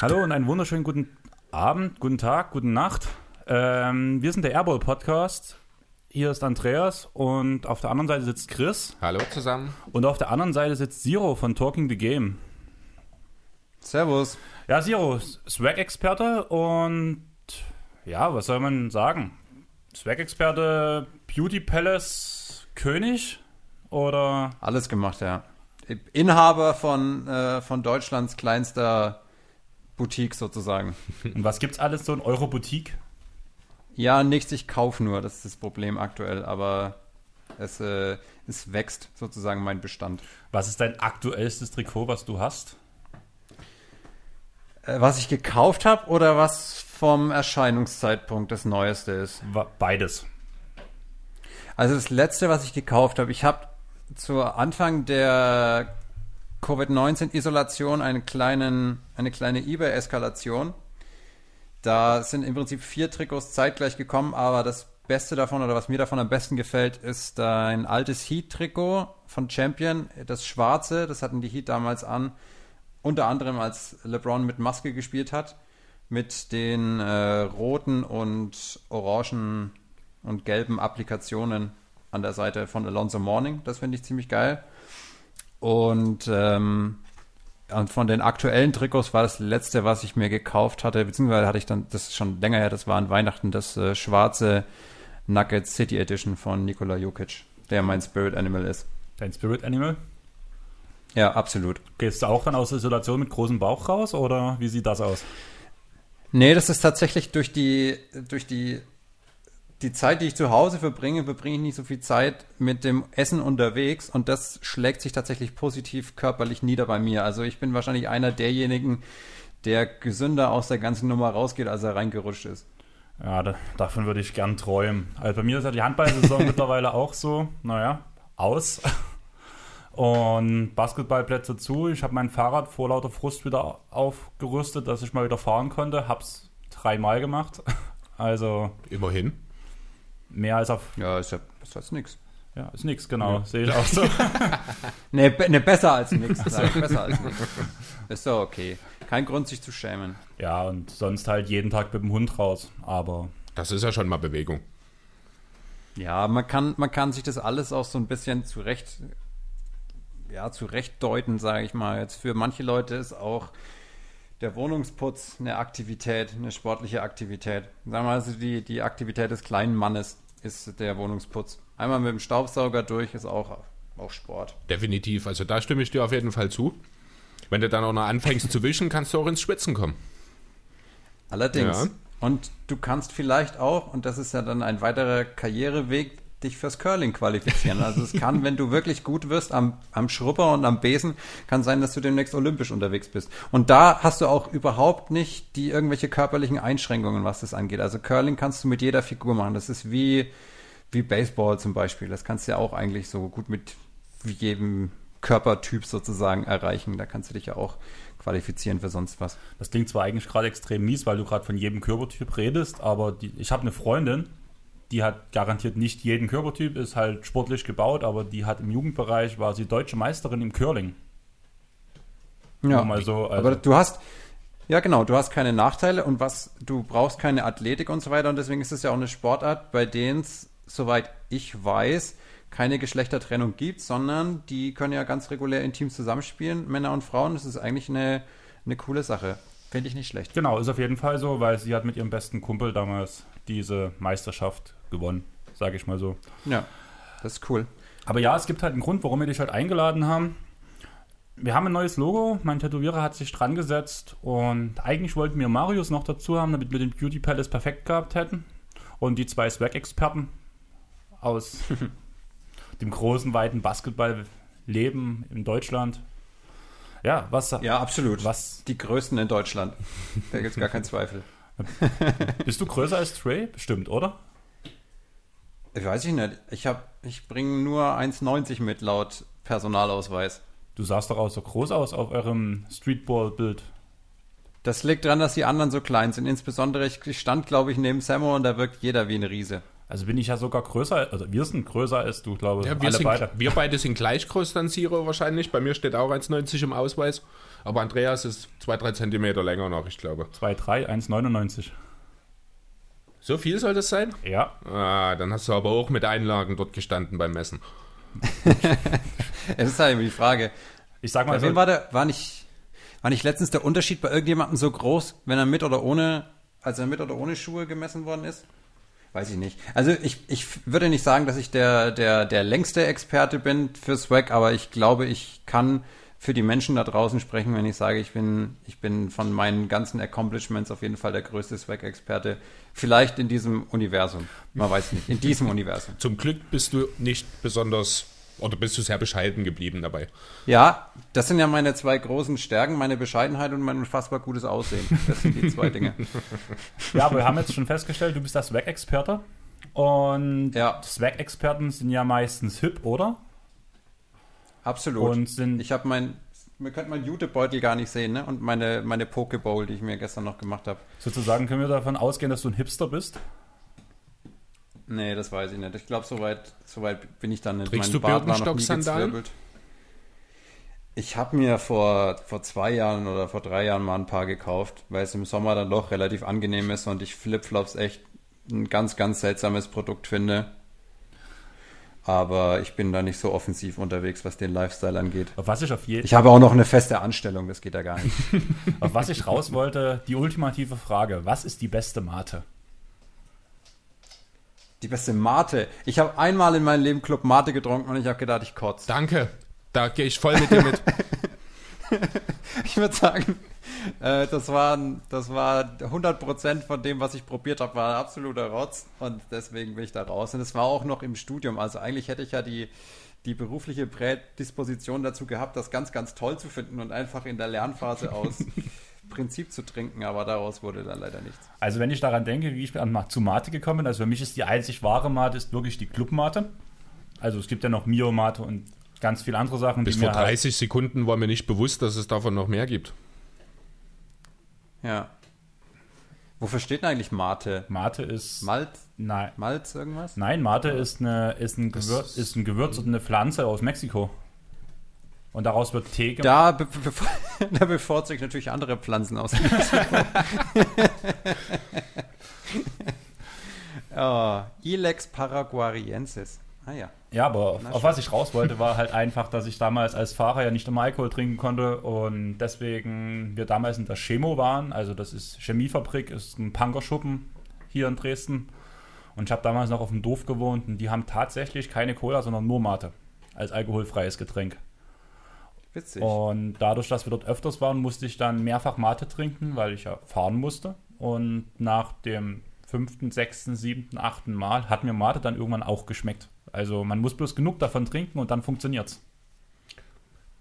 Hallo und einen wunderschönen guten Abend, guten Tag, guten Nacht. Ähm, wir sind der Airball Podcast. Hier ist Andreas und auf der anderen Seite sitzt Chris. Hallo zusammen. Und auf der anderen Seite sitzt Zero von Talking the Game. Servus. Ja, Zero, Swag-Experte und ja, was soll man sagen? Swag-Experte, Beauty Palace, König oder? Alles gemacht, ja. Inhaber von, äh, von Deutschlands kleinster Boutique sozusagen. Und was gibt's alles so in eurer Boutique? Ja, nichts, ich kaufe nur, das ist das Problem aktuell, aber es, äh, es wächst sozusagen mein Bestand. Was ist dein aktuellstes Trikot, was du hast? Äh, was ich gekauft habe oder was vom Erscheinungszeitpunkt das Neueste ist? Beides. Also das letzte, was ich gekauft habe, ich habe zu Anfang der Covid-19-Isolation eine, kleinen, eine kleine eBay-Eskalation. Da sind im Prinzip vier Trikots zeitgleich gekommen, aber das Beste davon oder was mir davon am besten gefällt, ist ein altes Heat-Trikot von Champion, das schwarze, das hatten die Heat damals an, unter anderem als LeBron mit Maske gespielt hat, mit den äh, roten und orangen und gelben Applikationen an der Seite von Alonso Morning. Das finde ich ziemlich geil. Und ähm, von den aktuellen Trikots war das letzte, was ich mir gekauft hatte, beziehungsweise hatte ich dann, das ist schon länger her, das war an Weihnachten, das äh, schwarze Nugget City Edition von Nikola Jokic, der mein Spirit Animal ist. Dein Spirit Animal? Ja, absolut. Gehst du auch dann aus der Isolation mit großem Bauch raus oder wie sieht das aus? Nee, das ist tatsächlich durch die, durch die, die Zeit, die ich zu Hause verbringe, verbringe ich nicht so viel Zeit mit dem Essen unterwegs und das schlägt sich tatsächlich positiv körperlich nieder bei mir. Also ich bin wahrscheinlich einer derjenigen, der gesünder aus der ganzen Nummer rausgeht, als er reingerutscht ist. Ja, da, davon würde ich gern träumen. Also bei mir ist ja die Handballsaison mittlerweile auch so, naja, aus. Und Basketballplätze zu. Ich habe mein Fahrrad vor lauter Frust wieder aufgerüstet, dass ich mal wieder fahren konnte. Hab's dreimal gemacht. Also. Immerhin. Mehr als auf. Ja, ist ja das heißt nix. Ja, ist nix, genau. Ja. Sehe ich auch so. ne, be ne, besser als nix. besser als nix. Ist doch okay. Kein Grund, sich zu schämen. Ja, und sonst halt jeden Tag mit dem Hund raus. Aber. Das ist ja schon mal Bewegung. Ja, man kann, man kann sich das alles auch so ein bisschen zurecht ja, zurechtdeuten, sage ich mal. Jetzt für manche Leute ist auch der Wohnungsputz eine Aktivität, eine sportliche Aktivität. Sagen wir mal, also die, die Aktivität des kleinen Mannes ist der Wohnungsputz. Einmal mit dem Staubsauger durch ist auch, auch Sport. Definitiv. Also da stimme ich dir auf jeden Fall zu. Wenn du dann auch noch anfängst zu wischen, kannst du auch ins Schwitzen kommen. Allerdings. Ja. Und du kannst vielleicht auch, und das ist ja dann ein weiterer Karriereweg, dich fürs Curling qualifizieren. Also es kann, wenn du wirklich gut wirst am, am Schrupper und am Besen, kann sein, dass du demnächst olympisch unterwegs bist. Und da hast du auch überhaupt nicht die irgendwelche körperlichen Einschränkungen, was das angeht. Also Curling kannst du mit jeder Figur machen. Das ist wie, wie Baseball zum Beispiel. Das kannst du ja auch eigentlich so gut mit jedem Körpertyp sozusagen erreichen. Da kannst du dich ja auch qualifizieren für sonst was. Das klingt zwar eigentlich gerade extrem mies, weil du gerade von jedem Körpertyp redest, aber die, ich habe eine Freundin, die hat garantiert nicht jeden Körpertyp, ist halt sportlich gebaut, aber die hat im Jugendbereich, war sie deutsche Meisterin im Curling. Ja, mal so, also aber du hast, ja genau, du hast keine Nachteile und was, du brauchst keine Athletik und so weiter und deswegen ist es ja auch eine Sportart, bei denen es, soweit ich weiß, keine Geschlechtertrennung gibt, sondern die können ja ganz regulär in Teams zusammenspielen, Männer und Frauen. Das ist eigentlich eine, eine coole Sache. Finde ich nicht schlecht. Genau, ist auf jeden Fall so, weil sie hat mit ihrem besten Kumpel damals diese Meisterschaft gewonnen, sage ich mal so. Ja, das ist cool. Aber ja, es gibt halt einen Grund, warum wir dich halt eingeladen haben. Wir haben ein neues Logo, mein Tätowierer hat sich dran gesetzt und eigentlich wollten wir Marius noch dazu haben, damit wir den Beauty Palace perfekt gehabt hätten. Und die zwei Swag-Experten aus dem großen, weiten Basketballleben in Deutschland ja, was? Ja, absolut. Was? Die größten in Deutschland. Da gibt es gar keinen Zweifel. Bist du größer als Trey? Bestimmt, oder? Ich weiß ich nicht. Ich, ich bringe nur 1,90 mit laut Personalausweis. Du sahst doch auch so groß aus auf eurem Streetball-Bild. Das liegt daran, dass die anderen so klein sind. Insbesondere, ich stand, glaube ich, neben Sammo und da wirkt jeder wie ein Riese. Also bin ich ja sogar größer, also wir sind größer als du, glaube ich. Ja, wir, alle sind, beide. wir beide sind gleich groß dann Zero wahrscheinlich. Bei mir steht auch 1,90 im Ausweis. Aber Andreas ist 2-3 Zentimeter länger noch, ich glaube. 2,3, 1,99. So viel soll das sein? Ja, Ah, dann hast du aber auch mit Einlagen dort gestanden beim Messen. Es ist halt immer die Frage. ich sag mal Bei so, wem war der, war nicht, war nicht letztens der Unterschied bei irgendjemandem so groß, wenn er mit oder ohne, als er mit oder ohne Schuhe gemessen worden ist? Weiß ich nicht. Also ich, ich würde nicht sagen, dass ich der, der, der längste Experte bin für Swag, aber ich glaube, ich kann für die Menschen da draußen sprechen, wenn ich sage, ich bin, ich bin von meinen ganzen Accomplishments auf jeden Fall der größte Swag-Experte. Vielleicht in diesem Universum. Man weiß nicht. In diesem Universum. Zum Glück bist du nicht besonders oder bist du sehr bescheiden geblieben dabei. Ja, das sind ja meine zwei großen Stärken, meine Bescheidenheit und mein unfassbar gutes Aussehen. Das sind die zwei Dinge. ja, aber wir haben jetzt schon festgestellt, du bist der Swag-Experte. Und Ja. Swag-Experten sind ja meistens hip, oder? Absolut. Und sind ich habe mein, man könnte meinen Jutebeutel gar nicht sehen, ne? Und meine, meine Pokeball, die ich mir gestern noch gemacht habe. sozusagen, können wir davon ausgehen, dass du ein Hipster bist? Nee, das weiß ich nicht. Ich glaube, soweit so weit bin ich dann nicht. Trägst Mein du Bart war noch nie Birkenstock-Sandalen? gezwirbelt. Ich habe mir vor, vor zwei Jahren oder vor drei Jahren mal ein paar gekauft, weil es im Sommer dann doch relativ angenehm ist und ich Flipflops echt ein ganz, ganz seltsames Produkt finde. Aber ich bin da nicht so offensiv unterwegs, was den Lifestyle angeht. Auf was ich auf, je Ich habe auch noch eine feste Anstellung, das geht ja gar nicht. auf was ich raus wollte, die ultimative Frage: Was ist die beste Mate? Die beste Mate. Ich habe einmal in meinem Leben Club Mate getrunken und ich habe gedacht, ich kotze. Danke. Da gehe ich voll mit dir mit. Ich würde sagen, äh, das, waren, das war 100% von dem, was ich probiert habe, war absoluter Rotz und deswegen bin ich da raus. Und es war auch noch im Studium. Also eigentlich hätte ich ja die, die berufliche Prädisposition dazu gehabt, das ganz, ganz toll zu finden und einfach in der Lernphase aus Prinzip zu trinken, aber daraus wurde dann leider nichts. Also, wenn ich daran denke, wie ich an, zu Mate gekommen bin, also für mich ist die einzig wahre Mate ist wirklich die Club-Mate. Also, es gibt ja noch Mio-Mate und ganz viele andere Sachen, Bis die vor mir halt 30 Sekunden war mir nicht bewusst, dass es davon noch mehr gibt. Ja. Wofür steht denn eigentlich Mate? Mate ist. Malt, Nein. Malz irgendwas? Nein, Mate ist, eine, ist, ein Gewür ist ein Gewürz und eine Pflanze aus Mexiko. Und daraus wird Tee gemacht. Da, be be da bevorzuge ich natürlich andere Pflanzen aus. oh, Ilex paraguariensis. Ah ja. Ja, aber auf, Na auf schön. was ich raus wollte, war halt einfach, dass ich damals als Fahrer ja nicht immer Alkohol trinken konnte und deswegen wir damals in der Chemo waren, also das ist Chemiefabrik, ist ein Punkerschuppen hier in Dresden und ich habe damals noch auf dem Dorf gewohnt und die haben tatsächlich keine Cola, sondern nur Mate als alkoholfreies Getränk. Witzig. Und dadurch, dass wir dort öfters waren, musste ich dann mehrfach Mate trinken, weil ich ja fahren musste. Und nach dem fünften, sechsten, siebten, achten Mal hat mir Mate dann irgendwann auch geschmeckt. Also man muss bloß genug davon trinken und dann funktioniert's.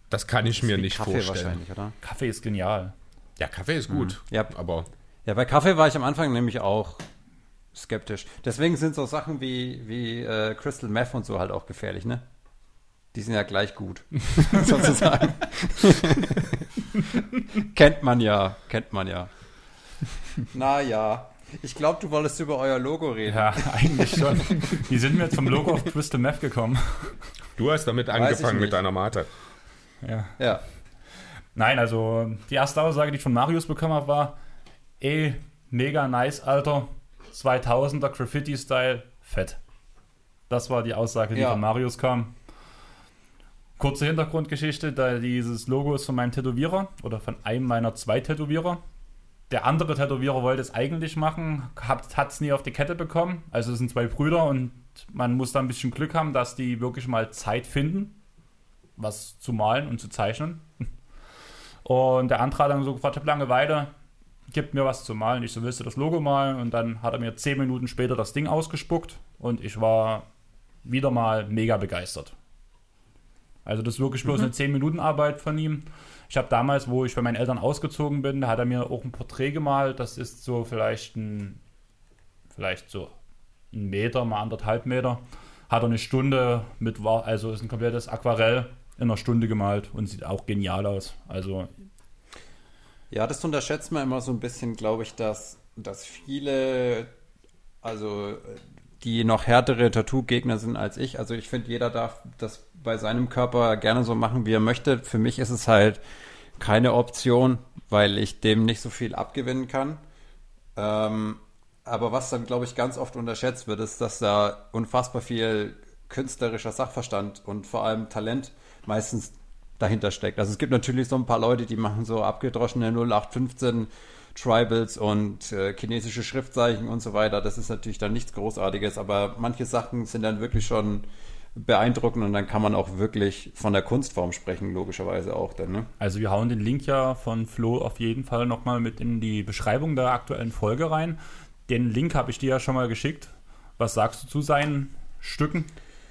Das kann ich mir Wie nicht Kaffee vorstellen. wahrscheinlich, oder? Kaffee ist genial. Ja, Kaffee ist gut. Ja. Aber Ja, bei Kaffee war ich am Anfang nämlich auch skeptisch. Deswegen sind so Sachen wie, wie äh, Crystal Meth und so halt auch gefährlich, ne? Die sind ja gleich gut, sozusagen. kennt man ja, kennt man ja. Naja, ich glaube, du wolltest über euer Logo reden. Ja, eigentlich schon. Die sind mir jetzt vom Logo auf Crystal Meth gekommen. du hast damit angefangen mit deiner Mate. Ja. Ja, Nein, also die erste Aussage, die ich von Marius bekommen habe, war, ey, mega nice, Alter, 2000er Graffiti-Style, fett. Das war die Aussage, die Ja. von Marius kam. Kurze Hintergrundgeschichte, da dieses Logo ist von meinem Tätowierer oder von einem meiner zwei Tätowierer. Der andere Tätowierer wollte es eigentlich machen, hat es nie auf die Kette bekommen. Also es sind zwei Brüder und man muss da ein bisschen Glück haben, dass die wirklich mal Zeit finden, was zu malen und zu zeichnen. Und der andere hat dann so gefragt, ich habe Langeweile, gib mir was zu malen. Ich so, willst du das Logo malen? Und dann hat er mir zehn Minuten später das Ding ausgespuckt und ich war wieder mal mega begeistert. Also das ist wirklich bloß eine 10 Minuten Arbeit von ihm. Ich habe damals, wo ich für meine Eltern ausgezogen bin, da hat er mir auch ein Porträt gemalt. Das ist so vielleicht ein, vielleicht so ein Meter mal anderthalb Meter. Hat er eine Stunde mit, also ist ein komplettes Aquarell in einer Stunde gemalt und sieht auch genial aus. Also Ja, das unterschätzt man immer so ein bisschen, glaube ich, dass, dass viele, also die noch härtere Tattoo-Gegner sind als ich. Also ich finde, jeder darf das bei seinem Körper gerne so machen, wie er möchte. Für mich ist es halt keine Option, weil ich dem nicht so viel abgewinnen kann. Ähm, aber was dann, glaube ich, ganz oft unterschätzt wird, ist, dass da unfassbar viel künstlerischer Sachverstand und vor allem Talent meistens dahinter steckt. Also es gibt natürlich so ein paar Leute, die machen so abgedroschene 0815 Tribals und äh, chinesische Schriftzeichen und so weiter. Das ist natürlich dann nichts Großartiges, aber manche Sachen sind dann wirklich schon beeindruckend und dann kann man auch wirklich von der Kunstform sprechen, logischerweise auch dann. Ne? Also wir hauen den Link ja von Flo auf jeden Fall nochmal mit in die Beschreibung der aktuellen Folge rein. Den Link habe ich dir ja schon mal geschickt. Was sagst du zu seinen Stücken,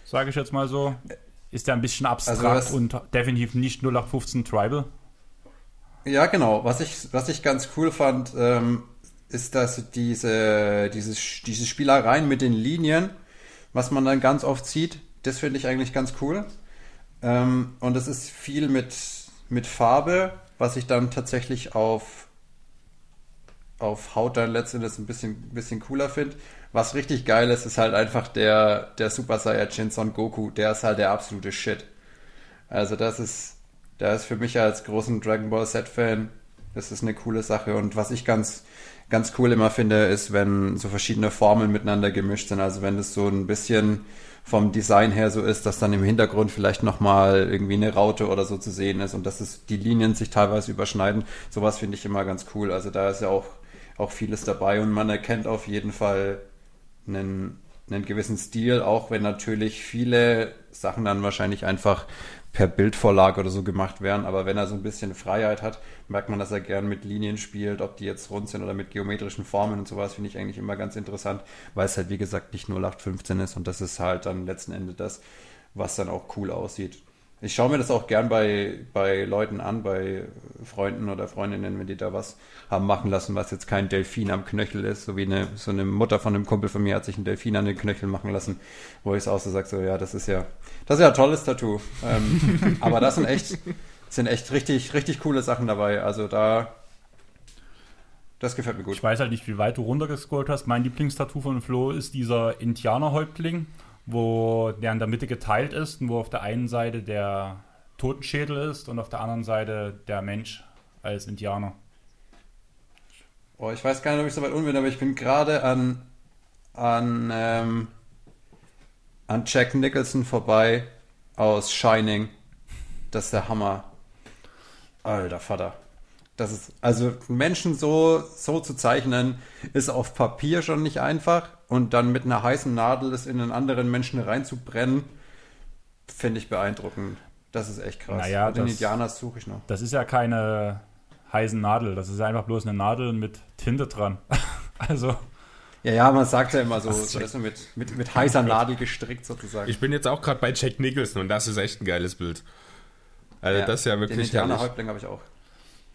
sage ich jetzt mal so? Ist der ein bisschen abstrakt also und definitiv nicht 0815 Tribal? Ja, genau. Was ich, was ich ganz cool fand, ähm, ist, dass diese, dieses, diese Spielereien mit den Linien, was man dann ganz oft sieht, das finde ich eigentlich ganz cool. Ähm, und es ist viel mit, mit Farbe, was ich dann tatsächlich auf, auf Haut dann letztendlich ein bisschen, bisschen cooler finde. Was richtig geil ist, ist halt einfach der, der Super Saiyajin Son Goku. Der ist halt der absolute Shit. Also das ist, der ist für mich als großen Dragon Ball Z-Fan, das ist eine coole Sache. Und was ich ganz, ganz cool immer finde, ist, wenn so verschiedene Formeln miteinander gemischt sind. Also wenn das so ein bisschen vom Design her so ist, dass dann im Hintergrund vielleicht nochmal irgendwie eine Raute oder so zu sehen ist und dass es die Linien sich teilweise überschneiden. Sowas finde ich immer ganz cool. Also da ist ja auch, auch vieles dabei und man erkennt auf jeden Fall einen, einen gewissen Stil, auch wenn natürlich viele Sachen dann wahrscheinlich einfach per Bildvorlage oder so gemacht werden. Aber wenn er so ein bisschen Freiheit hat, merkt man, dass er gern mit Linien spielt, ob die jetzt rund sind oder mit geometrischen Formen und sowas, finde ich eigentlich immer ganz interessant, weil es halt wie gesagt nicht nur 0815 ist und das ist halt dann letzten Endes das, was dann auch cool aussieht. Ich schaue mir das auch gern bei, bei Leuten an, bei Freunden oder Freundinnen, wenn die da was haben machen lassen, was jetzt kein Delfin am Knöchel ist, so wie eine, so eine Mutter von einem Kumpel von mir hat sich einen Delfin an den Knöchel machen lassen, wo ich es auch so sage, so, ja, das ist ja, das ist ja ein tolles Tattoo. Ähm, aber das sind echt, sind echt richtig, richtig coole Sachen dabei. Also da, das gefällt mir gut. Ich weiß halt nicht, wie weit du runtergescrollt hast. Mein Lieblingstattoo von Flo ist dieser Indianerhäuptling wo der in der Mitte geteilt ist und wo auf der einen Seite der Totenschädel ist und auf der anderen Seite der Mensch als Indianer. Oh, ich weiß gar nicht, ob ich so weit unten bin, aber ich bin gerade an, an, ähm, an Jack Nicholson vorbei aus Shining. Das ist der Hammer. Alter Vater. Das ist, also Menschen so, so zu zeichnen, ist auf Papier schon nicht einfach. Und dann mit einer heißen Nadel es in einen anderen Menschen reinzubrennen, finde ich beeindruckend. Das ist echt krass. Naja, den das, Indianers suche ich noch. Das ist ja keine heißen Nadel. Das ist einfach bloß eine Nadel mit Tinte dran. also. Ja, ja, man sagt ja immer so, das ist mit, mit, mit heißer Nadel gestrickt sozusagen. Ich bin jetzt auch gerade bei Jack Nicholson und das ist echt ein geiles Bild. Also ja, das ist ja wirklich Den Indianerhäuptling habe ich auch.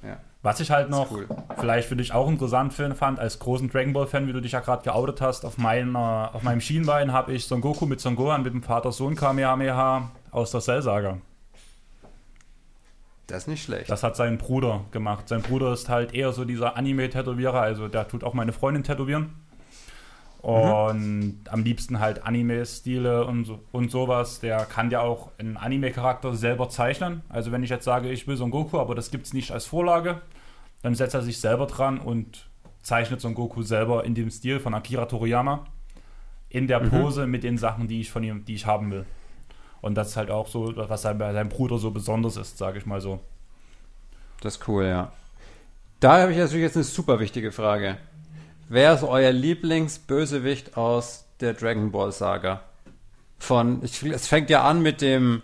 Ja. Was ich halt noch cool. vielleicht für dich auch interessant fand, als großen Dragon Ball-Fan, wie du dich ja gerade geoutet hast, auf, meiner, auf meinem Schienbein habe ich Son Goku mit Son Gohan mit dem Vater-Sohn Kamehameha aus der Cell-Saga. Das ist nicht schlecht. Das hat sein Bruder gemacht. Sein Bruder ist halt eher so dieser Anime-Tätowierer, also der tut auch meine Freundin tätowieren. Mhm. Und mhm. am liebsten halt Anime-Stile und, so, und sowas. Der kann ja auch einen Anime-Charakter selber zeichnen. Also wenn ich jetzt sage, ich will Son Goku, aber das gibt es nicht als Vorlage, dann setzt er sich selber dran und zeichnet Son Goku selber in dem Stil von Akira Toriyama. In der mhm. Pose mhm. mit den Sachen, die ich von ihm, die ich haben will. Und das ist halt auch so, was bei seinem Bruder so besonders ist, sage ich mal so. Das ist cool, ja. Da habe ich natürlich jetzt eine super wichtige Frage. Wer ist euer Lieblingsbösewicht aus der Dragon Ball Saga? Von, ich, es fängt ja an mit dem,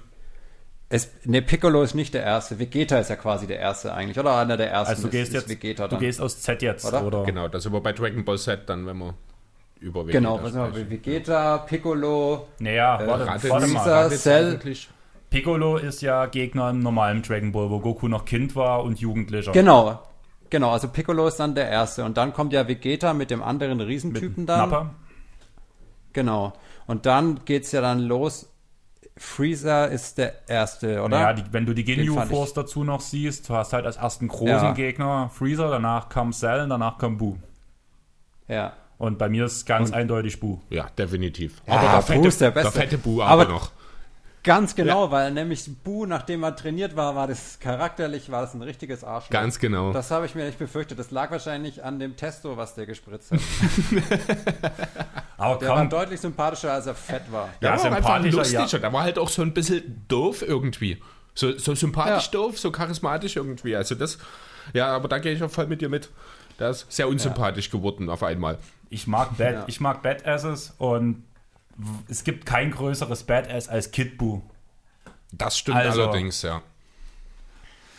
es, ne, Piccolo ist nicht der erste. Vegeta ist ja quasi der erste eigentlich, oder einer der ersten. Also du gehst ist, jetzt, Vegeta du gehst aus Z jetzt, oder? oder? Genau, das ist aber bei Dragon Ball Z dann, wenn wir über Vegeta Genau, was wir Vegeta, Piccolo, naja, äh, warte, warte mal. Cell. Piccolo ist ja Gegner im normalen Dragon Ball, wo Goku noch Kind war und Jugendlicher. Genau, Genau, also Piccolo ist dann der erste. Und dann kommt ja Vegeta mit dem anderen Riesentypen mit dann. Nappa. Genau. Und dann geht es ja dann los. Freezer ist der erste, oder? Ja, die, wenn du die Ginyu fand ich- Force dazu noch siehst, du hast halt als ersten großen Ja. Gegner Freezer, danach kam Cell und danach kam Boo. ja. Und bei mir ist ganz eindeutig Boo. Ja, definitiv. Ja, aber der Boo fette, ist der Beste. der fette Bu Aber- aber noch. Ganz genau, weil nämlich Bu, nachdem er trainiert war, war das charakterlich, war das ein richtiges Arschloch. Ganz genau. Das habe ich mir nicht befürchtet. Das lag wahrscheinlich an dem Testo, was der gespritzt hat. Aber Der war komm, deutlich sympathischer, als er fett war. Ja, war einfach sympathischer, lustig ja. und der war halt auch so ein bisschen doof irgendwie. So, so sympathisch Ja. doof, so charismatisch irgendwie. Also das, ja, aber da gehe ich auch voll mit dir mit. Der ist sehr unsympathisch geworden auf einmal. ich mag, Bad, Ja. ich mag Badasses und es gibt kein größeres Badass als Kid Boo. Das stimmt Also- allerdings, ja.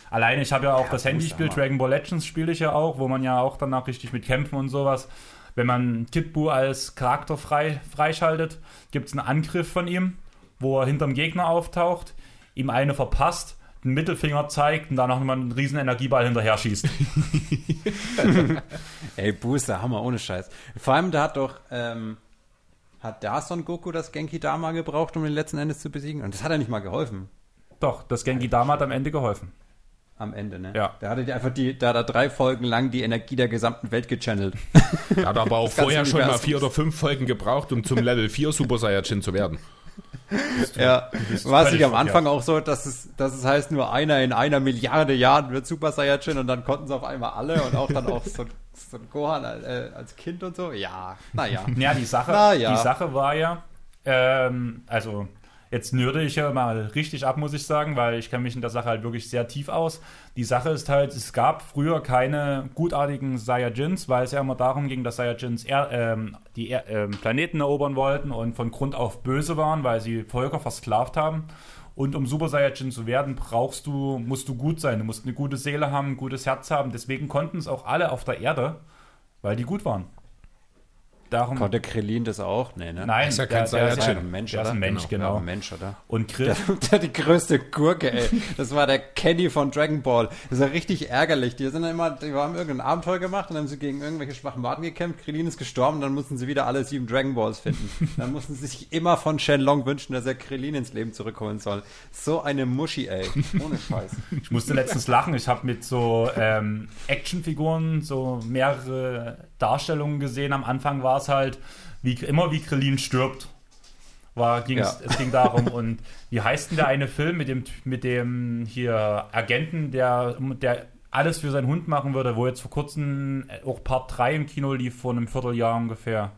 Alleine, ich habe ja auch das Boo ist Handyspiel. Dragon Ball Legends spiele ich ja auch, wo man ja auch danach richtig mit kämpfen und sowas. Wenn man Kid Buu als Charakter frei, freischaltet, gibt es einen Angriff von ihm, wo er hinterm Gegner auftaucht, ihm eine verpasst, den Mittelfinger zeigt und danach nochmal einen riesen Energieball hinterher schießt. Ey, Bu ist der Hammer, ohne Scheiß. Vor allem, da hat doch, ähm, hat da Son Goku das Genki Dama gebraucht, um ihn letzten Endes zu besiegen? Und das hat er nicht mal geholfen. Doch, das Genki Dama hat am Ende geholfen. Am Ende, ne? Ja. Da hatte die einfach die, da hat er drei Folgen lang die Energie der gesamten Welt gechannelt. Der hat aber auch vorher schon mal vier oder fünf Folgen gebraucht, um zum Level 4 Super Saiyajin zu werden. Ja, war es nicht am. Anfang auch so, dass es, dass es heißt, nur einer in einer Milliarde Jahren wird Super Saiyajin und dann konnten sie auf einmal alle und auch dann auch so, so ein Gohan äh, als Kind und so? Ja, naja. Ja, die Sache, Na ja. die Sache war ja, ähm, also jetzt nörde ich ja mal richtig ab, muss ich sagen, weil ich kenne mich in der Sache halt wirklich sehr tief aus. Die Sache ist halt, es gab früher keine gutartigen Saiyajins, weil es ja immer darum ging, dass Saiyajins er, ähm, die er, ähm, Planeten erobern wollten und von Grund auf böse waren, weil sie Völker versklavt haben. Und um Super Saiyajin zu werden, brauchst du, musst du gut sein. Du musst eine gute Seele haben, ein gutes Herz haben. Deswegen konnten es auch alle auf der Erde, weil die gut waren. Darum, Konnte Krillin das auch? Nee, ne? Nein, Ist ja kein der, ist Der ein ist ein Mensch, der ist ein oder? Mensch, Ja, genau. ein Mensch, oder? Und Der, Chris, der die größte Gurke, ey. Das war der Kenny von Dragon Ball. Das ist ja richtig ärgerlich. Die sind dann immer, die haben irgendein Abenteuer gemacht und dann haben sie gegen irgendwelche schwachen Waden gekämpft. Krillin ist gestorben, dann mussten sie wieder alle sieben Dragon Balls finden. Dann mussten sie sich immer von Shenlong wünschen, dass er Krillin ins Leben zurückholen soll. So eine Muschi, ey. Ohne Scheiß. ich musste letztens lachen. Ich habe mit so ähm, Actionfiguren so mehrere Darstellungen gesehen. Am Anfang war es halt wie immer, wie Krillin stirbt. War, ging's, Ja. Es ging darum. Und wie heißt denn der eine Film mit dem, mit dem hier Agenten, der, der alles für seinen Hund machen würde, wo jetzt vor kurzem auch Part 3 im Kino lief, vor einem Vierteljahr ungefähr.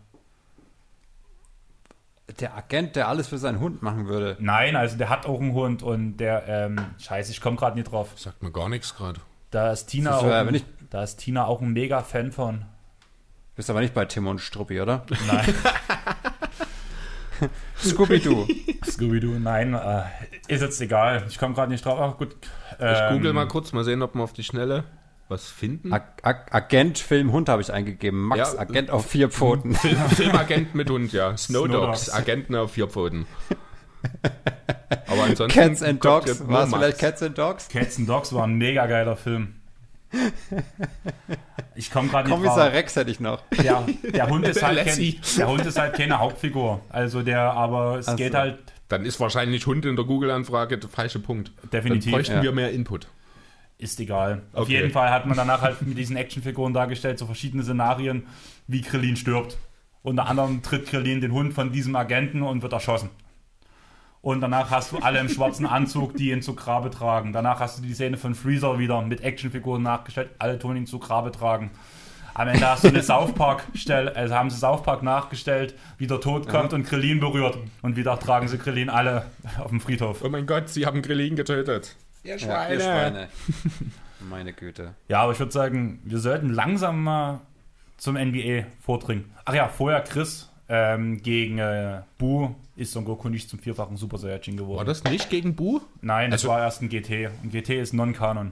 Der Agent, der alles für seinen Hund machen würde. Nein, also der hat auch einen Hund und der, ähm, scheiße, ich komme gerade nicht drauf. Sagt mir gar nichts gerade. Da ist Tina Das ist, auch, äh, ein, wenn ich- da ist Tina auch ein mega Fan von. Bist aber nicht bei Tim und Struppi, oder? Nein, Scooby-Doo. Scooby-Doo, nein, äh, ist jetzt egal. Ich komme gerade nicht drauf. Ach gut. Ich ähm, google mal kurz, mal sehen, ob wir auf die Schnelle was finden. Ag Ag Agent Film Hund habe ich eingegeben. Max Ja. Agent auf vier Pfoten. Film, Filmagent mit Hund, ja. Snow, Snow Dogs, Dogs. Agenten auf vier Pfoten. Aber ansonsten. Cats and Dogs. War es vielleicht. Cats and Dogs? Cats and Dogs war ein mega geiler Film. Ich komme gerade nicht Kommissar drauf. Rex hätte ich noch. Der, der, Hund ist halt kein, der Hund ist halt keine Hauptfigur. Also der, aber es Ach geht so. halt Dann ist wahrscheinlich Hund in der Google-Anfrage der falsche Punkt. Definitiv, Dann bräuchten ja. wir mehr Input. Ist egal. Auf Okay. jeden Fall hat man danach halt mit diesen Actionfiguren dargestellt, so verschiedene Szenarien, wie Krillin stirbt. Unter anderem tritt Krillin den Hund von diesem Agenten und wird erschossen. Und danach hast du alle im schwarzen Anzug, die ihn zu Grabe tragen. Danach hast du die Szene von Freezer wieder mit Actionfiguren nachgestellt, alle tun ihn zu Grabe tragen. Am Ende hast du eine South Park Stelle, also haben sie South Park nachgestellt, wie der Tod kommt und Krillin berührt. Und wieder tragen sie Krillin alle auf dem Friedhof. Oh mein Gott, sie haben Grillin getötet. Ihr Ja, ihr Schweine. Meine Güte. Ja, aber ich würde sagen, wir sollten langsam mal zum NBA vordringen. Ach ja, vorher Chris ähm, gegen äh, Bu ist Son Goku nicht zum vierfachen Super Saiyajin geworden. War das nicht gegen Bu? Nein, das Also- war erst ein GT. Und GT ist Non-Kanon.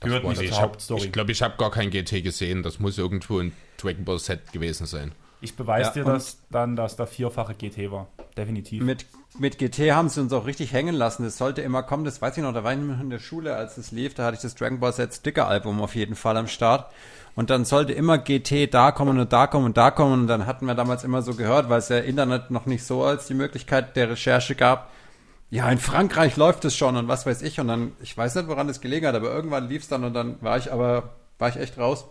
Gehört nicht das. zur Hauptstory. Ich glaube, ich habe gar kein GT gesehen. Das muss irgendwo ein Dragon Ball Set gewesen sein. Ich beweise Ja, dir das dann, dass der vierfache GT war. Definitiv. Mit, mit GT haben sie uns auch richtig hängen lassen. Das sollte immer kommen, das weiß ich noch, da war ich noch in der Schule, als es lief, da hatte ich das Dragon Ball Z Sticker Album auf jeden Fall am Start. Und dann sollte immer GT da kommen und da kommen und da kommen. Und dann hatten wir damals immer so gehört, weil es ja Internet noch nicht so als die Möglichkeit der Recherche gab, ja, in Frankreich läuft es schon und was weiß ich. Und dann, ich weiß nicht, woran es gelegen hat, aber irgendwann lief es dann und dann war ich aber, war ich echt raus.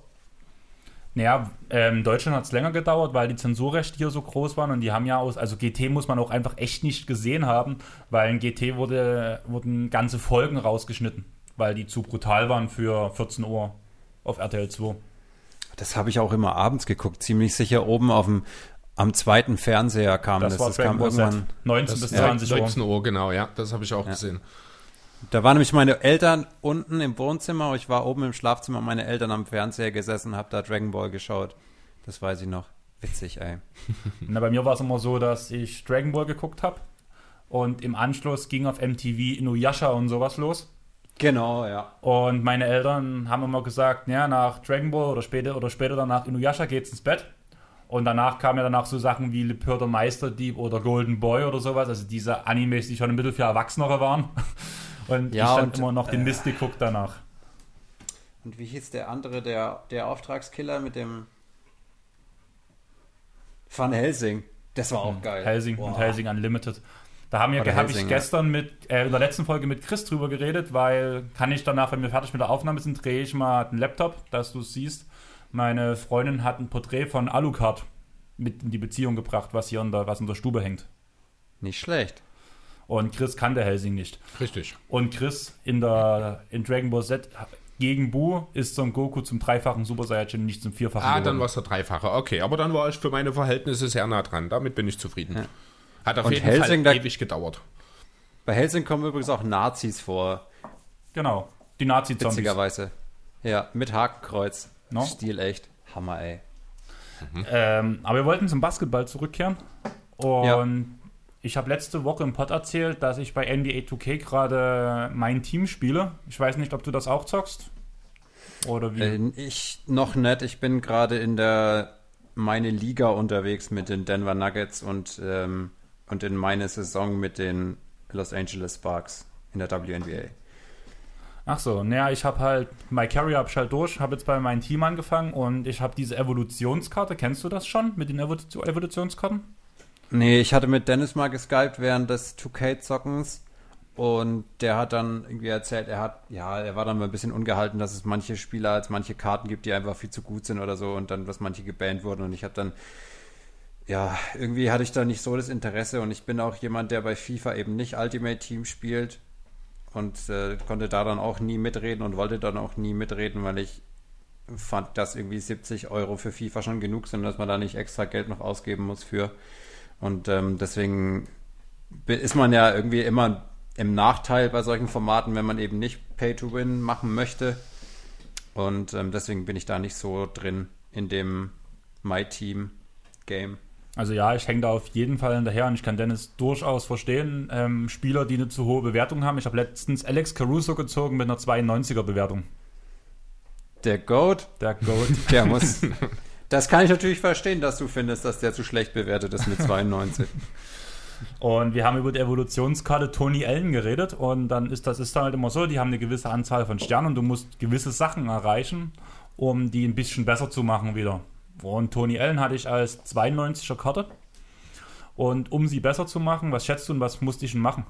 Naja, ähm, Deutschland hat es länger gedauert, weil die Zensurrechte hier so groß waren und die haben ja aus, also GT muss man auch einfach echt nicht gesehen haben, weil in GT wurde, wurden ganze Folgen rausgeschnitten, weil die zu brutal waren für 14 Uhr auf RTL 2. Das habe ich auch immer abends geguckt, ziemlich sicher oben auf dem am zweiten Fernseher kam Das, das. war Das, Dragon kam Z. irgendwann. 19 bis ja, 20 Uhr. 19 Uhr, genau, ja, das habe ich auch Ja. gesehen. Da waren nämlich meine Eltern unten im Wohnzimmer, ich war oben im Schlafzimmer, meine Eltern am Fernseher gesessen, habe da Dragon Ball geschaut. Das weiß ich noch. Witzig, ey. Na, bei mir war es immer so, dass ich Dragon Ball geguckt habe und im Anschluss ging auf MTV Inuyasha und sowas los. Genau, ja. Und meine Eltern haben immer gesagt, ja, nach Dragon Ball oder später oder später danach Inuyasha geht's ins Bett. Und danach kamen ja danach so Sachen wie Lippur der Meisterdieb oder Golden Boy oder sowas, also diese Animes, die schon ein bisschen für Erwachsenere waren. Und Ja, ich und, immer noch den äh, Mist geguckt danach. Und wie hieß der andere, der, der Auftragskiller mit dem Van Helsing? Das war auch geil. Helsing Boah. und Helsing Unlimited. Da haben wir, habe ich gestern mit, äh, in der letzten Folge mit Chris drüber geredet, weil kann ich danach, wenn wir fertig mit der Aufnahme sind, drehe ich mal den Laptop, dass du es siehst. Meine Freundin hat ein Porträt von Alucard mit in die Beziehung gebracht, was hier in der, was in der Stube hängt. Nicht schlecht. Und Chris kannte Helsing nicht. Richtig. Und Chris in der in Dragon Ball Z gegen Bu ist Son Goku zum dreifachen Super Saiyajin, nicht zum vierfachen. Ah, dann geworden. war es der Dreifache. Okay, aber dann war ich für meine Verhältnisse sehr nah dran. Damit bin ich zufrieden. Ja. Hat auf Und jeden Helsing, Fall da- ewig gedauert. Bei Helsing kommen übrigens auch Nazis vor, Genau. Die Nazi-Zombies. witzigerweise. Ja, mit Hakenkreuz. No? Stil echt. Hammer, ey. Ähm, aber wir wollten zum Basketball zurückkehren. Und Ja. ich habe letzte Woche im Pod erzählt, dass ich bei NBA 2K gerade mein Team spiele. Ich weiß nicht, ob du das auch zockst. Oder wie? Äh, ich noch nicht. Ich bin gerade in der meine Liga unterwegs mit den Denver Nuggets und, ähm, und in meine Saison mit den Los Angeles Sparks in der WNBA. Ach so, naja, ich habe halt, My Carrier habe ich halt durch, habe jetzt bei meinem Team angefangen und ich habe diese Evolutionskarte. Kennst du das schon mit den Evolution Evolutionskarten? Nee, ich hatte mit Dennis mal geskypt während des 2K-Zockens und der hat dann irgendwie erzählt, er hat, ja, er war dann mal ein bisschen ungehalten, dass es manche Spieler als manche Karten gibt, die einfach viel zu gut sind oder so und dann, dass manche gebannt wurden und ich habe dann, ja, irgendwie hatte ich da nicht so das Interesse und ich bin auch jemand, der bei FIFA eben nicht Ultimate Team spielt und äh, konnte da dann auch nie mitreden und wollte dann auch nie mitreden, weil ich fand, dass irgendwie 70 Euro für FIFA schon genug sind, dass man da nicht extra Geld noch ausgeben muss für. Und ähm, deswegen ist man ja irgendwie immer im Nachteil bei solchen Formaten, wenn man eben nicht Pay-to-Win machen möchte. Und ähm, deswegen bin ich da nicht so drin in dem My Team Game. Also ja, ich hänge da auf jeden Fall hinterher und ich kann Dennis durchaus verstehen. Ähm, Spieler, die eine zu hohe Bewertung haben. Ich habe letztens Alex Caruso gezogen mit einer 92er Bewertung. Der Goat, Der Goat. der muss. Das kann ich natürlich verstehen, dass du findest, dass der zu schlecht bewertet ist mit 92. Und wir haben über die Evolutionskarte Tony Allen geredet und dann ist das ist dann halt immer so, die haben eine gewisse Anzahl von Sternen und du musst gewisse Sachen erreichen, um die ein bisschen besser zu machen wieder. Und Tony Allen hatte ich als 92er Karte. Und um sie besser zu machen, was schätzt du und was musste ich denn machen?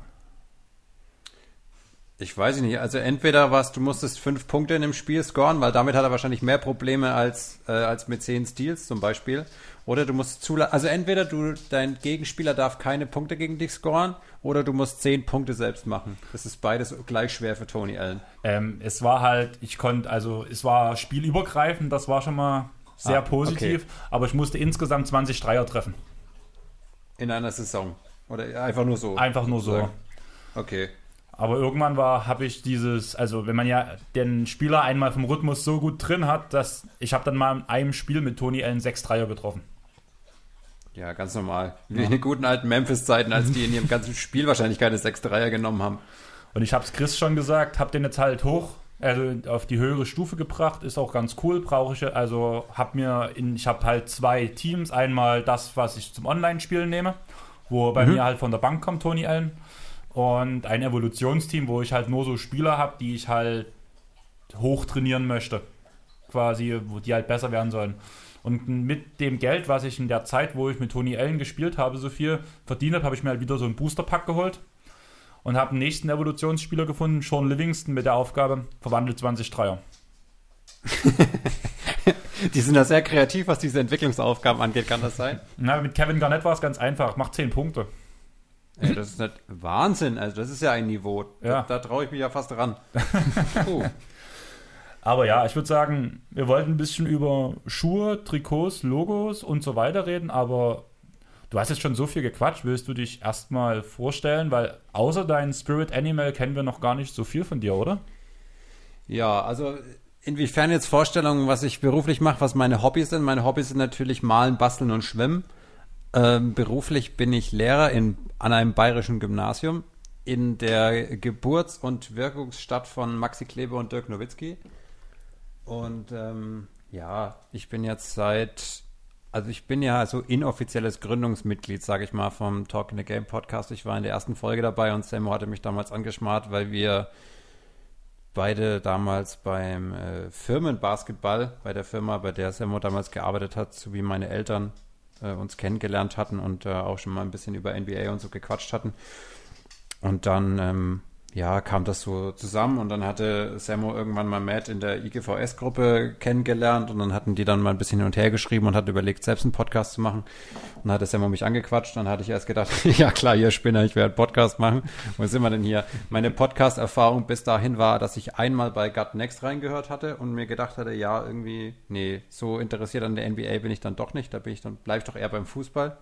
Ich weiß nicht. Also entweder was, du musstest fünf Punkte in dem Spiel scoren, weil damit hat er wahrscheinlich mehr Probleme als, äh, als mit zehn Steals zum Beispiel. Oder du musst zulassen, also entweder du, dein Gegenspieler darf keine Punkte gegen dich scoren, oder du musst zehn Punkte selbst machen. Das ist beides gleich schwer für Tony Allen. Ähm, es war halt, ich konnte, also es war spielübergreifend, das war schon mal sehr Ah, positiv, okay. aber ich musste insgesamt 20 Dreier treffen. In einer Saison. Oder einfach nur so. Einfach nur so. Okay. Aber irgendwann war, habe ich dieses, also wenn man ja den Spieler einmal vom Rhythmus so gut drin hat, dass ich habe dann mal in einem Spiel mit Tony Allen sechs Dreier getroffen. Ja, ganz normal. Wie in den guten alten Memphis-Zeiten, als die in ihrem ganzen Spiel wahrscheinlich keine sechs Dreier genommen haben. Und ich habe es Chris schon gesagt, habe den jetzt halt hoch, also auf die höhere Stufe gebracht, ist auch ganz cool, brauche ich, also habe mir, in, ich habe halt zwei Teams, einmal das, was ich zum Online-Spielen nehme, wo bei mir halt von der Bank kommt Tony Allen. Und ein Evolutionsteam, wo ich halt nur so Spieler habe, die ich halt hoch trainieren möchte, quasi, wo die halt besser werden sollen. Und mit dem Geld, was ich in der Zeit, wo ich mit Tony Allen gespielt habe, so viel verdient habe, habe ich mir halt wieder so einen Booster-Pack geholt. Und habe einen nächsten Evolutionsspieler gefunden, Sean Livingston, mit der Aufgabe, verwandelt 20 Dreier. Die sind da sehr kreativ, was diese Entwicklungsaufgaben angeht, kann das sein? Na, mit Kevin Garnett war es ganz einfach, macht 10 Punkte. Ey, das ist nicht Wahnsinn, also das ist ja ein Niveau. Ja. Da, da traue ich mich ja fast ran. Puh. Aber ja, ich würde sagen, wir wollten ein bisschen über Schuhe, Trikots, Logos und so weiter reden, aber du hast jetzt schon so viel gequatscht. Willst du dich erstmal vorstellen? Weil außer dein Spirit Animal kennen wir noch gar nicht so viel von dir, oder? Ja, also inwiefern jetzt Vorstellungen, was ich beruflich mache, was meine Hobbys sind. Meine Hobbys sind natürlich Malen, Basteln und Schwimmen. Ähm, beruflich bin ich Lehrer in, an einem bayerischen Gymnasium in der Geburts- und Wirkungsstadt von Maxi Kleber und Dirk Nowitzki. Und ähm, ja, ich bin jetzt seit, also ich bin ja so inoffizielles Gründungsmitglied, sage ich mal, vom Talk in the Game Podcast. Ich war in der ersten Folge dabei und Sam hatte mich damals angeschmarrt, weil wir beide damals beim äh, Firmenbasketball, bei der Firma, bei der Sammo damals gearbeitet hat, sowie meine Eltern äh, uns kennengelernt hatten und äh, auch schon mal ein bisschen über NBA und so gequatscht hatten. Und dann, ähm, ja, kam das so zusammen und dann hatte Sammo irgendwann mal Matt in der IGVS-Gruppe kennengelernt und dann hatten die dann mal ein bisschen hin und her geschrieben und hat überlegt, selbst einen Podcast zu machen. Und dann hatte Sammo mich angequatscht dann hatte ich erst gedacht, ja klar, ihr Spinner, ich werde einen Podcast machen. Wo sind wir denn hier? Meine Podcast-Erfahrung bis dahin war, dass ich einmal bei Gut Next reingehört hatte und mir gedacht hatte, ja, irgendwie, nee, so interessiert an der NBA bin ich dann doch nicht, da bin ich dann, bleib ich doch eher beim Fußball.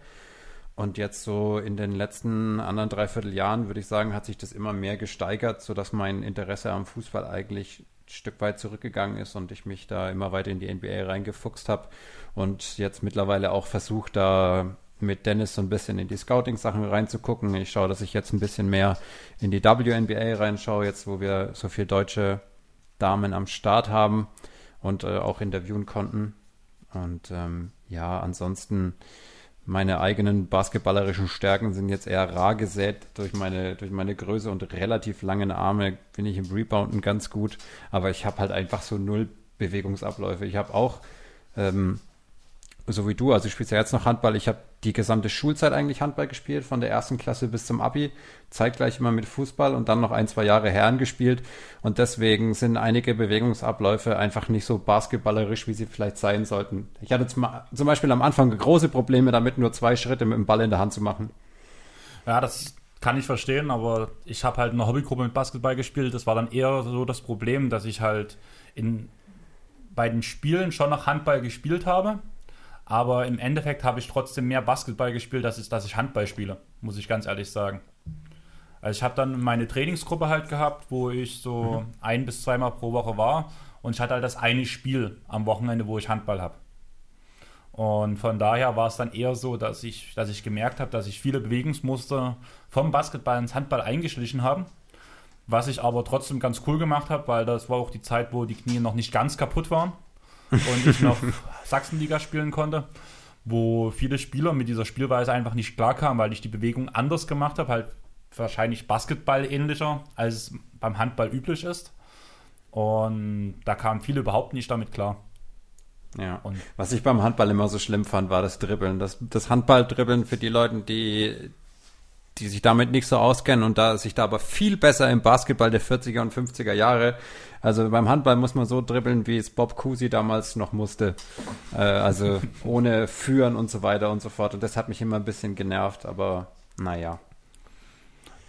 Und jetzt so in den letzten anderen dreiviertel Jahren, würde ich sagen, hat sich das immer mehr gesteigert, sodass mein Interesse am Fußball eigentlich ein Stück weit zurückgegangen ist und ich mich da immer weiter in die NBA reingefuchst habe und jetzt mittlerweile auch versucht, da mit Dennis so ein bisschen in die Scouting-Sachen reinzugucken. Ich schaue, dass ich jetzt ein bisschen mehr in die WNBA reinschaue, jetzt wo wir so viele deutsche Damen am Start haben und äh, auch interviewen konnten. Und ähm, ja, ansonsten meine eigenen basketballerischen Stärken sind jetzt eher rar gesät. Durch meine, durch meine Größe und relativ langen Arme bin ich im Rebounden ganz gut. Aber ich habe halt einfach so null Bewegungsabläufe. Ich habe auch, ähm, so wie du, also ich spiele ja jetzt noch Handball. Ich habe die gesamte Schulzeit eigentlich Handball gespielt, von der ersten Klasse bis zum Abi. Zeitgleich immer mit Fußball und dann noch ein, zwei Jahre Herren gespielt. Und deswegen sind einige Bewegungsabläufe einfach nicht so basketballerisch, wie sie vielleicht sein sollten. Ich hatte zum, Beispiel am Anfang große Probleme damit, nur zwei Schritte mit dem Ball in der Hand zu machen. Ja, das kann ich verstehen, aber ich habe halt in einer Hobbygruppe mit Basketball gespielt. Das war dann eher so das Problem, dass ich halt in, bei den Spielen schon noch Handball gespielt habe. Aber im Endeffekt habe ich trotzdem mehr Basketball gespielt, als ich, dass ich Handball spiele, muss ich ganz ehrlich sagen. Also ich habe dann meine Trainingsgruppe halt gehabt, wo ich so mhm. ein bis zweimal pro Woche war und ich hatte halt das eine Spiel am Wochenende, wo ich Handball habe. Und von daher war es dann eher so, dass ich, dass ich gemerkt habe, dass ich viele Bewegungsmuster vom Basketball ins Handball eingeschlichen habe. Was ich aber trotzdem ganz cool gemacht habe, weil das war auch die Zeit, wo die Knie noch nicht ganz kaputt waren und ich noch Sachsenliga spielen konnte, wo viele Spieler mit dieser Spielweise einfach nicht klarkamen, weil ich die Bewegung anders gemacht habe, halt wahrscheinlich Basketball ähnlicher, als es beim Handball üblich ist. Und da kamen viele überhaupt nicht damit klar. Ja. Und Was ich beim Handball immer so schlimm fand, war das Dribbeln. Das, das Handballdribbeln für die Leute, die, die sich damit nicht so auskennen und da sich da aber viel besser im Basketball der 40er und 50er Jahre. Also beim Handball muss man so dribbeln, wie es Bob Cousy damals noch musste. Äh, also ohne Führen und so weiter und so fort. Und das hat mich immer ein bisschen genervt, aber naja.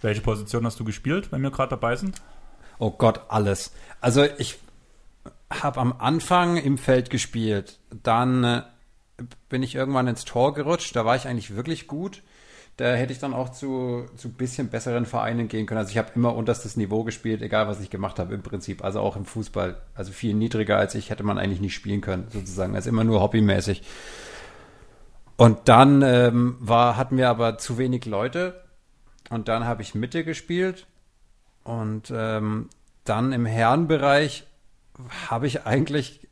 Welche Position hast du gespielt, wenn wir gerade dabei sind? Oh Gott, alles. Also ich habe am Anfang im Feld gespielt. Dann äh, bin ich irgendwann ins Tor gerutscht. Da war ich eigentlich wirklich gut da hätte ich dann auch zu, zu bisschen besseren Vereinen gehen können. Also ich habe immer unterstes Niveau gespielt, egal was ich gemacht habe im Prinzip. Also auch im Fußball. Also viel niedriger als ich hätte man eigentlich nicht spielen können, sozusagen. Also immer nur hobbymäßig. Und dann ähm, war, hatten wir aber zu wenig Leute. Und dann habe ich Mitte gespielt. Und ähm, dann im Herrenbereich habe ich eigentlich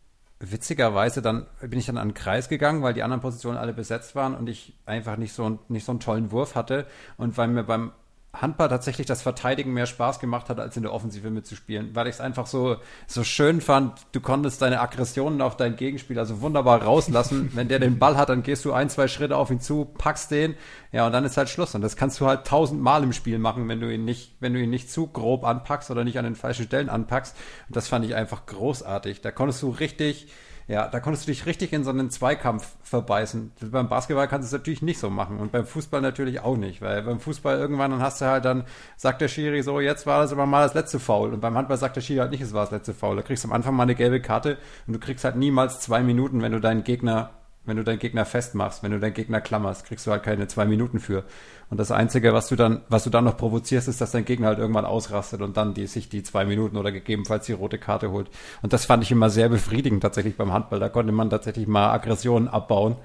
witzigerweise dann bin ich dann an den Kreis gegangen, weil die anderen Positionen alle besetzt waren und ich einfach nicht so, nicht so einen tollen Wurf hatte. Und weil mir beim Handball tatsächlich das Verteidigen mehr Spaß gemacht hat, als in der Offensive mitzuspielen, weil ich es einfach so, so schön fand. Du konntest deine Aggressionen auf deinen Gegenspieler so wunderbar rauslassen. Wenn der den Ball hat, dann gehst du ein, zwei Schritte auf ihn zu, packst den, ja, und dann ist halt Schluss. Und das kannst du halt tausendmal im Spiel machen, wenn du ihn nicht, wenn du ihn nicht zu grob anpackst oder nicht an den falschen Stellen anpackst. Und das fand ich einfach großartig. Da konntest du richtig, ja, da konntest du dich richtig in so einen Zweikampf verbeißen. Beim Basketball kannst du es natürlich nicht so machen und beim Fußball natürlich auch nicht, weil beim Fußball irgendwann dann hast du halt dann, sagt der Schiri so, jetzt war das aber mal das letzte Foul und beim Handball sagt der Schiri halt nicht, es war das letzte Foul. Da kriegst du am Anfang mal eine gelbe Karte und du kriegst halt niemals zwei Minuten, wenn du deinen Gegner wenn du deinen Gegner festmachst, wenn du deinen Gegner klammerst, kriegst du halt keine zwei Minuten für. Und das Einzige, was du dann, was du dann noch provozierst, ist, dass dein Gegner halt irgendwann ausrastet und dann die, sich die zwei Minuten oder gegebenenfalls die rote Karte holt. Und das fand ich immer sehr befriedigend tatsächlich beim Handball. Da konnte man tatsächlich mal Aggressionen abbauen.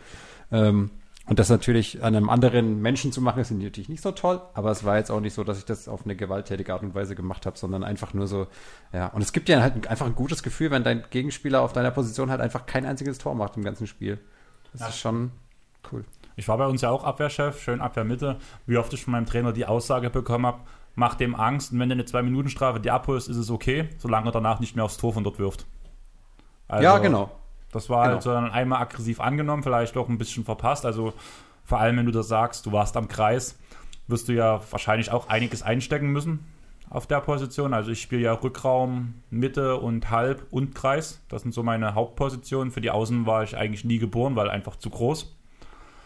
Ähm, und das natürlich an einem anderen Menschen zu machen, ist natürlich nicht so toll, aber es war jetzt auch nicht so, dass ich das auf eine gewalttätige Art und Weise gemacht habe, sondern einfach nur so, ja. Und es gibt dir halt einfach ein gutes Gefühl, wenn dein Gegenspieler auf deiner Position halt einfach kein einziges Tor macht im ganzen Spiel. Das ja. ist schon cool. Ich war bei uns ja auch Abwehrchef, schön Abwehrmitte. Wie oft ich von meinem Trainer die Aussage bekommen habe, mach dem Angst und wenn du eine Zwei-Minuten-Strafe die abholst, ist es okay, solange er danach nicht mehr aufs Tor von dort wirft. Also, ja, genau. Das war genau. also dann einmal aggressiv angenommen, vielleicht auch ein bisschen verpasst. Also vor allem, wenn du das sagst, du warst am Kreis, wirst du ja wahrscheinlich auch einiges einstecken müssen auf der Position. Also ich spiele ja Rückraum, Mitte und Halb und Kreis. Das sind so meine Hauptpositionen. Für die Außen war ich eigentlich nie geboren, weil einfach zu groß.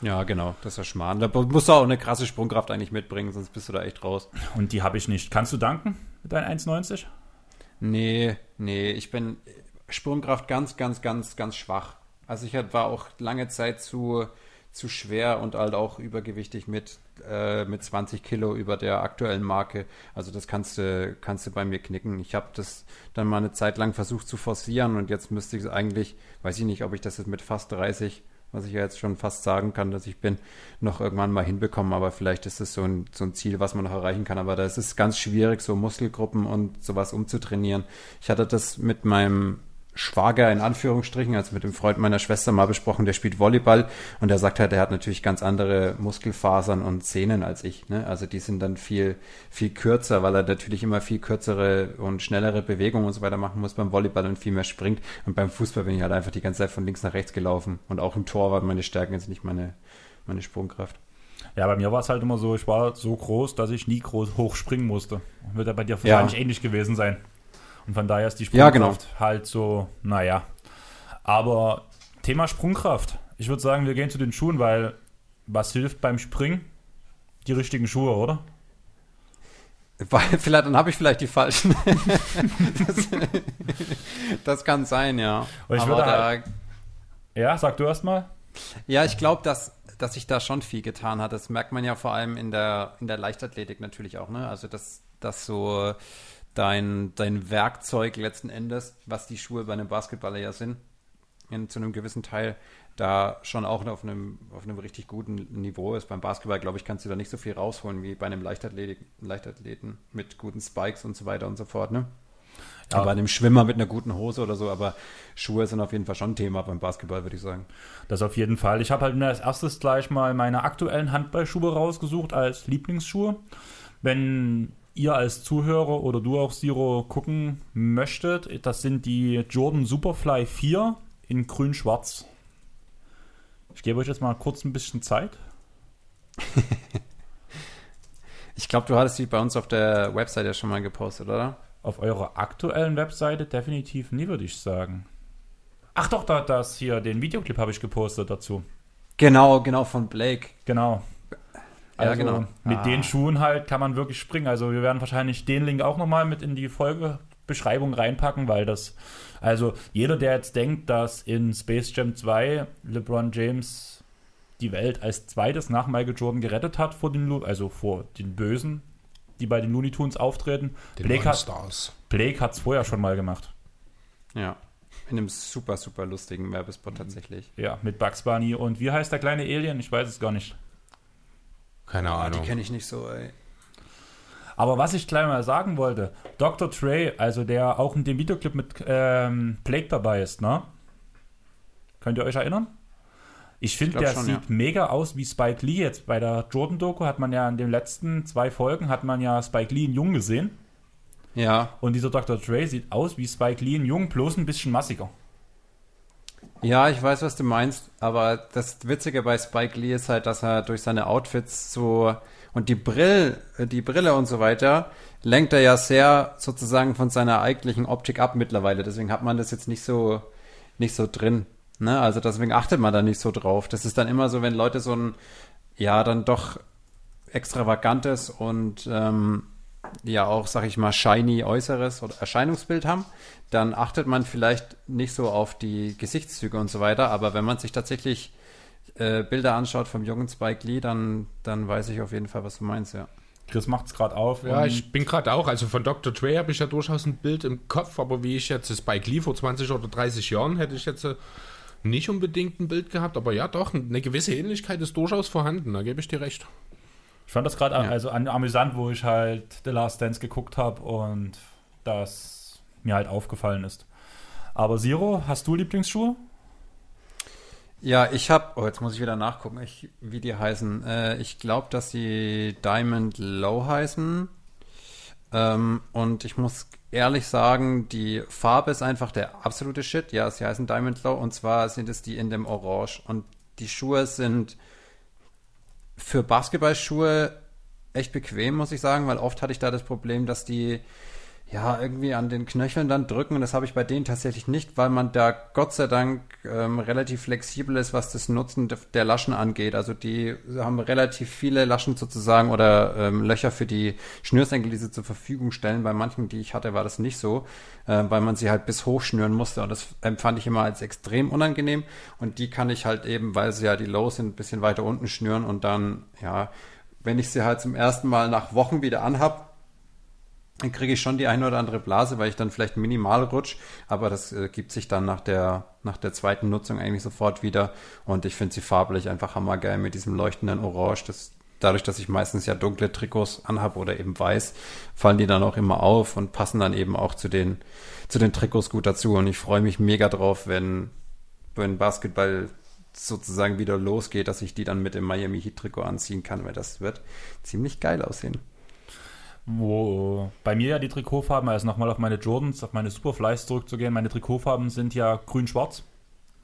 Ja, genau, das ist ja Schmarrn. Da musst du auch eine krasse Sprungkraft eigentlich mitbringen, sonst bist du da echt raus. Und die habe ich nicht. Kannst du danken mit deinen 1,90? Nee, nee, ich bin Sprungkraft ganz, ganz, ganz, ganz schwach. Also ich war auch lange Zeit zu, zu schwer und halt auch übergewichtig mit, äh, mit 20 Kilo über der aktuellen Marke. Also das kannst du, kannst du bei mir knicken. Ich habe das dann mal eine Zeit lang versucht zu forcieren und jetzt müsste ich es eigentlich, weiß ich nicht, ob ich das jetzt mit fast 30 was ich ja jetzt schon fast sagen kann, dass ich bin, noch irgendwann mal hinbekommen. Aber vielleicht ist es so ein, so ein Ziel, was man noch erreichen kann. Aber da ist es ganz schwierig, so Muskelgruppen und sowas umzutrainieren. Ich hatte das mit meinem Schwager in Anführungsstrichen, also mit dem Freund meiner Schwester mal besprochen, der spielt Volleyball und der sagt halt, er hat natürlich ganz andere Muskelfasern und Sehnen als ich. Ne? Also die sind dann viel, viel kürzer, weil er natürlich immer viel kürzere und schnellere Bewegungen und so weiter machen muss beim Volleyball und viel mehr springt. Und beim Fußball bin ich halt einfach die ganze Zeit von links nach rechts gelaufen. Und auch im Tor waren meine Stärken jetzt nicht meine, meine Sprungkraft. Ja, bei mir war es halt immer so, ich war so groß, dass ich nie groß hoch springen musste. Wird ja bei dir wahrscheinlich ja. ähnlich gewesen sein. Und von daher ist die Sprungkraft ja, genau. halt so, naja. Aber Thema Sprungkraft. Ich würde sagen, wir gehen zu den Schuhen, weil was hilft beim Springen? Die richtigen Schuhe, oder? Weil, vielleicht, dann habe ich vielleicht die falschen. das, das, kann sein, ja. Und ich würde halt, ja, sag du erst mal. Ja, ich glaube, dass, dass sich da schon viel getan hat. Das merkt man ja vor allem in der, in der Leichtathletik natürlich auch. Ne? Also, dass, dass so dein, dein Werkzeug letzten Endes, was die Schuhe bei einem Basketballer ja sind, in, zu einem gewissen Teil, da schon auch auf einem, auf einem richtig guten Niveau ist. Beim Basketball, glaube ich, kannst du da nicht so viel rausholen wie bei einem Leichtathletik, Leichtathleten mit guten Spikes und so weiter und so fort. Ne? Ja. Bei einem Schwimmer mit einer guten Hose oder so, aber Schuhe sind auf jeden Fall schon ein Thema beim Basketball, würde ich sagen. Das auf jeden Fall. Ich habe halt als erstes gleich mal meine aktuellen Handballschuhe rausgesucht als Lieblingsschuhe. Wenn ihr als Zuhörer oder du auch Siro gucken möchtet, das sind die Jordan Superfly 4 in grün-schwarz. Ich gebe euch jetzt mal kurz ein bisschen Zeit. ich glaube, du hattest die bei uns auf der Website ja schon mal gepostet, oder? Auf eurer aktuellen Webseite definitiv nie, würde ich sagen. Ach doch, da das hier, den Videoclip habe ich gepostet dazu. Genau, genau von Blake. Genau. Also ja, genau. Mit ah. den Schuhen halt kann man wirklich springen. Also wir werden wahrscheinlich den Link auch nochmal mit in die Folgebeschreibung reinpacken, weil das, also jeder, der jetzt denkt, dass in Space Jam 2 LeBron James die Welt als zweites nach Michael Jordan gerettet hat vor den, also vor den Bösen, die bei den Looney Tunes auftreten. Den Blake hat es vorher schon mal gemacht. Ja. In einem super, super lustigen Werbespot tatsächlich. Ja, mit Bugs Bunny und wie heißt der kleine Alien? Ich weiß es gar nicht. Keine oh, Ahnung. Die kenne ich nicht so, ey. Aber was ich gleich mal sagen wollte, Dr. Trey, also der auch in dem Videoclip mit ähm, Blake dabei ist, ne? Könnt ihr euch erinnern? Ich finde, der schon, sieht ja. mega aus wie Spike Lee. Jetzt bei der Jordan-Doku hat man ja in den letzten zwei Folgen hat man ja Spike Lee in Jung gesehen. Ja, Und dieser Dr. Dre sieht aus wie Spike Lee in Jung, bloß ein bisschen massiger. Ja, ich weiß, was du meinst, aber das Witzige bei Spike Lee ist halt, dass er durch seine Outfits so und die Brille, die Brille und so weiter, lenkt er ja sehr sozusagen von seiner eigentlichen Optik ab mittlerweile. Deswegen hat man das jetzt nicht so, nicht so drin. Ne? Also deswegen achtet man da nicht so drauf. Das ist dann immer so, wenn Leute so ein, ja, dann doch extravagantes und ähm, ja auch, sag ich mal, shiny äußeres oder Erscheinungsbild haben, dann achtet man vielleicht nicht so auf die Gesichtszüge und so weiter. Aber wenn man sich tatsächlich äh, Bilder anschaut vom jungen Spike Lee, dann, dann weiß ich auf jeden Fall, was du meinst, ja. Chris macht es gerade auf. Ja, ich bin gerade auch, also von Dr. Dre habe ich ja durchaus ein Bild im Kopf, aber wie ich jetzt Spike Lee vor 20 oder 30 Jahren hätte ich jetzt äh, nicht unbedingt ein Bild gehabt, aber ja doch, eine gewisse Ähnlichkeit ist durchaus vorhanden, da gebe ich dir recht. Ich fand das gerade Ja. also an, amüsant, wo ich halt The Last Dance geguckt habe und das mir halt aufgefallen ist. Aber Zero, hast du Lieblingsschuhe? Ja, ich habe, oh, jetzt muss ich wieder nachgucken, ich, wie die heißen. Äh, ich glaube, dass sie Diamond Low heißen. Ähm, und ich muss ehrlich sagen, die Farbe ist einfach der absolute Shit. Ja, sie heißen Diamond Low und zwar sind es die in dem Orange. Und die Schuhe sind für Basketballschuhe echt bequem, muss ich sagen, weil oft hatte ich da das Problem, dass die ja irgendwie an den Knöcheln dann drücken das habe ich bei denen tatsächlich nicht, weil man da Gott sei Dank ähm, relativ flexibel ist, was das Nutzen de- der Laschen angeht. Also die haben relativ viele Laschen sozusagen oder ähm, Löcher für die Schnürsenkel, die sie zur Verfügung stellen. Bei manchen, die ich hatte, war das nicht so, äh, weil man sie halt bis hoch schnüren musste und das empfand ich immer als extrem unangenehm und die kann ich halt eben, weil sie ja die Lows sind, ein bisschen weiter unten schnüren und dann, ja, wenn ich sie halt zum ersten Mal nach Wochen wieder anhab, dann kriege ich schon die eine oder andere Blase, weil ich dann vielleicht minimal rutsch, aber das äh, gibt sich dann nach der, nach der zweiten Nutzung eigentlich sofort wieder und ich finde sie farblich einfach hammergeil mit diesem leuchtenden Orange. Das, dadurch, dass ich meistens ja dunkle Trikots anhab oder eben weiß, fallen die dann auch immer auf und passen dann eben auch zu den, zu den Trikots gut dazu und ich freue mich mega drauf, wenn, wenn Basketball sozusagen wieder losgeht, dass ich die dann mit dem Miami Heat Trikot anziehen kann, weil das wird ziemlich geil aussehen. Wo bei mir ja die Trikotfarben, also nochmal auf meine Jordans, auf meine Superflies zurückzugehen, meine Trikotfarben sind ja grün-schwarz.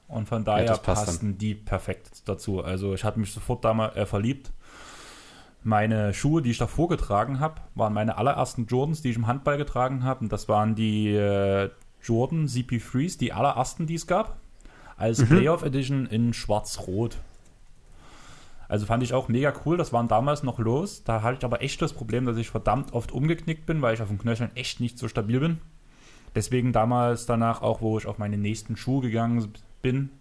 Und von daher das passt passen die perfekt dazu. Also ich hatte mich sofort damals äh, verliebt. Meine Schuhe, die ich davor getragen habe, waren meine allerersten Jordans, die ich im Handball getragen habe. Und das waren die äh, Jordan CP3s, die allerersten, die es gab. Als Playoff Edition in schwarz-rot. Also fand ich auch mega cool. Das waren damals noch los. Da hatte ich aber echt das Problem, dass ich verdammt oft umgeknickt bin, weil ich auf den Knöcheln echt nicht so stabil bin. Deswegen damals danach auch, wo ich auf meine nächsten Schuhe gegangen bin,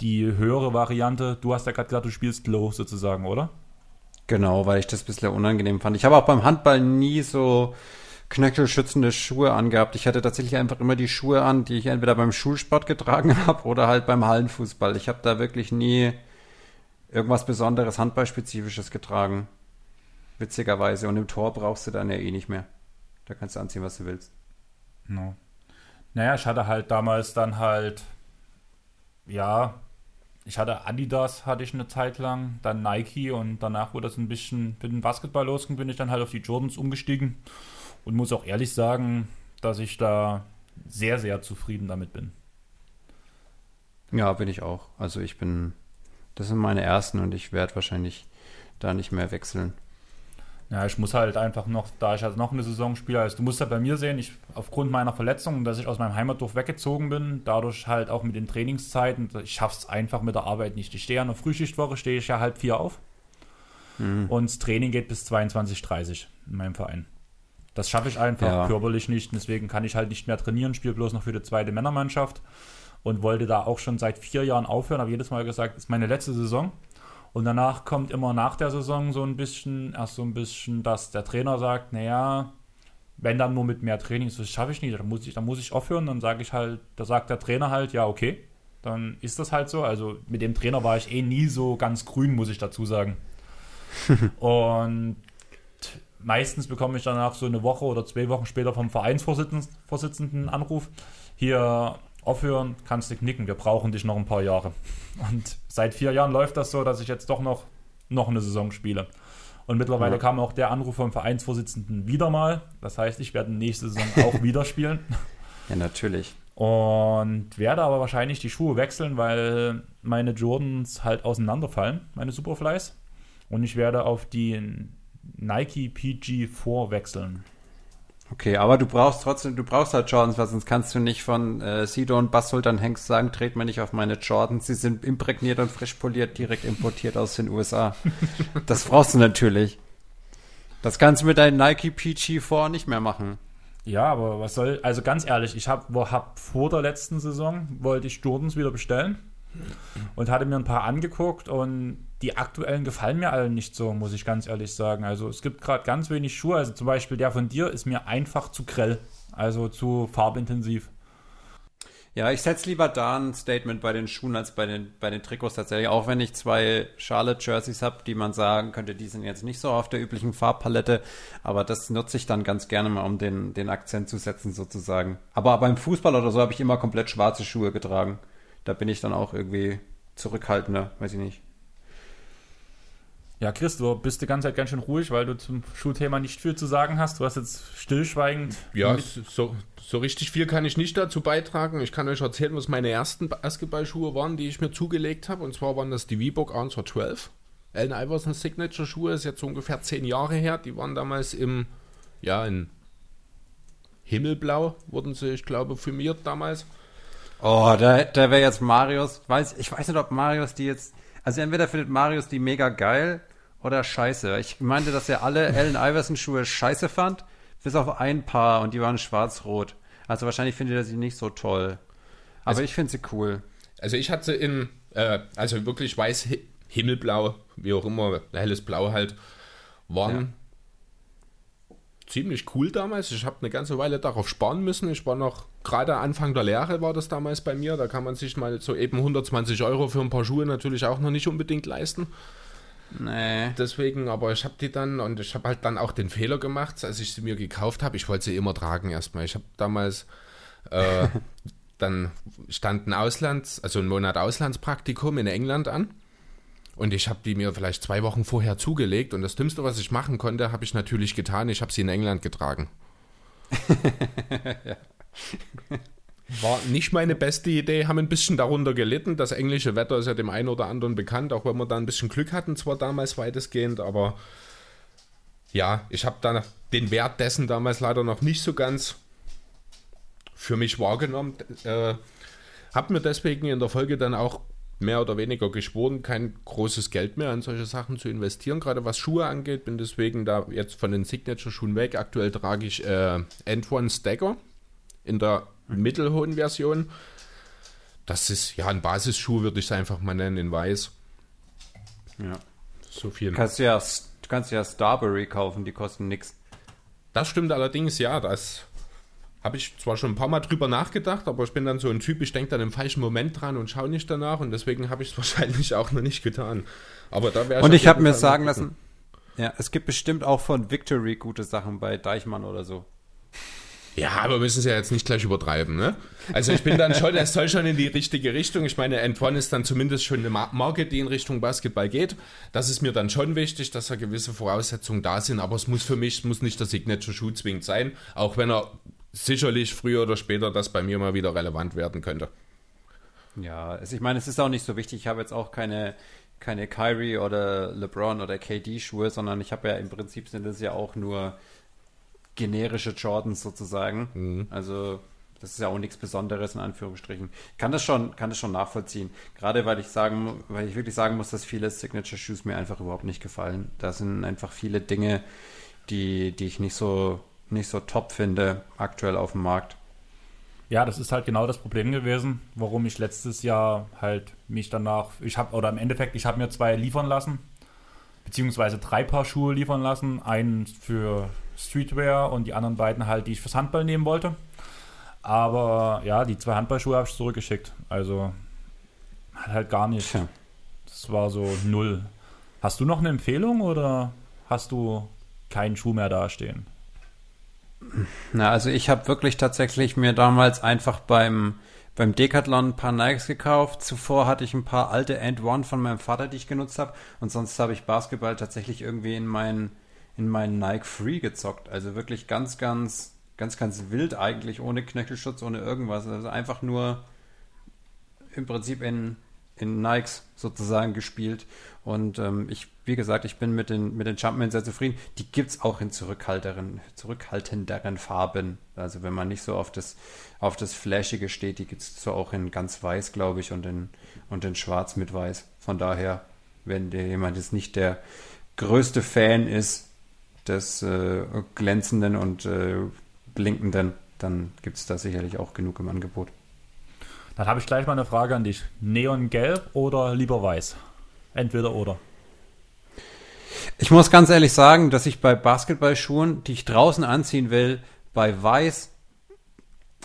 die höhere Variante. Du hast ja gerade gesagt, du spielst Low sozusagen, oder? Genau, weil ich das ein bisschen unangenehm fand. Ich habe auch beim Handball nie so knöchelschützende Schuhe angehabt. Ich hatte tatsächlich einfach immer die Schuhe an, die ich entweder beim Schulsport getragen habe oder halt beim Hallenfußball. Ich habe da wirklich nie irgendwas Besonderes, Handballspezifisches getragen. Witzigerweise. Und im Tor brauchst du dann ja eh nicht mehr. Da kannst du anziehen, was du willst. No. Naja, ich hatte halt damals dann halt, ja, ich hatte Adidas, hatte ich eine Zeit lang, dann Nike und danach, wo das ein bisschen mit dem Basketball losging, bin ich dann halt auf die Jordans umgestiegen und muss auch ehrlich sagen, dass ich da sehr, sehr zufrieden damit bin. Ja, bin ich auch. Also ich bin, das sind meine ersten und ich werde wahrscheinlich da nicht mehr wechseln. Ja, ich muss halt einfach noch, da ich halt noch eine Saison spiele, also du musst ja bei mir sehen, ich aufgrund meiner Verletzung, dass ich aus meinem Heimatdorf weggezogen bin, dadurch halt auch mit den Trainingszeiten, ich schaff's einfach mit der Arbeit nicht. Ich stehe ja eine Frühschichtwoche, stehe ich ja halb vier auf und das Training geht bis 22.30 in meinem Verein. Das schaffe ich einfach Ja. körperlich nicht, deswegen kann ich halt nicht mehr trainieren, spiele bloß noch für die zweite Männermannschaft und wollte da auch schon seit vier Jahren aufhören, habe jedes Mal gesagt, ist meine letzte Saison. Und danach kommt immer nach der Saison so ein bisschen, erst so ein bisschen, dass der Trainer sagt, naja, wenn dann nur mit mehr Training, das schaffe ich nicht, dann muss ich, dann muss ich aufhören, dann sage ich halt, da sagt der Trainer halt, ja, okay, dann ist das halt so. Also mit dem Trainer war ich eh nie so ganz grün, muss ich dazu sagen. Und meistens bekomme ich danach so eine Woche oder zwei Wochen später vom Vereinsvorsitzenden Anruf. Hier, aufhören, kannst du knicken, wir brauchen dich noch ein paar Jahre. Und seit vier Jahren läuft das so, dass ich jetzt doch noch, noch eine Saison spiele. Und mittlerweile ja. kam auch der Anruf vom Vereinsvorsitzenden wieder mal. Das heißt, ich werde nächste Saison auch wieder spielen. Ja, natürlich. Und werde aber wahrscheinlich die Schuhe wechseln, weil meine Jordans halt auseinanderfallen, meine Superflies. Und ich werde auf die Nike PG4 wechseln. Okay, aber du brauchst trotzdem, du brauchst halt Jordans, weil sonst kannst du nicht von äh, Sido und Bass Sultan Hengst sagen, dreht mir nicht auf meine Jordans, sie sind imprägniert und frisch poliert, direkt importiert aus den USA. das brauchst du natürlich. Das kannst du mit deinen Nike PG4 nicht mehr machen. Ja, aber was soll, also ganz ehrlich, ich habe hab vor der letzten Saison, wollte ich Jordans wieder bestellen und hatte mir ein paar angeguckt und die aktuellen gefallen mir alle nicht so, muss ich ganz ehrlich sagen. Also es gibt gerade ganz wenig Schuhe. Also zum Beispiel der von dir ist mir einfach zu grell, also zu farbintensiv. Ja, ich setze lieber da ein Statement bei den Schuhen als bei den, bei den Trikots tatsächlich. Auch wenn ich zwei Charlotte-Jerseys habe, die man sagen könnte, die sind jetzt nicht so auf der üblichen Farbpalette. Aber das nutze ich dann ganz gerne mal, um den, den Akzent zu setzen sozusagen. Aber beim Fußball oder so habe ich immer komplett schwarze Schuhe getragen. Da bin ich dann auch irgendwie zurückhaltender, weiß ich nicht. Ja, Chris, du bist die ganze Zeit ganz schön ruhig, weil du zum Schulthema nicht viel zu sagen hast. Du hast jetzt stillschweigend. Ja, so, so richtig viel kann ich nicht dazu beitragen. Ich kann euch erzählen, was meine ersten Basketballschuhe waren, die ich mir zugelegt habe. Und zwar waren das die Viborg Answer 12. Allen Iverson Signature Schuhe, ist jetzt ungefähr zehn Jahre her. Die waren damals im, ja, in Himmelblau, wurden sie, ich glaube, firmiert damals. Oh, da, da wäre jetzt Marius, weiß, ich weiß nicht, ob Marius die jetzt also entweder findet Marius die mega geil oder scheiße. Ich meinte, dass er alle Allen Iverson Schuhe scheiße fand, bis auf ein paar und die waren schwarz-rot. Also wahrscheinlich findet er sie nicht so toll. Aber also, ich finde sie cool. Also ich hatte in, äh, also wirklich weiß, himmelblau, wie auch immer, helles Blau halt, waren ziemlich cool damals. Ich habe eine ganze Weile darauf sparen müssen. Ich war noch gerade Anfang der Lehre war das damals bei mir. Da kann man sich mal so eben 120 Euro für ein paar Schuhe natürlich auch noch nicht unbedingt leisten. Nee. Deswegen, aber ich habe die dann und ich habe halt dann auch den Fehler gemacht, als ich sie mir gekauft habe. Ich wollte sie immer tragen erstmal. Ich habe damals äh, dann stand ein Auslands, also ein Monat Auslandspraktikum in England an. Und ich habe die mir vielleicht zwei Wochen vorher zugelegt. Und das Dümmste, was ich machen konnte, habe ich natürlich getan. Ich habe sie in England getragen. War nicht meine beste Idee, haben ein bisschen darunter gelitten. Das englische Wetter ist ja dem einen oder anderen bekannt, auch wenn wir da ein bisschen Glück hatten, zwar damals weitestgehend, aber ja, ich habe da den Wert dessen damals leider noch nicht so ganz für mich wahrgenommen. Äh, habe mir deswegen in der Folge dann auch mehr oder weniger geschworen, kein großes Geld mehr an solche Sachen zu investieren, gerade was Schuhe angeht. Bin deswegen da jetzt von den Signature-Schuhen weg. Aktuell trage ich äh, End One Stagger in der mhm. mittelhohen Version. Das ist ja ein Basisschuh, würde ich es einfach mal nennen, in weiß. Ja. So viel. Du kannst ja, du kannst ja Starbury kaufen, die kosten nichts. Das stimmt allerdings, ja. Das habe ich zwar schon ein paar Mal drüber nachgedacht, aber ich bin dann so ein Typ, ich denke dann im falschen Moment dran und schaue nicht danach und deswegen habe ich es wahrscheinlich auch noch nicht getan. Aber da wäre Und ich habe mir sagen lassen, ja, es gibt bestimmt auch von Victory gute Sachen bei Deichmann oder so. Ja, aber wir müssen es ja jetzt nicht gleich übertreiben, ne? Also ich bin dann schon, es soll schon in die richtige Richtung. Ich meine, N1 ist dann zumindest schon eine Marke, die in Richtung Basketball geht. Das ist mir dann schon wichtig, dass da gewisse Voraussetzungen da sind, aber es muss für mich, es muss nicht der Signature-Schuh zwingend sein, auch wenn er sicherlich früher oder später das bei mir mal wieder relevant werden könnte. Ja, also ich meine, es ist auch nicht so wichtig. Ich habe jetzt auch keine, keine Kyrie oder LeBron oder KD-Schuhe, sondern ich habe ja im Prinzip sind es ja auch nur generische Jordans sozusagen. Mhm. Also das ist ja auch nichts Besonderes in Anführungsstrichen. Ich kann das schon, kann das schon nachvollziehen. Gerade weil ich sagen, weil ich wirklich sagen muss, dass viele Signature Shoes mir einfach überhaupt nicht gefallen. Da sind einfach viele Dinge, die, die ich nicht so nicht so top finde aktuell auf dem Markt. Ja, das ist halt genau das Problem gewesen, warum ich letztes Jahr halt mich danach, ich habe, oder im Endeffekt, ich habe mir zwei liefern lassen, beziehungsweise drei Paar Schuhe liefern lassen, einen für Streetwear und die anderen beiden halt, die ich fürs Handball nehmen wollte. Aber ja, die zwei Handballschuhe habe ich zurückgeschickt. Also halt gar nicht. Tja. Das war so null. Hast du noch eine Empfehlung oder hast du keinen Schuh mehr dastehen? Na, also ich habe wirklich tatsächlich mir damals einfach beim beim Decathlon ein paar Nikes gekauft. Zuvor hatte ich ein paar alte End One von meinem Vater, die ich genutzt habe. Und sonst habe ich Basketball tatsächlich irgendwie in meinen, in meinen Nike Free gezockt. Also wirklich ganz, ganz, ganz, ganz wild eigentlich, ohne Knöchelschutz, ohne irgendwas. Also einfach nur im Prinzip in, in Nikes sozusagen gespielt. Und ähm, ich, wie gesagt, ich bin mit den, mit den Jumpman sehr zufrieden. Die gibt es auch in zurückhalteren, zurückhaltenderen Farben. Also wenn man nicht so auf das, auf das Flashige steht, die gibt es so auch in ganz weiß, glaube ich, und in, und in schwarz mit weiß. Von daher, wenn der jemand jetzt nicht der größte Fan ist des äh, glänzenden und äh, blinkenden, dann gibt es da sicherlich auch genug im Angebot. Dann habe ich gleich mal eine Frage an dich. Neongelb oder lieber weiß? Entweder oder. Ich muss ganz ehrlich sagen, dass ich bei Basketballschuhen, die ich draußen anziehen will, bei weiß,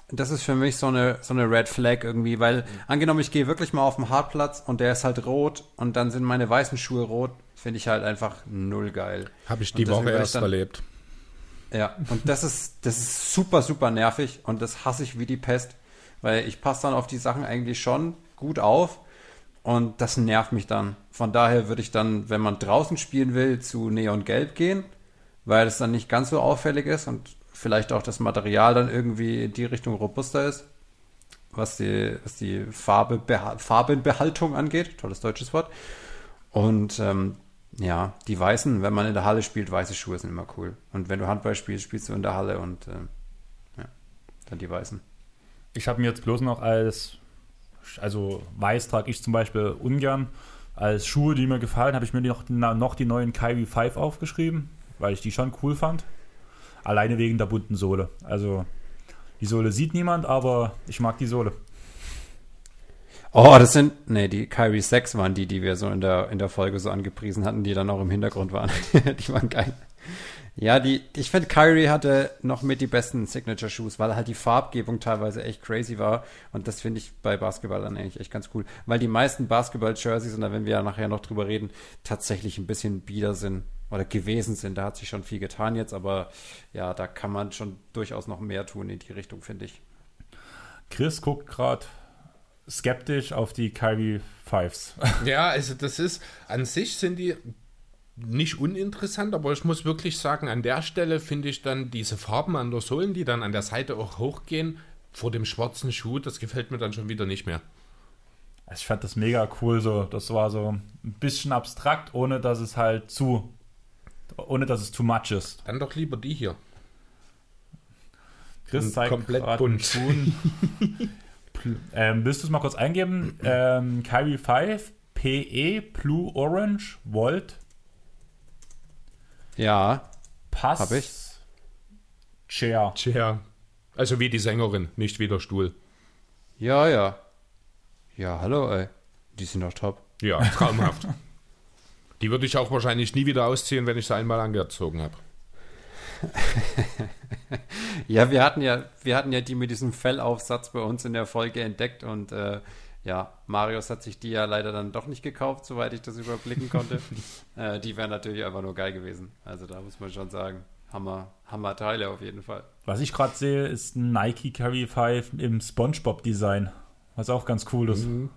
das ist für mich so eine, so eine Red Flag irgendwie, weil angenommen, ich gehe wirklich mal auf den Hartplatz und der ist halt rot und dann sind meine weißen Schuhe rot, finde ich halt einfach null geil. Habe ich die Woche erst dann- erlebt. Ja, und das ist, das ist super, super nervig und das hasse ich wie die Pest, weil ich passe dann auf die Sachen eigentlich schon gut auf und das nervt mich dann. Von daher würde ich dann, wenn man draußen spielen will, zu Neongelb gehen, weil es dann nicht ganz so auffällig ist und vielleicht auch das Material dann irgendwie in die Richtung robuster ist, was die, was die Farbe, Beha- Farbenbehaltung angeht. Tolles deutsches Wort. Und ähm, ja, die weißen, wenn man in der Halle spielt, weiße Schuhe sind immer cool. Und wenn du Handball spielst, spielst du in der Halle und äh, ja, dann die weißen. Ich habe mir jetzt bloß noch als, also weiß trage ich zum Beispiel ungern. Als Schuhe, die mir gefallen, habe ich mir noch, noch die neuen Kyrie 5 aufgeschrieben, weil ich die schon cool fand. Alleine wegen der bunten Sohle. Also die Sohle sieht niemand, aber ich mag die Sohle. Oh, das sind, nee, die Kyrie 6 waren die, die wir so in der, in der Folge so angepriesen hatten, die dann auch im Hintergrund waren. die waren geil. Ja, die, ich finde, Kyrie hatte noch mit die besten Signature-Shoes, weil halt die Farbgebung teilweise echt crazy war. Und das finde ich bei Basketball dann eigentlich echt ganz cool. Weil die meisten Basketball-Jerseys, und da werden wir ja nachher noch drüber reden, tatsächlich ein bisschen bieder sind oder gewesen sind. Da hat sich schon viel getan jetzt, aber ja, da kann man schon durchaus noch mehr tun in die Richtung, finde ich. Chris guckt gerade skeptisch auf die Kyrie 5s. Ja, also das ist, an sich sind die nicht uninteressant, aber ich muss wirklich sagen, an der Stelle finde ich dann diese Farben an der Sohlen, die dann an der Seite auch hochgehen, vor dem schwarzen Schuh, das gefällt mir dann schon wieder nicht mehr. Also ich fand das mega cool so. Das war so ein bisschen abstrakt, ohne dass es halt zu, ohne dass es too much ist. Dann doch lieber die hier. Chris zeigt komplett bunt. ähm, willst du es mal kurz eingeben? Ähm, Kyrie 5, PE, Blue Orange, Volt, Ja, Pass. Hab ich. Chair. Tja. Also wie die Sängerin, nicht wie der Stuhl. ja, ja. Ja, hallo, ey. Die sind doch top. Ja, traumhaft. die würde ich auch wahrscheinlich nie wieder ausziehen, wenn ich sie einmal angezogen habe. Ja, wir hatten ja, wir hatten ja die mit diesem Fellaufsatz bei uns in der Folge entdeckt und äh, ja, Marius hat sich die ja leider dann doch nicht gekauft, soweit ich das überblicken konnte. äh, die wären natürlich einfach nur geil gewesen. Also da muss man schon sagen, Hammer, Hammer Teile auf jeden Fall. Was ich gerade sehe, ist ein Nike Kyrie 5 im Spongebob-Design. Was auch ganz cool ist. Mhm.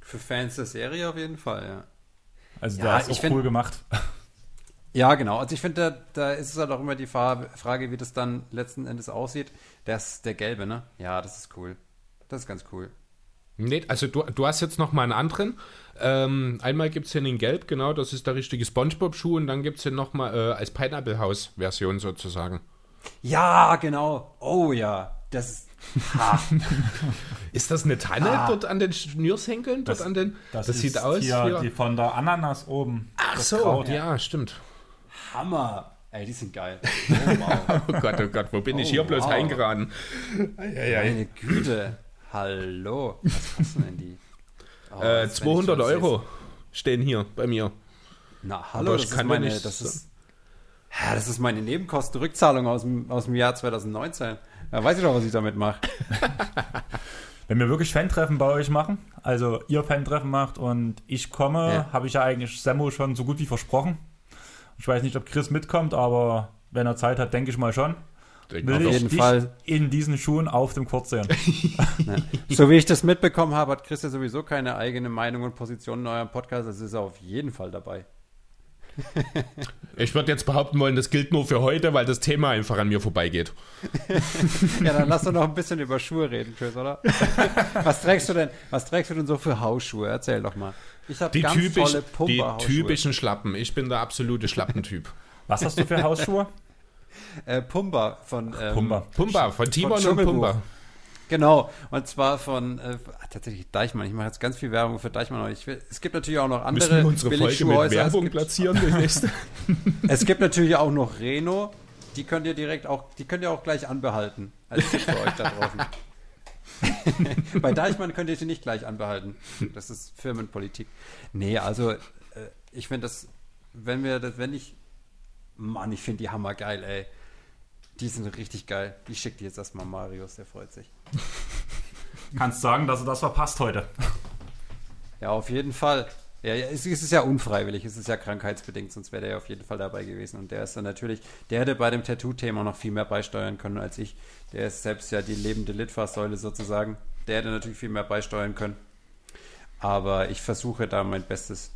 Für Fans der Serie auf jeden Fall, ja. Also Ja, der ist auch find- cool gemacht. Ja, genau. Also ich finde, da, da ist es halt auch immer die Farbe, Frage, wie das dann letzten Endes aussieht. Der ist der gelbe, ne? Ja, das ist cool. Das ist ganz cool. Nee, also du, du hast jetzt noch mal einen anderen. Ähm, einmal gibt es den Gelb, genau, das ist der richtige Spongebob-Schuh und dann gibt es hier noch mal äh, als Pineapple-House-Version sozusagen. Ja, genau. Oh ja. Das ist. Ha. Ist das eine Tanne Ah. dort an den Schnürsenkeln? Dort Das- an den, das, ist sieht aus wie... die von der Ananas oben. Ach das so, Kraut. ja, stimmt. Hammer. Ey, die sind geil. Oh, wow. Oh Gott, oh Gott, wo bin ich Oh, hier bloß wow. eingeraten? Eieiei. Meine Güte. Hallo. Was kosten denn die? Oh, Äh, das, wenn ich 200 das Euro stehen hier bei mir. Na, hallo, das kann ist meine, nicht das ist, ja, das ist meine Nebenkostenrückzahlung aus dem, aus dem Jahr 2019. Da weiß ich doch, was ich damit mache. Wenn wir wirklich Fan-Treffen bei euch machen, also ihr Fan-Treffen macht und ich komme, Ja. habe ich ja eigentlich Semmo schon so gut wie versprochen. Ich weiß nicht, ob Chris mitkommt, aber wenn er Zeit hat, denke ich mal schon. Will ich jeden dich Fall. in diesen Schuhen auf dem Court sehen. So wie ich das mitbekommen habe, hat Chris ja sowieso keine eigene Meinung und Position in eurem Podcast. Das ist er auf jeden Fall dabei. Ich würde jetzt behaupten wollen, das gilt nur für heute, weil das Thema einfach an mir vorbeigeht. Ja, dann lass doch noch ein bisschen über Schuhe reden, Chris, oder? was trägst du denn? Was trägst du denn so für Hausschuhe? Erzähl doch mal. Ich habe Die, ganz typisch, tolle die Pumper-Hausschuhe. typischen Schlappen. Ich bin der absolute Schlappentyp. Was hast du für Hausschuhe? Äh, Pumba von ähm, Pumba. Pumba, von Timon und Dschungelbuch. Pumba. Genau, und zwar von äh, tatsächlich Deichmann. Ich mache jetzt ganz viel Werbung für Deichmann. Ich will, es gibt natürlich auch noch andere Müssen wir unsere Folge mit. Werbung es, gibt, platzieren demnächst? es gibt natürlich auch noch Reno. Die könnt ihr direkt auch, die könnt ihr auch gleich anbehalten. Als Tipp für euch da draußen. Bei Deichmann könnt ihr sie nicht gleich anbehalten. Das ist Firmenpolitik. Nee, also äh, ich finde das, wenn wir das, wenn ich, Mann, ich finde die Hammer geil, ey. Die sind richtig geil. Die schickt dir jetzt erstmal Marius, der freut sich. Kannst sagen, dass du das verpasst heute. Ja, auf jeden Fall. Ja, es ist ja unfreiwillig, es ist ja krankheitsbedingt, sonst wäre der ja auf jeden Fall dabei gewesen. Und der ist dann natürlich, der hätte bei dem Tattoo-Thema noch viel mehr beisteuern können als ich. Der ist selbst ja die lebende Litfaßsäule sozusagen. Der hätte natürlich viel mehr beisteuern können. Aber ich versuche da mein Bestes,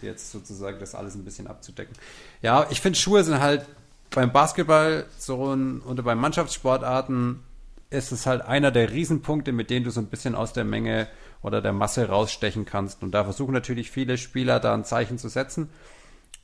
jetzt sozusagen das alles ein bisschen abzudecken. Ja, ich finde, Schuhe sind halt beim Basketball so ein, oder bei Mannschaftssportarten ist es halt einer der Riesenpunkte, mit denen du so ein bisschen aus der Menge oder der Masse rausstechen kannst. Und da versuchen natürlich viele Spieler da ein Zeichen zu setzen.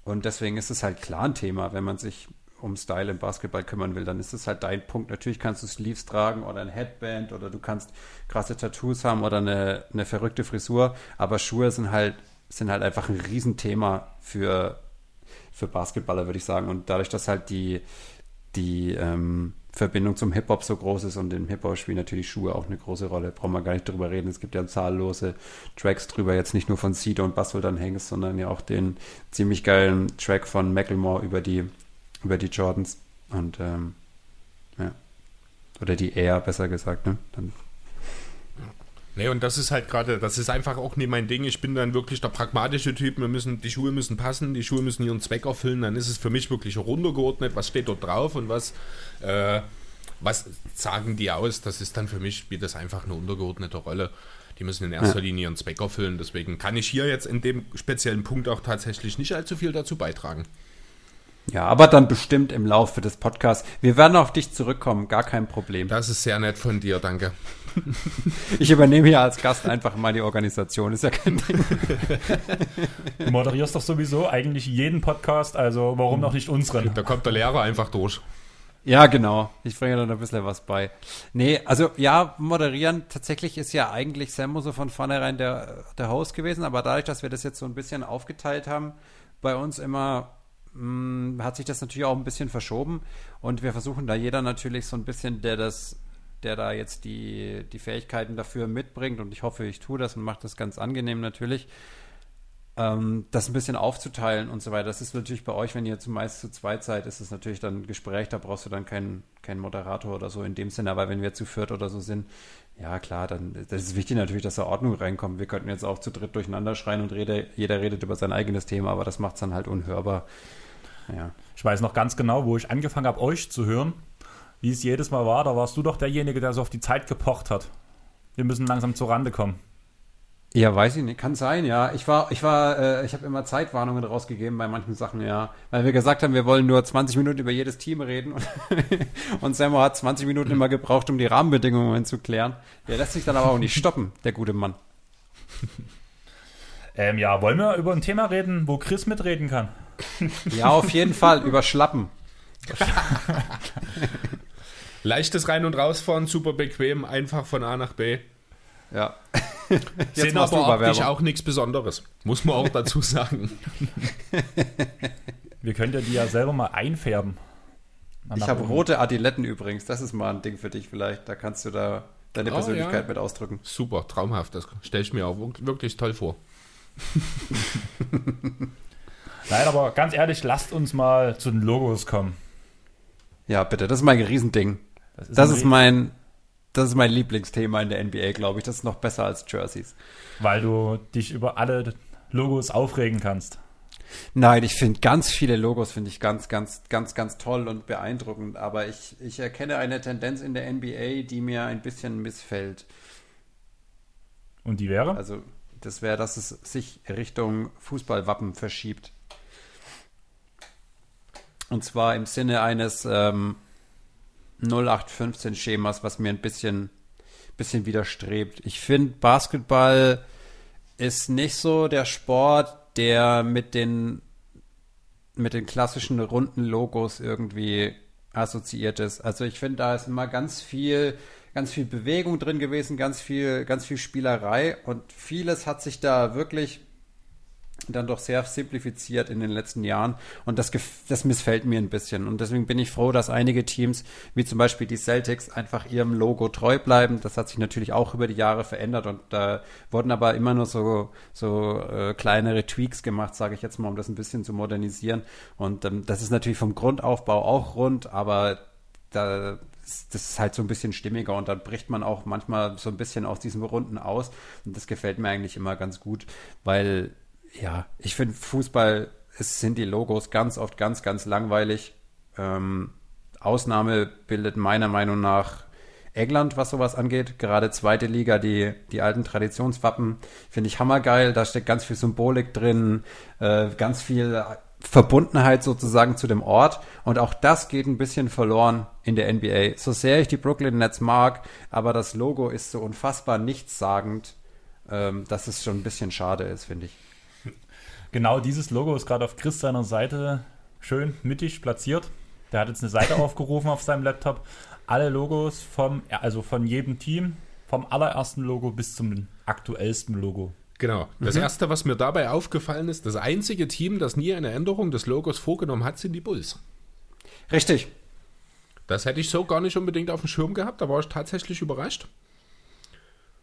Und deswegen ist es halt klar ein Thema, wenn man sich um Style im Basketball kümmern will, dann ist es halt dein Punkt. Natürlich kannst du Sleeves tragen oder ein Headband oder du kannst krasse Tattoos haben oder eine, eine verrückte Frisur, aber Schuhe sind halt, sind halt einfach ein Riesenthema für, für Basketballer, würde ich sagen. Und dadurch, dass halt die, die ähm, Verbindung zum Hip-Hop so groß ist und im Hip-Hop spielen natürlich Schuhe auch eine große Rolle. Brauchen wir gar nicht drüber reden. Es gibt ja zahllose Tracks drüber, jetzt nicht nur von Cedar und Buzzwell dann Hanks, sondern ja auch den ziemlich geilen Track von Macklemore über die, über die Jordans und ähm, ja. Oder die Air, besser gesagt, ne? Dann, Nee, und das ist halt gerade, das ist einfach auch nie mein Ding. Ich bin dann wirklich der pragmatische Typ. Wir müssen, die Schuhe müssen passen, die Schuhe müssen ihren Zweck erfüllen. Dann ist es für mich wirklich runtergeordnet, was steht dort drauf und was, äh, was sagen die aus. Das ist dann für mich, spielt das einfach eine untergeordnete Rolle. Die müssen in erster. Linie ihren Zweck erfüllen. Deswegen kann ich hier jetzt in dem speziellen Punkt auch tatsächlich nicht allzu viel dazu beitragen. ja, aber dann bestimmt im Laufe des Podcasts. Wir werden auf dich zurückkommen, gar kein Problem. Das ist sehr nett von dir, danke. Ich übernehme hier als Gast einfach mal die Organisation, ist ja kein Ding. Du moderierst doch sowieso eigentlich jeden Podcast, also warum noch nicht unseren? Da kommt der Lehrer einfach durch. Ja, genau. Ich bringe dann ein bisschen was bei. Nee, also ja, moderieren tatsächlich ist ja eigentlich Sammo so von vornherein der, der Host gewesen, aber dadurch, dass wir das jetzt so ein bisschen aufgeteilt haben, bei uns immer mh, hat sich das natürlich auch ein bisschen verschoben und wir versuchen da jeder natürlich so ein bisschen, der das, der da jetzt die, die Fähigkeiten dafür mitbringt und ich hoffe, ich tue das und mache das ganz angenehm natürlich, ähm, das ein bisschen aufzuteilen und so weiter. Das ist natürlich bei euch, wenn ihr zumeist zu zweit seid, ist es natürlich dann ein Gespräch, da brauchst du dann keinen, keinen Moderator oder so in dem Sinne, aber wenn wir zu viert oder so sind, ja klar, dann das ist wichtig natürlich, dass da Ordnung reinkommt. Wir könnten jetzt auch zu dritt durcheinander schreien und rede, jeder redet über sein eigenes Thema, aber das macht es dann halt unhörbar. Ja. Ich weiß noch ganz genau, wo ich angefangen habe, euch zu hören, wie es jedes Mal war. Da warst du doch derjenige, der so auf die Zeit gepocht hat. Wir müssen langsam zur Rande kommen. Ja, weiß ich nicht. Kann sein, ja. Ich war, ich war, äh, ich habe immer Zeitwarnungen rausgegeben bei manchen Sachen, ja. Weil wir gesagt haben, wir wollen nur 20 Minuten über jedes Team reden. Und, und Sammo hat 20 Minuten immer gebraucht, um die Rahmenbedingungen zu klären. Der lässt sich dann aber auch nicht stoppen, der gute Mann. Ähm, ja, wollen wir über ein Thema reden, wo Chris mitreden kann? Ja, auf jeden Fall, über Schlappen. Leichtes Rein- und Rausfahren, super bequem, einfach von A nach B. Ja. Sind machst du aber optisch auch nichts Besonderes, muss man auch dazu sagen. Wir können ja die ja selber mal einfärben. Mal Ich habe rote Adiletten übrigens. Das ist mal ein Ding für dich vielleicht. Da kannst du da deine Oh, Persönlichkeit ja. mit ausdrücken. Super, traumhaft, das stelle ich mir auch wirk- wirklich toll vor. Nein, aber ganz ehrlich, lasst uns mal zu den Logos kommen. Ja, bitte. Das ist mein Riesending. Das ein ist mein, das ist mein Lieblingsthema in der NBA, glaube ich. Das ist noch besser als Jerseys. Weil du dich über alle Logos aufregen kannst. Nein, ich finde ganz viele Logos finde ich ganz, ganz, ganz, ganz toll und beeindruckend. Aber ich, ich erkenne eine Tendenz in der NBA, die mir ein bisschen missfällt. Und die wäre? Also das wäre, dass es sich Richtung Fußballwappen verschiebt. Und zwar im Sinne eines ähm, 0815-Schemas, was mir ein bisschen, bisschen widerstrebt. Ich finde, Basketball ist nicht so der Sport, der mit den, mit den klassischen runden Logos irgendwie assoziiert ist. Also ich finde, da ist immer ganz viel, ganz viel Bewegung drin gewesen, ganz viel, ganz viel Spielerei und vieles hat sich da wirklich dann doch sehr simplifiziert in den letzten Jahren. Und das, das missfällt mir ein bisschen. Und deswegen bin ich froh, dass einige Teams, wie zum Beispiel die Celtics, einfach ihrem Logo treu bleiben. Das hat sich natürlich auch über die Jahre verändert. Und da wurden aber immer nur so, so äh, kleinere Tweaks gemacht, sage ich jetzt mal, um das ein bisschen zu modernisieren. Und ähm, das ist natürlich vom Grundaufbau auch rund, aber da das ist halt so ein bisschen stimmiger. Und dann bricht man auch manchmal so ein bisschen aus diesem Runden aus. Und das gefällt mir eigentlich immer ganz gut, weil ja, ich finde Fußball, es sind die Logos ganz oft ganz, ganz langweilig. Ähm, Ausnahme bildet meiner Meinung nach England, was sowas angeht. Gerade zweite Liga, die, die alten Traditionswappen, finde ich hammergeil. Da steckt ganz viel Symbolik drin, äh, ganz viel Verbundenheit sozusagen zu dem Ort. Und auch das geht ein bisschen verloren in der NBA. So sehr ich die Brooklyn Nets mag, aber das Logo ist so unfassbar nichtssagend, ähm, dass es schon ein bisschen schade ist, finde ich. Genau dieses Logo ist gerade auf Chris seiner Seite schön mittig platziert. Der hat jetzt eine Seite aufgerufen auf seinem Laptop. Alle Logos vom, also von jedem Team, vom allerersten Logo bis zum aktuellsten Logo. Genau. Das mhm. erste, was mir dabei aufgefallen ist, das einzige Team, das nie eine Änderung des Logos vorgenommen hat, sind die Bulls. Richtig. Das hätte ich so gar nicht unbedingt auf dem Schirm gehabt, da war ich tatsächlich überrascht.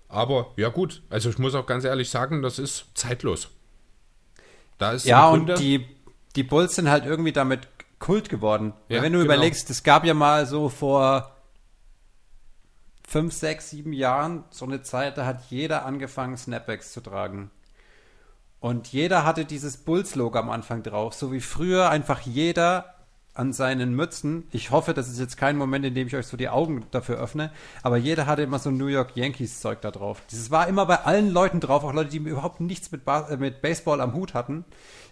Aber ja gut, also ich muss auch ganz ehrlich sagen, das ist zeitlos. Da ist ja, und die, die Bulls sind halt irgendwie damit Kult geworden. Ja, wenn du genau. überlegst, es gab ja mal so vor fünf, sechs, sieben Jahren so eine Zeit, da hat jeder angefangen, Snapbacks zu tragen. Und jeder hatte dieses Bulls-Logo am Anfang drauf, so wie früher einfach jeder an seinen Mützen. Ich hoffe, das ist jetzt kein Moment, in dem ich euch so die Augen dafür öffne, aber jeder hatte immer so New York Yankees Zeug da drauf. Dieses war immer bei allen Leuten drauf, auch Leute, die überhaupt nichts mit, ba äh, mit Baseball am Hut hatten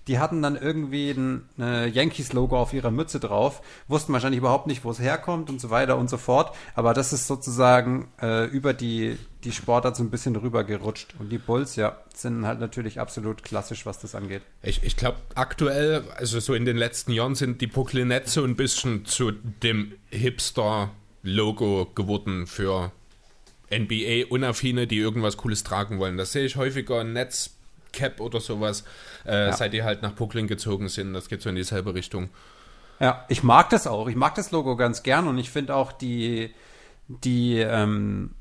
die hatten dann irgendwie ein äh, Yankees-Logo auf ihrer Mütze drauf, wussten wahrscheinlich überhaupt nicht, wo es herkommt und so weiter und so fort. Aber das ist sozusagen äh, über die, die Sportart so ein bisschen rübergerutscht. Und die Bulls, ja, sind halt natürlich absolut klassisch, was das angeht. Ich, ich glaube, aktuell, also so in den letzten Jahren, sind die Brooklyn Nets so ein bisschen zu dem Hipster-Logo geworden für NBA-Unaffine, die irgendwas Cooles tragen wollen. Das sehe ich häufiger in Netz Cap oder sowas, äh, ja. seit die halt nach Brooklyn gezogen sind. Das geht so in dieselbe Richtung. Ja, ich mag das auch. Ich mag das Logo ganz gern und ich finde auch die, die, ähm,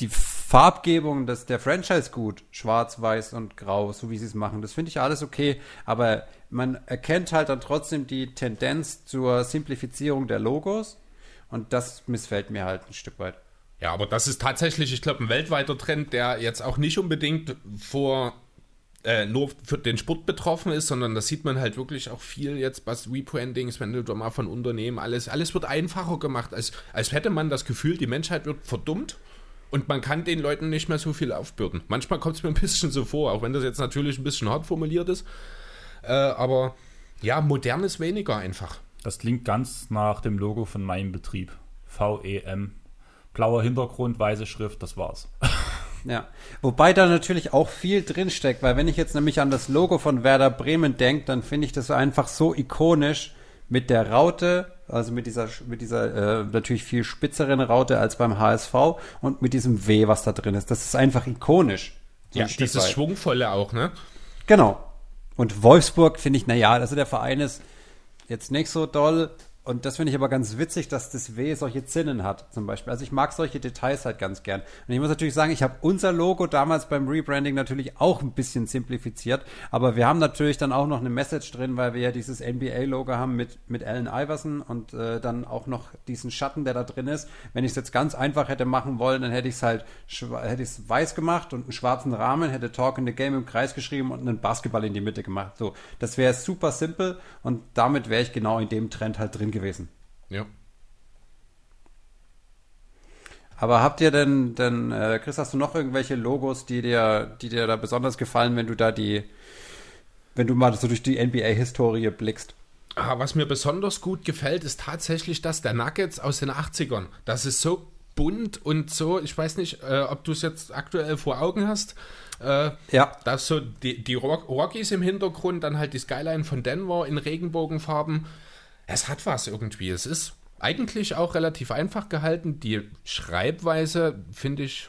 die Farbgebung des, der Franchise gut. Schwarz, weiß und grau, so wie sie es machen. Das finde ich alles okay. Aber man erkennt halt dann trotzdem die Tendenz zur Simplifizierung der Logos. Und das missfällt mir halt ein Stück weit. Ja, aber das ist tatsächlich, ich glaube, ein weltweiter Trend, der jetzt auch nicht unbedingt vor äh, nur für den Sport betroffen ist, sondern das sieht man halt wirklich auch viel jetzt bei Rebrandings, wenn du da mal von Unternehmen alles, alles wird einfacher gemacht, als, als hätte man das Gefühl, die Menschheit wird verdummt und man kann den Leuten nicht mehr so viel aufbürden. Manchmal kommt es mir ein bisschen so vor, auch wenn das jetzt natürlich ein bisschen hart formuliert ist, äh, aber ja, modern ist weniger einfach. Das klingt ganz nach dem Logo von meinem Betrieb. VEM blauer Hintergrund, weiße Schrift, das war's. Ja, wobei da natürlich auch viel drinsteckt, weil wenn ich jetzt nämlich an das Logo von Werder Bremen denke, dann finde ich das einfach so ikonisch mit der Raute, also mit dieser, mit dieser äh, natürlich viel spitzeren Raute als beim HSV und mit diesem W, was da drin ist. Das ist einfach ikonisch. So ja, dieses Schwungvolle auch, ne? Genau. Und Wolfsburg finde ich, naja, also der Verein ist jetzt nicht so doll, und das finde ich aber ganz witzig, dass das W solche Zinnen hat, zum Beispiel. Also ich mag solche Details halt ganz gern. Und ich muss natürlich sagen, ich habe unser Logo damals beim Rebranding natürlich auch ein bisschen simplifiziert, aber wir haben natürlich dann auch noch eine Message drin, weil wir ja dieses NBA-Logo haben mit, mit Allen Iverson und äh, dann auch noch diesen Schatten, der da drin ist. Wenn ich es jetzt ganz einfach hätte machen wollen, dann hätte ich es halt hätte ich es weiß gemacht und einen schwarzen Rahmen, hätte Talk in the Game im Kreis geschrieben und einen Basketball in die Mitte gemacht. So, das wäre super simpel und damit wäre ich genau in dem Trend halt drin gewesen. Ja. Aber habt ihr denn, denn äh, Chris, hast du noch irgendwelche Logos, die dir, die dir da besonders gefallen, wenn du da die, wenn du mal so durch die NBA-Historie blickst? Ah, was mir besonders gut gefällt, ist tatsächlich das der Nuggets aus den 80ern. Das ist so bunt und so, ich weiß nicht, äh, ob du es jetzt aktuell vor Augen hast. Äh, ja. Da so die, die Rockies im Hintergrund, dann halt die Skyline von Denver in Regenbogenfarben. Es hat was irgendwie. Es ist eigentlich auch relativ einfach gehalten. Die Schreibweise finde ich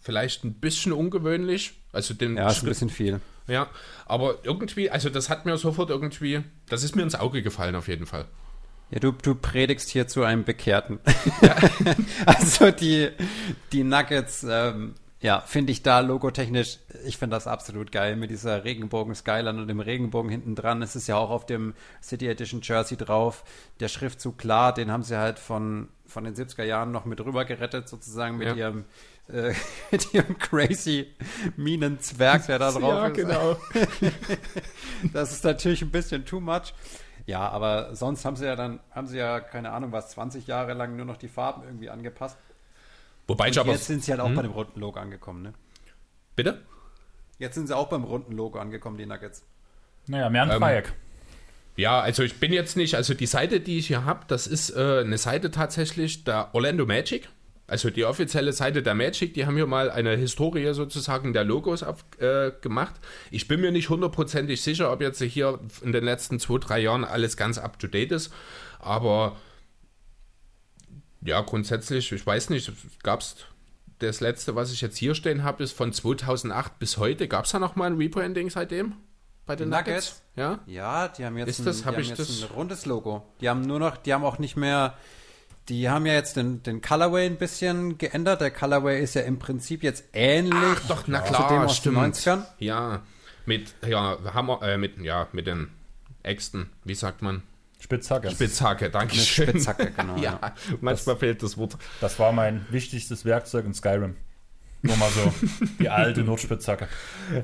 vielleicht ein bisschen ungewöhnlich. Also den ja, ist ein bisschen viel. Ja, aber irgendwie, also das hat mir sofort irgendwie, das ist mir ins Auge gefallen auf jeden Fall. Ja, du, du predigst hier zu einem Bekehrten. Ja. also die, die Nuggets ähm, ja, finde ich da logotechnisch, ich finde das absolut geil mit dieser Regenbogen-Skyline und dem Regenbogen hinten dran. Es ist ja auch auf dem City Edition Jersey drauf. Der Schriftzug klar, den haben sie halt von, von den 70er Jahren noch mit rüber gerettet, sozusagen mit ja. ihrem äh, mit ihrem crazy Minenzwerg, der da drauf ja, ist. genau. das ist natürlich ein bisschen too much. Ja, aber sonst haben sie ja dann, haben sie ja, keine Ahnung was, 20 Jahre lang nur noch die Farben irgendwie angepasst. Wobei ich aber. Jetzt sind sie halt auch hm? bei dem runden Logo angekommen, ne? Bitte? Jetzt sind sie auch beim runden Logo angekommen, die Nuggets. Naja, mehr ein ähm, Dreieck. Ja, also ich bin jetzt nicht, also die Seite, die ich hier habe, das ist äh, eine Seite tatsächlich der Orlando Magic. Also die offizielle Seite der Magic, die haben hier mal eine Historie sozusagen der Logos auf, äh, gemacht. Ich bin mir nicht hundertprozentig sicher, ob jetzt hier in den letzten zwei, drei Jahren alles ganz up to date ist. Aber ja, grundsätzlich, ich weiß nicht, gab es das letzte, was ich jetzt hier stehen habe, ist von 2008 bis heute. Gab es da noch mal ein Rebranding seitdem? Bei den Nuggets? Nuggets? Ja? ja, die haben jetzt, ist das, ein, hab ich das? ein rundes Logo. Die haben nur noch, die haben auch nicht mehr, die haben ja jetzt den, den Colorway ein bisschen geändert. Der Colorway ist ja im Prinzip jetzt ähnlich Ach, doch, na klar, zu dem aus stimmt. den 90ern. Ja, mit, ja, Hammer, äh, mit, ja, mit den Äxten, wie sagt man? Spitzhacke. Spitzhacke, danke schön. Spitzhacke, genau. ja, ja, manchmal das, fehlt das Wort. Das war mein wichtigstes Werkzeug in Skyrim. Nur mal so, die alte Notspitzhacke.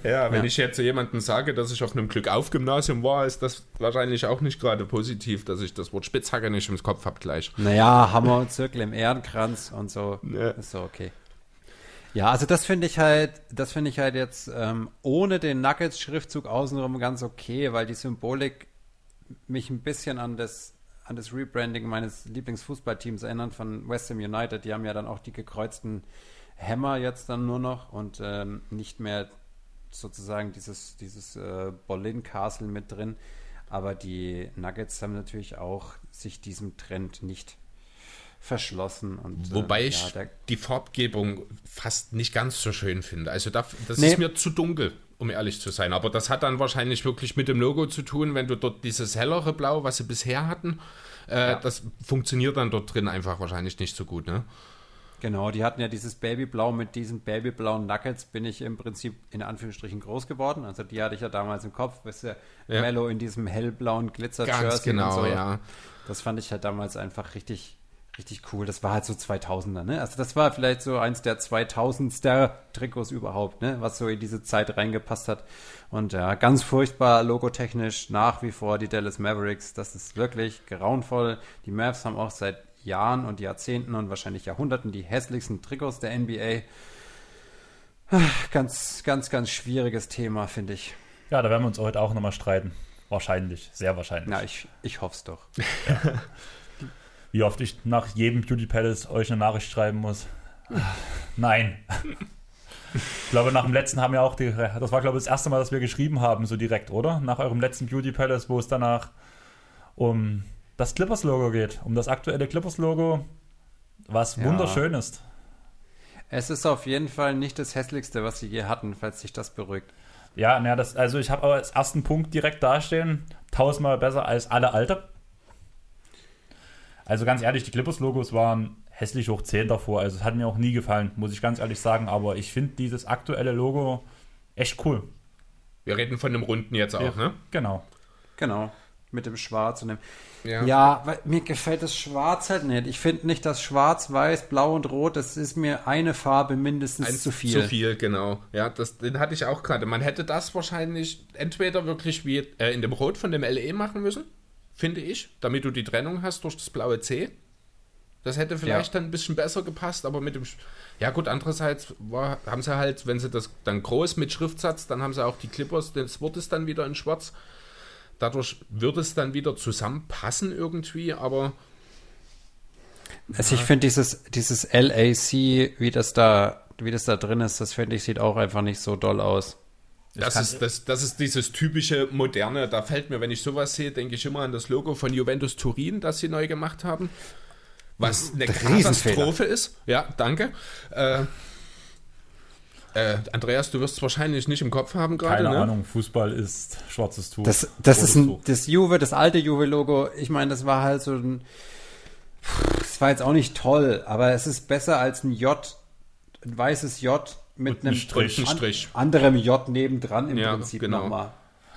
Ja, wenn ja. ich jetzt jemandem sage, dass ich auf einem Glück-auf-Gymnasium war, ist das wahrscheinlich auch nicht gerade positiv, dass ich das Wort Spitzhacke nicht im Kopf habe gleich. Naja, Hammer und Zirkel im Ehrenkranz und so. Ja. Ist so okay. Ja, also das finde ich halt, das finde ich halt jetzt ähm, ohne den Nuggets-Schriftzug außenrum ganz okay, weil die Symbolik mich ein bisschen an das, an das Rebranding meines Lieblingsfußballteams erinnern von West Ham United. Die haben ja dann auch die gekreuzten Hammer jetzt dann nur noch und ähm, nicht mehr sozusagen dieses, dieses äh, Berlin Castle mit drin. Aber die Nuggets haben natürlich auch sich diesem Trend nicht verschlossen. Und, äh, Wobei äh, ich ja, die Farbgebung fast nicht ganz so schön finde. Also da, das nee. ist mir zu dunkel um ehrlich zu sein. Aber das hat dann wahrscheinlich wirklich mit dem Logo zu tun, wenn du dort dieses hellere Blau, was sie bisher hatten, äh, ja. das funktioniert dann dort drin einfach wahrscheinlich nicht so gut, ne? Genau, die hatten ja dieses Babyblau. Mit diesen babyblauen Nuggets bin ich im Prinzip in Anführungsstrichen groß geworden. Also die hatte ich ja damals im Kopf. Weißt du, ja. Mellow in diesem hellblauen Glitzer-Jersey genau, und so. ja. Das fand ich halt damals einfach richtig, richtig cool. Das war halt so 2000er, ne? Also das war vielleicht so eins der 2000ster Trikots überhaupt, ne? Was so in diese Zeit reingepasst hat. Und ja, ganz furchtbar logotechnisch nach wie vor die Dallas Mavericks. Das ist wirklich grauenvoll. Die Mavs haben auch seit Jahren und Jahrzehnten und wahrscheinlich Jahrhunderten die hässlichsten Trikots der NBA. Ganz, ganz, ganz schwieriges Thema, finde ich. Ja, da werden wir uns heute auch nochmal streiten. Wahrscheinlich, sehr wahrscheinlich. Na, ich, ich hoffe es doch. Ja. wie oft ich nach jedem Beauty Palace euch eine Nachricht schreiben muss. Nein. Ich glaube, nach dem letzten haben wir auch die. Das war, glaube ich, das erste Mal, dass wir geschrieben haben, so direkt, oder? Nach eurem letzten Beauty Palace, wo es danach um das Clippers-Logo geht. Um das aktuelle Clippers-Logo, was ja. wunderschön ist. Es ist auf jeden Fall nicht das hässlichste, was sie je hatten, falls sich das beruhigt. Ja, na, das, also ich habe aber als ersten Punkt direkt dastehen, tausendmal besser als alle alte Also ganz ehrlich, die Clippers-Logos waren hässlich hoch 10 davor. Also es hat mir auch nie gefallen, muss ich ganz ehrlich sagen. Aber ich finde dieses aktuelle Logo echt cool. Wir reden von dem Runden jetzt auch, Ja. ne? Genau. Genau. Mit dem Schwarz und dem. Ja. Ja, weil mir gefällt das Schwarz halt nicht. Ich finde nicht, dass Schwarz, Weiß, Blau und Rot, das ist mir eine Farbe mindestens Eins zu viel. Zu viel, genau. Ja, das, den hatte ich auch gerade. Man hätte das wahrscheinlich entweder wirklich wie äh, in dem Rot von dem LE machen müssen, finde ich, damit du die Trennung hast durch das blaue C. Das hätte vielleicht dann ein bisschen besser gepasst, aber mit dem. Sch ja, gut, andererseits war, haben sie halt, wenn sie das dann groß mit Schriftsatz, dann haben sie auch die Clippers, das Wort ist dann wieder in schwarz. Dadurch würde es dann wieder zusammenpassen irgendwie, aber Also ich finde dieses, dieses LAC, wie das da, wie das da drin ist, das finde ich, sieht auch einfach nicht so doll aus. Das ist, das, das ist dieses typische Moderne. Da fällt mir, wenn ich sowas sehe, denke ich immer an das Logo von Juventus Turin, das sie neu gemacht haben. Was eine. Katastrophe ist. Ja, danke. Äh, äh, Andreas, du wirst es wahrscheinlich nicht im Kopf haben gerade. Keine ne? Ahnung, Fußball ist schwarzes Tuch. Das, das ist ein, Tuch. das Juve, das alte Juve-Logo, ich meine, das war halt so ein, es war jetzt auch nicht toll, aber es ist besser als ein J, ein weißes J mit Und ein einem Strich. Ein Strich. An, anderem J nebendran im Ja, Prinzip genau. nochmal.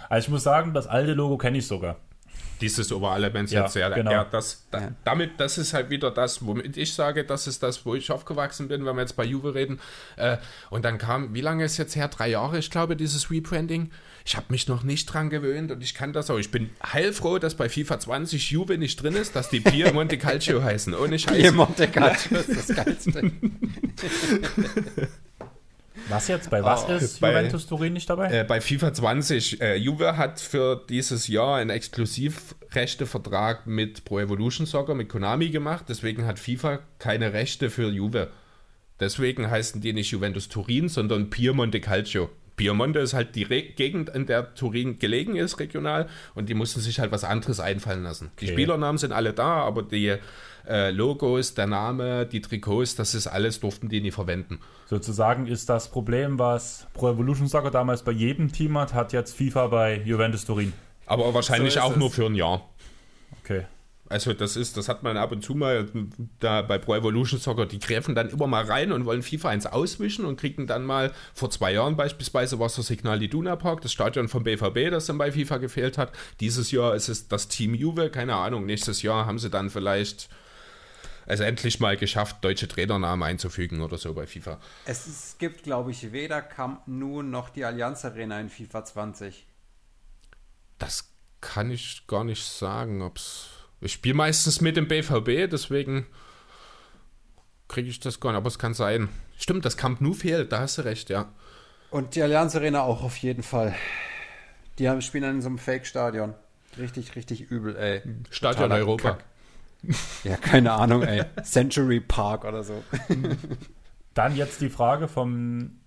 Also ich muss sagen, das alte Logo kenne ich sogar. Dieses Overall-Events Ja, jetzt, ja, genau. ja, das, da, Ja. damit, das ist halt wieder das, womit ich sage, das ist das, wo ich aufgewachsen bin, wenn wir jetzt bei Juve reden. Äh, und dann kam, wie lange ist jetzt her? Drei Jahre, ich glaube, dieses Rebranding. Ich habe mich noch nicht dran gewöhnt und ich kann das auch. Ich bin heilfroh, dass bei FIFA 20 Juve nicht drin ist, dass die Pier Monte Calcio heißen. Ohne Scheiß. Hier Monte Calcio ist das Geilste. Was jetzt? Bei was Oh, ist bei- Juventus Turin nicht dabei? Äh, bei FIFA 20, äh, Juve hat für dieses Jahr einen Exklusivrechtevertrag mit Pro Evolution Soccer, mit Konami gemacht. Deswegen hat FIFA keine Rechte für Juve. Deswegen heißen die nicht Juventus Turin, sondern Piemonte Calcio. Piemonte ist halt die Re Gegend, in der Turin gelegen ist, regional, und die mussten sich halt was anderes einfallen lassen. Die Okay. Spielernamen sind alle da, aber die äh, Logos, der Name, die Trikots, das ist alles, durften die nie verwenden. Sozusagen ist das Problem, was Pro Evolution Soccer damals bei jedem Team hat, hat jetzt FIFA bei Juventus Turin. Aber wahrscheinlich So auch es. nur für ein Jahr. Okay. Also das ist, das hat man ab und zu mal da bei Pro Evolution Soccer, die gräfen dann immer mal rein und wollen FIFA 1 auswischen und kriegen dann mal, vor zwei Jahren beispielsweise war es das Signal Iduna Park, das Stadion vom BVB, das dann bei FIFA gefehlt hat. Dieses Jahr ist es das Team Juve, keine Ahnung, nächstes Jahr haben sie dann vielleicht also endlich mal geschafft, deutsche Trainernamen einzufügen oder so bei FIFA. Es, es gibt, glaube ich, weder Camp Nou noch die Allianz Arena in FIFA 20. Das kann ich gar nicht sagen, ob's. Ich spiele meistens mit dem BVB, deswegen kriege ich das gar nicht, aber es kann sein. Stimmt, das Camp Nou fehlt, da hast du recht, ja. Und die Allianz Arena auch auf jeden Fall. Die haben, spielen dann in so einem Fake-Stadion. Richtig, richtig übel, ey. Stadion Totaler Europa. Kack. Ja, keine Ahnung, ey. Century Park oder so. Dann jetzt die Frage vom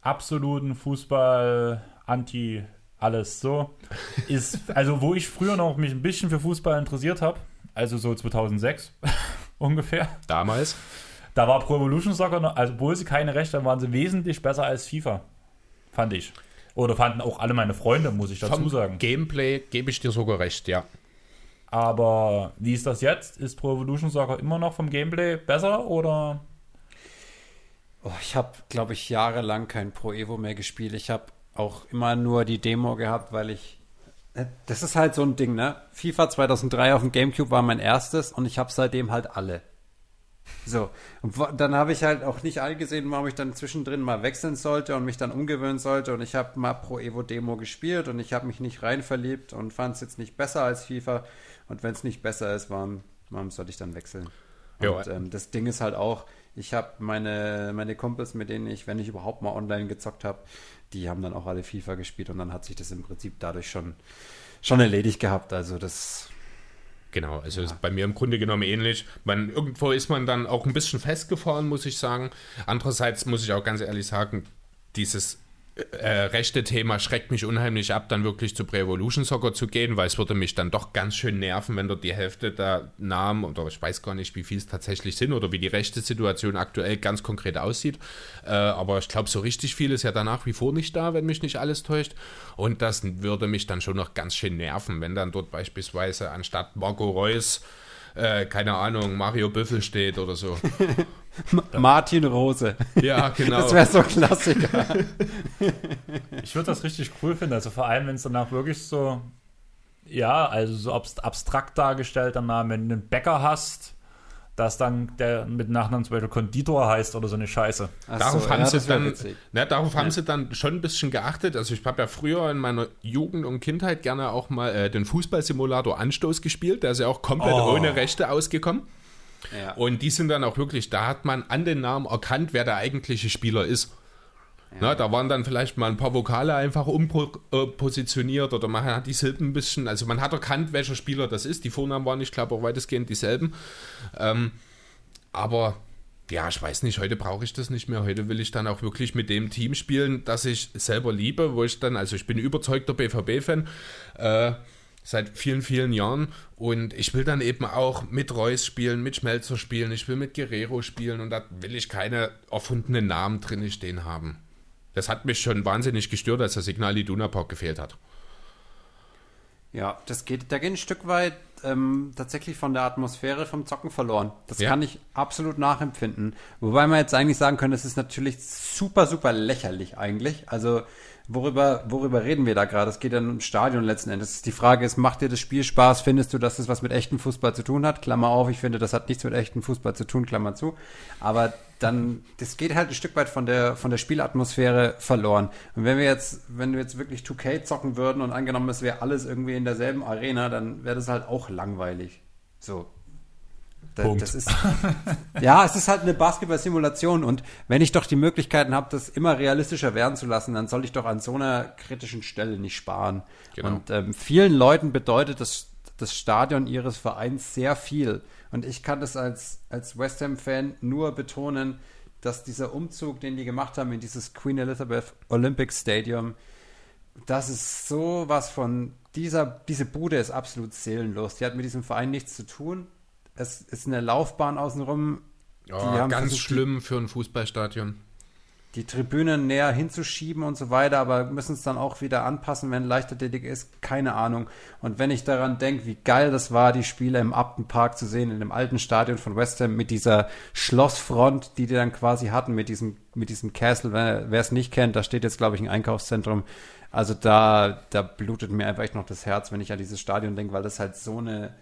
absoluten Fußball anti alles so ist also wo ich früher noch mich ein bisschen für Fußball interessiert habe, also so 2006 ungefähr. Damals. Da war Pro Evolution Soccer noch, also obwohl sie keine Rechte haben, waren sie wesentlich besser als FIFA, fand ich. Oder fanden auch alle meine Freunde, muss ich dazu Vom sagen. Gameplay gebe ich dir sogar recht, ja. Aber wie ist das jetzt? Ist Pro Evolution Soccer immer noch vom Gameplay besser oder Oh, ich habe, glaube ich, jahrelang kein Pro Evo mehr gespielt. Ich habe auch immer nur die Demo gehabt, weil ich. äh, Das ist halt so ein Ding, ne? FIFA 2003 auf dem Gamecube war mein erstes und ich habe seitdem halt alle. So, und dann habe ich halt auch nicht eingesehen, warum ich dann zwischendrin mal wechseln sollte und mich dann umgewöhnen sollte. Und ich habe mal Pro Evo Demo gespielt und ich habe mich nicht rein verliebt und fand es jetzt nicht besser als FIFA. Und wenn es nicht besser ist, warum, warum soll ich dann wechseln? Ja. Und ähm, das Ding ist halt auch, ich habe meine, meine Kumpels, mit denen ich, wenn ich überhaupt mal online gezockt habe, die haben dann auch alle FIFA gespielt und dann hat sich das im Prinzip dadurch schon, schon erledigt gehabt. Also das, Genau, also ist bei mir im Grunde genommen ähnlich. Man, irgendwo ist man dann auch ein bisschen festgefahren, muss ich sagen. Andererseits muss ich auch ganz ehrlich sagen, dieses äh, rechte Thema schreckt mich unheimlich ab, dann wirklich zu Pro Evolution Soccer zu gehen, weil es würde mich dann doch ganz schön nerven, wenn dort die Hälfte der Namen, oder ich weiß gar nicht, wie viel es tatsächlich sind oder wie die rechte Situation aktuell ganz konkret aussieht. Äh, aber ich glaube, so richtig viel ist ja da nach wie vor nicht da, wenn mich nicht alles täuscht. Und das würde mich dann schon noch ganz schön nerven, wenn dann dort beispielsweise anstatt Marco Reus äh, keine Ahnung, Mario Büffel steht oder so. Martin Rose. Ja, genau. Das wäre so ein Klassiker. Ich würde das richtig cool finden. Also vor allem, wenn es danach wirklich so, ja, also so abst- abstrakt dargestellt, dann mal, wenn du einen Bäcker hast, dass dann der mit Nachnamen zum Beispiel Konditor heißt oder so eine Scheiße. Ach Darauf so, haben ja, sie dann, na, darauf haben sie dann schon ein bisschen geachtet. Also ich habe ja früher in meiner Jugend und Kindheit gerne auch mal äh, den Fußballsimulator Anstoß gespielt. Der ist ja auch komplett Oh. ohne Rechte ausgekommen. Ja. Und die sind dann auch wirklich, da hat man an den Namen erkannt, wer der eigentliche Spieler ist. Na, da waren dann vielleicht mal ein paar Vokale einfach umpositioniert oder man hat die Silben ein bisschen, also man hat erkannt, welcher Spieler das ist. Die Vornamen waren, ich glaube, auch weitestgehend dieselben. Ähm, aber ja, ich weiß nicht, heute brauche ich das nicht mehr. Heute will ich dann auch wirklich mit dem Team spielen, das ich selber liebe, wo ich dann, also ich bin überzeugter BVB-Fan. Äh, seit vielen, vielen Jahren. Und ich will dann eben auch mit Reus spielen, mit Schmelzer spielen, ich will mit Guerrero spielen und da will ich keine erfundenen Namen drin stehen haben. Das hat mich schon wahnsinnig gestört, als der Signal Iduna Park gefehlt hat. Ja, das geht, da geht ein Stück weit ähm, tatsächlich von der Atmosphäre vom Zocken verloren. Das Ja. kann ich absolut nachempfinden. Wobei man jetzt eigentlich sagen könnte, es ist natürlich super, super lächerlich eigentlich. Also worüber, worüber reden wir da gerade? Es geht dann ums Stadion letzten Endes. Die Frage ist, macht dir das Spiel Spaß? Findest du, dass das was mit echtem Fußball zu tun hat? Klammer auf, ich finde, das hat nichts mit echtem Fußball zu tun, Klammer zu. Aber dann, das geht halt ein Stück weit von der, von der Spielatmosphäre verloren. Und wenn wir jetzt, wenn wir jetzt wirklich 2K zocken würden und angenommen, es wäre alles irgendwie in derselben Arena, dann wäre das halt auch langweilig. So. Da, Punkt. Das ist, ja, es ist halt eine Basketball-Simulation und wenn ich doch die Möglichkeiten habe, das immer realistischer werden zu lassen, dann soll ich doch an so einer kritischen Stelle nicht sparen. Genau. Und ähm, vielen Leuten bedeutet das, das Stadion ihres Vereins sehr viel. Und ich kann das als, als West Ham-Fan nur betonen, dass dieser Umzug, den die gemacht haben in dieses Queen Elizabeth Olympic Stadium, das ist so was von dieser, diese Bude ist absolut seelenlos. Die hat mit diesem Verein nichts zu tun. Es ist eine Laufbahn außenrum. Haben ganz versucht, schlimm für ein Fußballstadion. Die, Tribünen näher hinzuschieben und so weiter, aber müssen es dann auch wieder anpassen, wenn Leichtathletik ist. Keine Ahnung. Und wenn ich daran denke, wie geil das war, die Spiele im Upton Park zu sehen, in dem alten Stadion von West Ham mit dieser Schlossfront, die die dann quasi hatten, mit diesem, mit diesem Castle. Wer wer es nicht kennt, da steht jetzt, glaube ich, ein Einkaufszentrum. Also da, da blutet mir einfach echt noch das Herz, wenn ich an dieses Stadion denke, weil das halt so eine,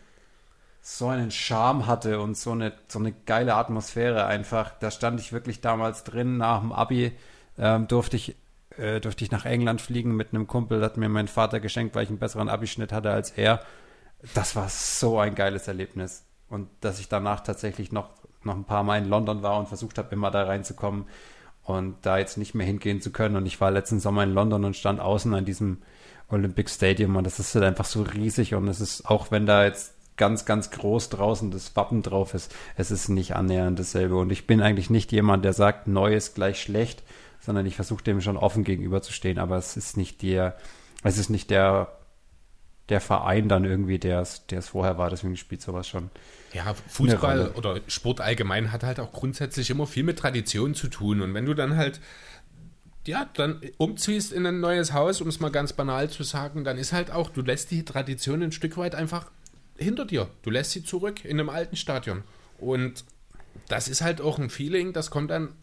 so einen Charme hatte und so eine, so eine geile Atmosphäre einfach. Da stand ich wirklich damals drin, nach dem Abi ähm, durfte ich äh, durfte ich nach England fliegen mit einem Kumpel, hat mir mein Vater geschenkt, weil ich einen besseren Abischnitt hatte als er. Das war so ein geiles Erlebnis. Und dass ich danach tatsächlich noch, noch ein paar Mal in London war und versucht habe, immer da reinzukommen und da jetzt nicht mehr hingehen zu können. Und ich war letzten Sommer in London und stand außen an diesem Olympic Stadium und das ist halt einfach so riesig und es ist, auch wenn da jetzt ganz, ganz groß draußen das Wappen drauf ist, es ist nicht annähernd dasselbe. Und ich bin eigentlich nicht jemand, der sagt, neu ist gleich schlecht, sondern ich versuche dem schon offen gegenüberzustehen, aber es ist nicht der, es ist nicht der, der Verein dann irgendwie, der es, der es vorher war, deswegen spielt sowas schon. Ja, Fußball oder Sport allgemein hat halt auch grundsätzlich immer viel mit Tradition zu tun. Und wenn du dann halt, ja, dann umziehst in ein neues Haus, um es mal ganz banal zu sagen, dann ist halt auch, du lässt die Tradition ein Stück weit einfach hinter dir. Du lässt sie zurück in einem alten Stadion. Und das ist halt auch ein Feeling, das kommt dann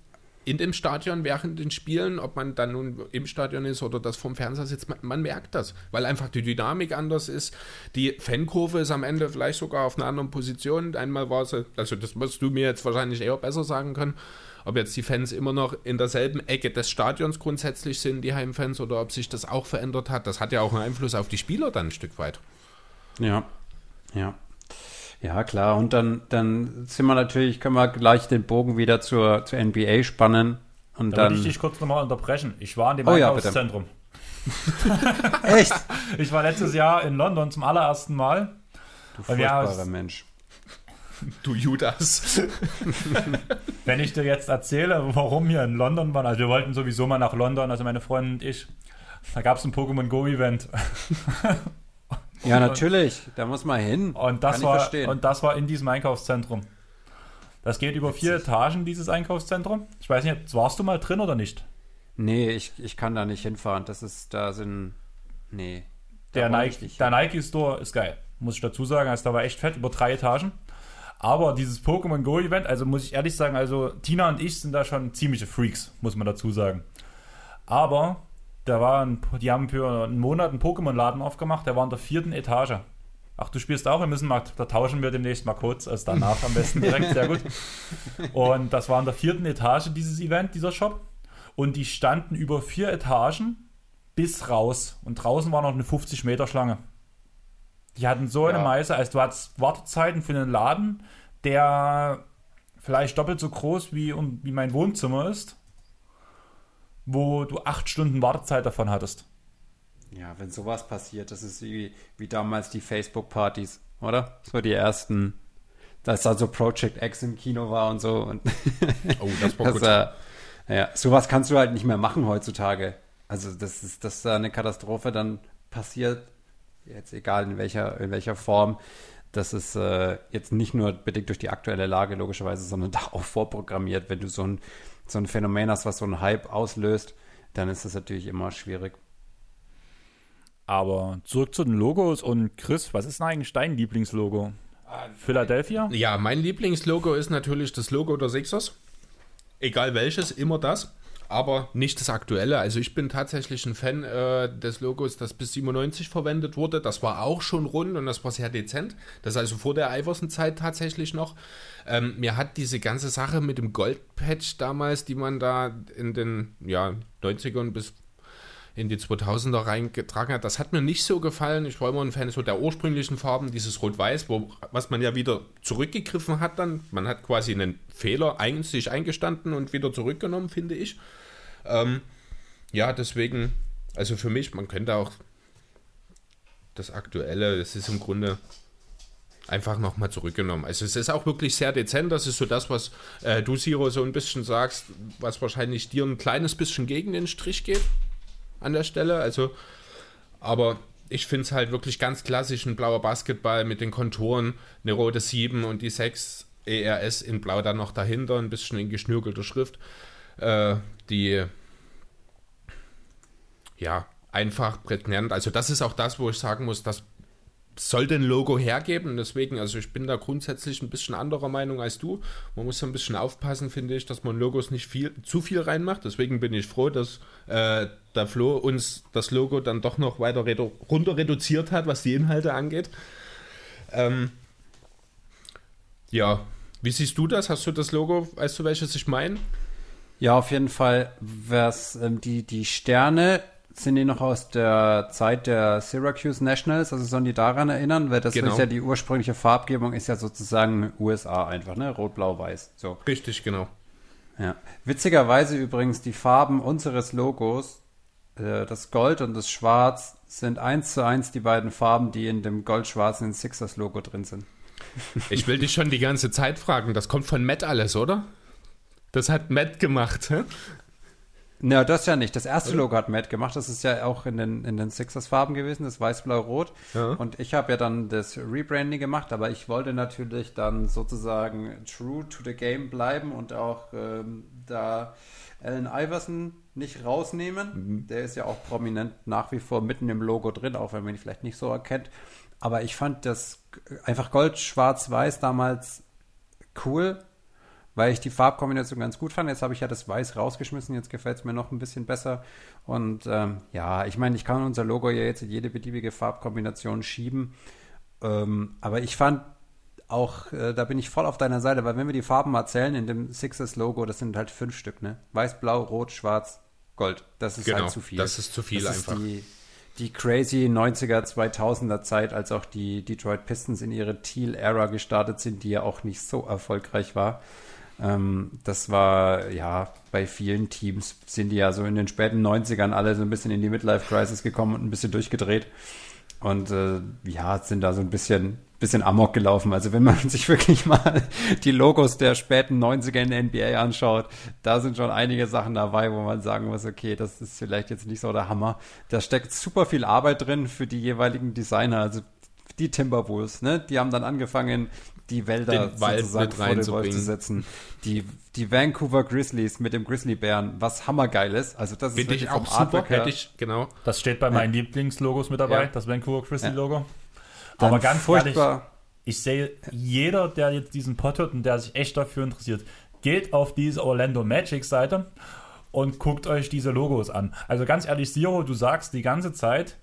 in dem Stadion während den Spielen, ob man dann nun im Stadion ist oder das vom Fernseher sitzt, man, man merkt das, weil einfach die Dynamik anders ist. Die Fankurve ist am Ende vielleicht sogar auf einer anderen Position. Einmal war sie, also das musst du mir jetzt wahrscheinlich eher besser sagen können, ob jetzt die Fans immer noch in derselben Ecke des Stadions grundsätzlich sind, die Heimfans, oder ob sich das auch verändert hat. Das hat ja auch einen Einfluss auf die Spieler dann ein Stück weit. Ja, ja. Ja, klar. Und dann, dann sind wir natürlich, können wir gleich den Bogen wieder zur, zur NBA spannen. Und Da dann. würde ich dich kurz nochmal unterbrechen. Ich war in dem Oh ja, Einkaufszentrum. echt? ich war letztes Jahr in London zum allerersten Mal. Du furchtbarer Mensch. Du Judas. Wenn ich dir jetzt erzähle, warum wir in London waren, also wir wollten sowieso mal nach London, also meine Freundin und ich. Da gab es ein Pokémon Go Event. Ja, natürlich. Da muss man hin. Und das, Kann war, und das war in diesem Einkaufszentrum. Das geht über vier Etagen, dieses Einkaufszentrum. Ich weiß nicht, warst du mal drin oder nicht? nee, ich, ich kann da nicht hinfahren. Das ist, da sind. Nee. Der Nike, der. Nike Store ist geil, muss ich dazu sagen. Also da war echt fett, über drei Etagen. Aber dieses Pokémon Go Event, also muss ich ehrlich sagen, also Tina und ich sind da schon ziemliche Freaks, muss man dazu sagen. Aber da war ein, die haben für einen Monat einen Pokémon-Laden aufgemacht, der war in der vierten Etage. Ach, du spielst auch, wir müssen mal, da tauschen wir demnächst mal kurz, also danach am besten direkt, sehr gut. Und das war in der vierten Etage dieses Event, dieser Shop. Und die standen über vier Etagen bis raus. Und draußen war noch eine 50 Meter Schlange. Die hatten so eine Ja. Meise, also du hattest Wartezeiten für einen Laden, der vielleicht doppelt so groß wie, um, wie mein Wohnzimmer ist, wo du acht Stunden Wartezeit davon hattest. Ja, wenn sowas passiert, das ist wie, wie damals die Facebook-Partys, oder? So die ersten, dass da so Project X im Kino war und so. Und Oh, das war das, gut. äh, ja, sowas kannst du halt nicht mehr machen heutzutage. Also das ist, dass da eine Katastrophe dann passiert, jetzt egal in welcher, in welcher Form, das ist äh, jetzt nicht nur bedingt durch die aktuelle Lage logischerweise, sondern da auch vorprogrammiert. Wenn du so ein, so ein Phänomen hast, was so einen Hype auslöst, dann ist das natürlich immer schwierig. Aber zurück zu den Logos und Chris, was ist denn eigentlich dein Lieblingslogo? Philadelphia? Ja, mein Lieblingslogo ist natürlich das Logo der Sixers. Egal welches, immer das. Aber nicht das aktuelle. Also ich bin tatsächlich ein Fan äh, des Logos, das bis 97 verwendet wurde. Das war auch schon rund und das war sehr dezent. Das ist also vor der Iverson-Zeit tatsächlich noch. Ähm, mir hat diese ganze Sache mit dem Goldpatch damals, die man da in den ja, 90ern bis in die 2000er reingetragen hat. Das hat mir nicht so gefallen. Ich war immer ein Fan so der ursprünglichen Farben, dieses Rot-Weiß, was man ja wieder zurückgegriffen hat dann. Man hat quasi einen Fehler ein, sich eingestanden und wieder zurückgenommen, finde ich. Ähm, ja, deswegen, also für mich, man könnte auch das Aktuelle, das ist im Grunde einfach nochmal zurückgenommen. Also es ist auch wirklich sehr dezent. Das ist so das, was äh, du, Siro, so ein bisschen sagst, was wahrscheinlich dir ein kleines bisschen gegen den Strich geht an der Stelle. Also, aber ich finde es halt wirklich ganz klassisch, ein blauer Basketball mit den Konturen, eine rote 7 und die 6 ERS in blau dann noch dahinter, ein bisschen in geschnürgelter Schrift. Äh, die, ja, einfach prägnant. Also das ist auch das, wo ich sagen muss, das sollte ein Logo hergeben. Deswegen, also ich bin da grundsätzlich ein bisschen anderer Meinung als du. Man muss ein bisschen aufpassen, finde ich, dass man Logos nicht viel, zu viel reinmacht. Deswegen bin ich froh, dass äh, der Flo uns das Logo dann doch noch weiter redu runter reduziert hat, was die Inhalte angeht. Ähm, ja, wie siehst du das? Hast du das Logo, weißt du, welches ich meine? Ja, auf jeden Fall. Was, ähm, die, die Sterne sind die noch aus der Zeit der Syracuse Nationals, also sollen die daran erinnern, weil das Genau. ist ja die ursprüngliche Farbgebung ist ja sozusagen USA einfach, ne? Rot, Blau, Weiß. So. Richtig, genau. Ja. Witzigerweise übrigens, die Farben unseres Logos, äh, das Gold und das Schwarz, sind eins zu eins die beiden Farben, die in dem gold-schwarzen Sixers-Logo drin sind. Ich will dich schon die ganze Zeit fragen. Das kommt von Matt alles, oder? Das hat Matt gemacht. Hä? Na, das ja nicht. Das erste Logo hat Matt gemacht. Das ist ja auch in den, in den Sixers-Farben gewesen, das Weiß-Blau-Rot. Ja. Und ich habe ja dann das Rebranding gemacht, aber ich wollte natürlich dann sozusagen true to the game bleiben und auch ähm, da Allen Iverson nicht rausnehmen. Der ist ja auch prominent nach wie vor mitten im Logo drin, auch wenn man ihn vielleicht nicht so erkennt. Aber ich fand das einfach Gold, Schwarz, Weiß damals cool, weil ich die Farbkombination ganz gut fand. Jetzt habe ich ja das Weiß rausgeschmissen, jetzt gefällt es mir noch ein bisschen besser. Und ähm, ja, ich meine, ich kann unser Logo ja jetzt in jede beliebige Farbkombination schieben. Ähm, aber ich fand auch, äh, da bin ich voll auf deiner Seite, weil wenn wir die Farben mal zählen in dem Sixers-Logo, das sind halt fünf Stück, ne? Weiß, Blau, Rot, Schwarz, Gold. Das ist Genau, halt zu viel. das ist zu viel das einfach. Ist die, die crazy 90er, 2000er Zeit, als auch die Detroit Pistons in ihre Teal-Era gestartet sind, die ja auch nicht so erfolgreich war. Ähm, das war, ja, bei vielen Teams sind die ja so in den späten 90ern alle so ein bisschen in die Midlife-Crisis gekommen und ein bisschen durchgedreht. Und äh, ja, sind da so ein bisschen, bisschen amok gelaufen. Also wenn man sich wirklich mal die Logos der späten 90er in der NBA anschaut, da sind schon einige Sachen dabei, wo man sagen muss, okay, das ist vielleicht jetzt nicht so der Hammer. Da steckt super viel Arbeit drin für die jeweiligen Designer. Also die Timberwolves, ne? Die haben dann angefangen, die Wälder Den Wald sozusagen mit vor den Wolf reinzubringen. zu setzen. Die, die Vancouver Grizzlies mit dem Grizzlybären, was hammergeiles. Also das ist Finde ich wirklich auch super. Ich, genau. Das steht bei meinen Lieblingslogos mit dabei, Ja. das Vancouver Grizzly Ja. Logo. Dann Aber ganz ehrlich, furchtbar. ich sehe, jeder, der jetzt diesen Pod hört und der sich echt dafür interessiert, geht auf diese Orlando Magic Seite und guckt euch diese Logos an. Also ganz ehrlich, Siro, du sagst die ganze Zeit,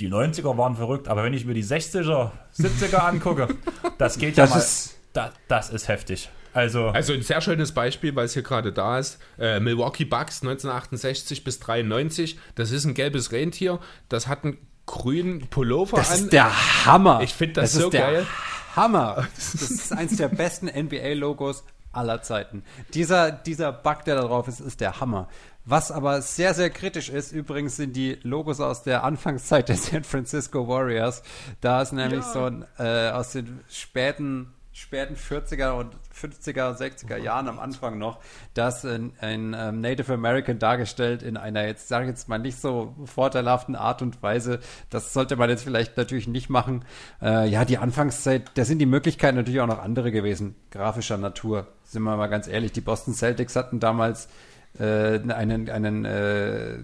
die 90er waren verrückt, aber wenn ich mir die 60er, 70er angucke, das geht Das ja mal. ist- Da, das ist heftig. Also, Also ein sehr schönes Beispiel, weil es hier gerade da ist. Äh, Milwaukee Bucks 1968 bis 93. Das ist ein gelbes Rentier. Das hat einen grünen Pullover Das an. ist der Hammer. Ich find das ist so der geil. Hammer. Das ist eins der besten NBA-Logos aller Zeiten. Dieser, dieser Bug, der da drauf ist, ist der Hammer. Was aber sehr, sehr kritisch ist, übrigens sind die Logos aus der Anfangszeit der San Francisco Warriors. Da ist nämlich so ein, äh, aus den späten, späten 40er und 50er und 60er Jahren am Anfang noch, das ein, ein ähm, Native American dargestellt in einer jetzt, sage ich jetzt mal, nicht so vorteilhaften Art und Weise. Das sollte man jetzt vielleicht natürlich nicht machen. Äh, ja, die Anfangszeit, da sind die Möglichkeiten natürlich auch noch andere gewesen, grafischer Natur. Sind wir mal ganz ehrlich, die Boston Celtics hatten damals äh, einen, einen äh,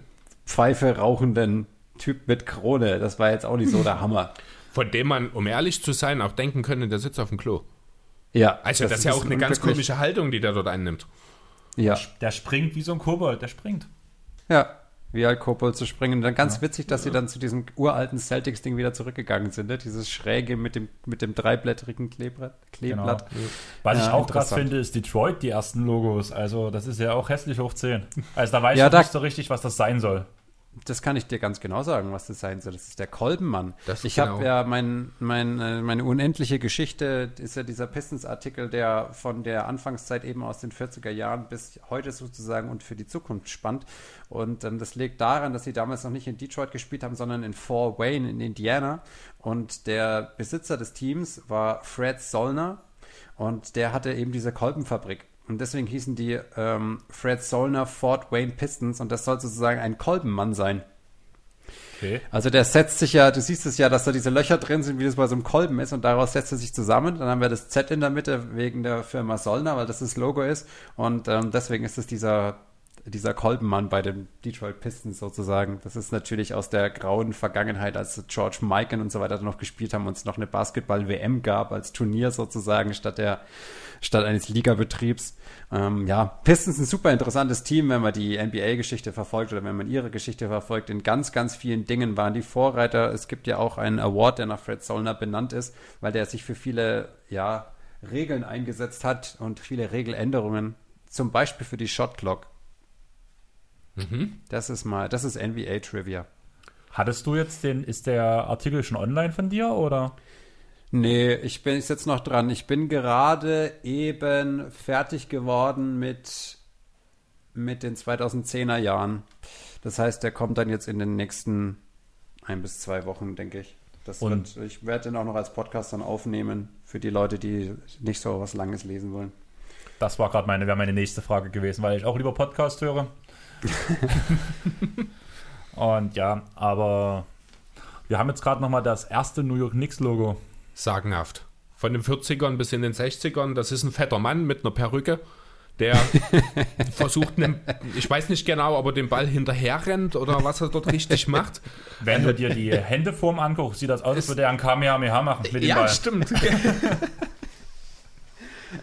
Pfeife rauchenden Typ mit Krone. Das war jetzt auch nicht so der Hammer. von dem man, um ehrlich zu sein, auch denken könnte, der sitzt auf dem Klo. Ja, Also das, ist ja auch eine ganz komische Haltung, die der dort einnimmt. Ja, der springt wie so ein Kobold, der springt. ja. Wie halt Kobold zu springen. Und dann ganz witzig, dass sie dann zu diesem uralten Celtics-Ding wieder zurückgegangen sind. Ne? Dieses Schräge mit dem, mit dem dreiblättrigen Kleeblatt. Kleeblatt. Was ich Ja, auch krass finde, ist Detroit, die ersten Logos. Also, das ist ja auch hässlich hoch 10. Also, da weiß Ja, ich da- nicht so richtig, was das sein soll. Das kann ich dir ganz genau sagen, was das sein soll. Das ist der Kolbenmann. Das ich genau. habe ja mein, mein, äh, meine unendliche Geschichte, ist ja dieser Pistons-Artikel, der von der Anfangszeit eben aus den 40er Jahren bis heute sozusagen und für die Zukunft spannt. Und ähm, das liegt daran, dass sie damals noch nicht in Detroit gespielt haben, sondern in Fort Wayne in Indiana. Und der Besitzer des Teams war Fred Zollner. Und der hatte eben diese Kolbenfabrik. Und deswegen hießen die ähm, Fred Zollner Fort Wayne Pistons. Und das soll sozusagen ein Kolbenmann sein. Okay. Also der setzt sich ja, du siehst es ja, dass da diese Löcher drin sind, wie das bei so einem Kolben ist und daraus setzt er sich zusammen. Dann haben wir das Z in der Mitte wegen der Firma Sollner, weil das das Logo ist und ähm, deswegen ist es dieser dieser Kolbenmann bei den Detroit Pistons sozusagen. Das ist natürlich aus der grauen Vergangenheit, als George Mikan und so weiter noch gespielt haben und es noch eine Basketball-WM gab als Turnier sozusagen statt der statt eines Ligabetriebs. Ähm, ja, Pistons ein super interessantes Team, wenn man die NBA-Geschichte verfolgt oder wenn man ihre Geschichte verfolgt. In ganz, ganz vielen Dingen waren die Vorreiter. Es gibt ja auch einen Award, der nach Fred Zollner benannt ist, weil der sich für viele ja, Regeln eingesetzt hat und viele Regeländerungen. Zum Beispiel für die Shot Clock. Das ist mal, das ist NBA Trivia. Hattest du jetzt den, ist der Artikel schon online von dir oder? Nee, ich bin jetzt noch dran. Ich bin gerade eben fertig geworden mit, mit den 2010er Jahren. Das heißt, der kommt dann jetzt in den nächsten ein bis zwei Wochen, denke ich. Das Und- wird, ich werde den auch noch als Podcast dann aufnehmen für die Leute, die nicht so was Langes lesen wollen. Das war gerade meine, wäre meine nächste Frage gewesen, weil ich auch lieber Podcast höre. Und ja, aber wir haben jetzt gerade nochmal das erste New York Knicks Logo. Sagenhaft. Von den 40ern bis in den 60ern, das ist ein fetter Mann mit einer Perücke, der versucht, einen, ich weiß nicht genau, ob er den Ball hinterher rennt oder was er dort richtig macht. Wenn du dir die Händeform anguckst, sieht das aus, als würde er ein Kamehameha machen mit dem Ball. stimmt.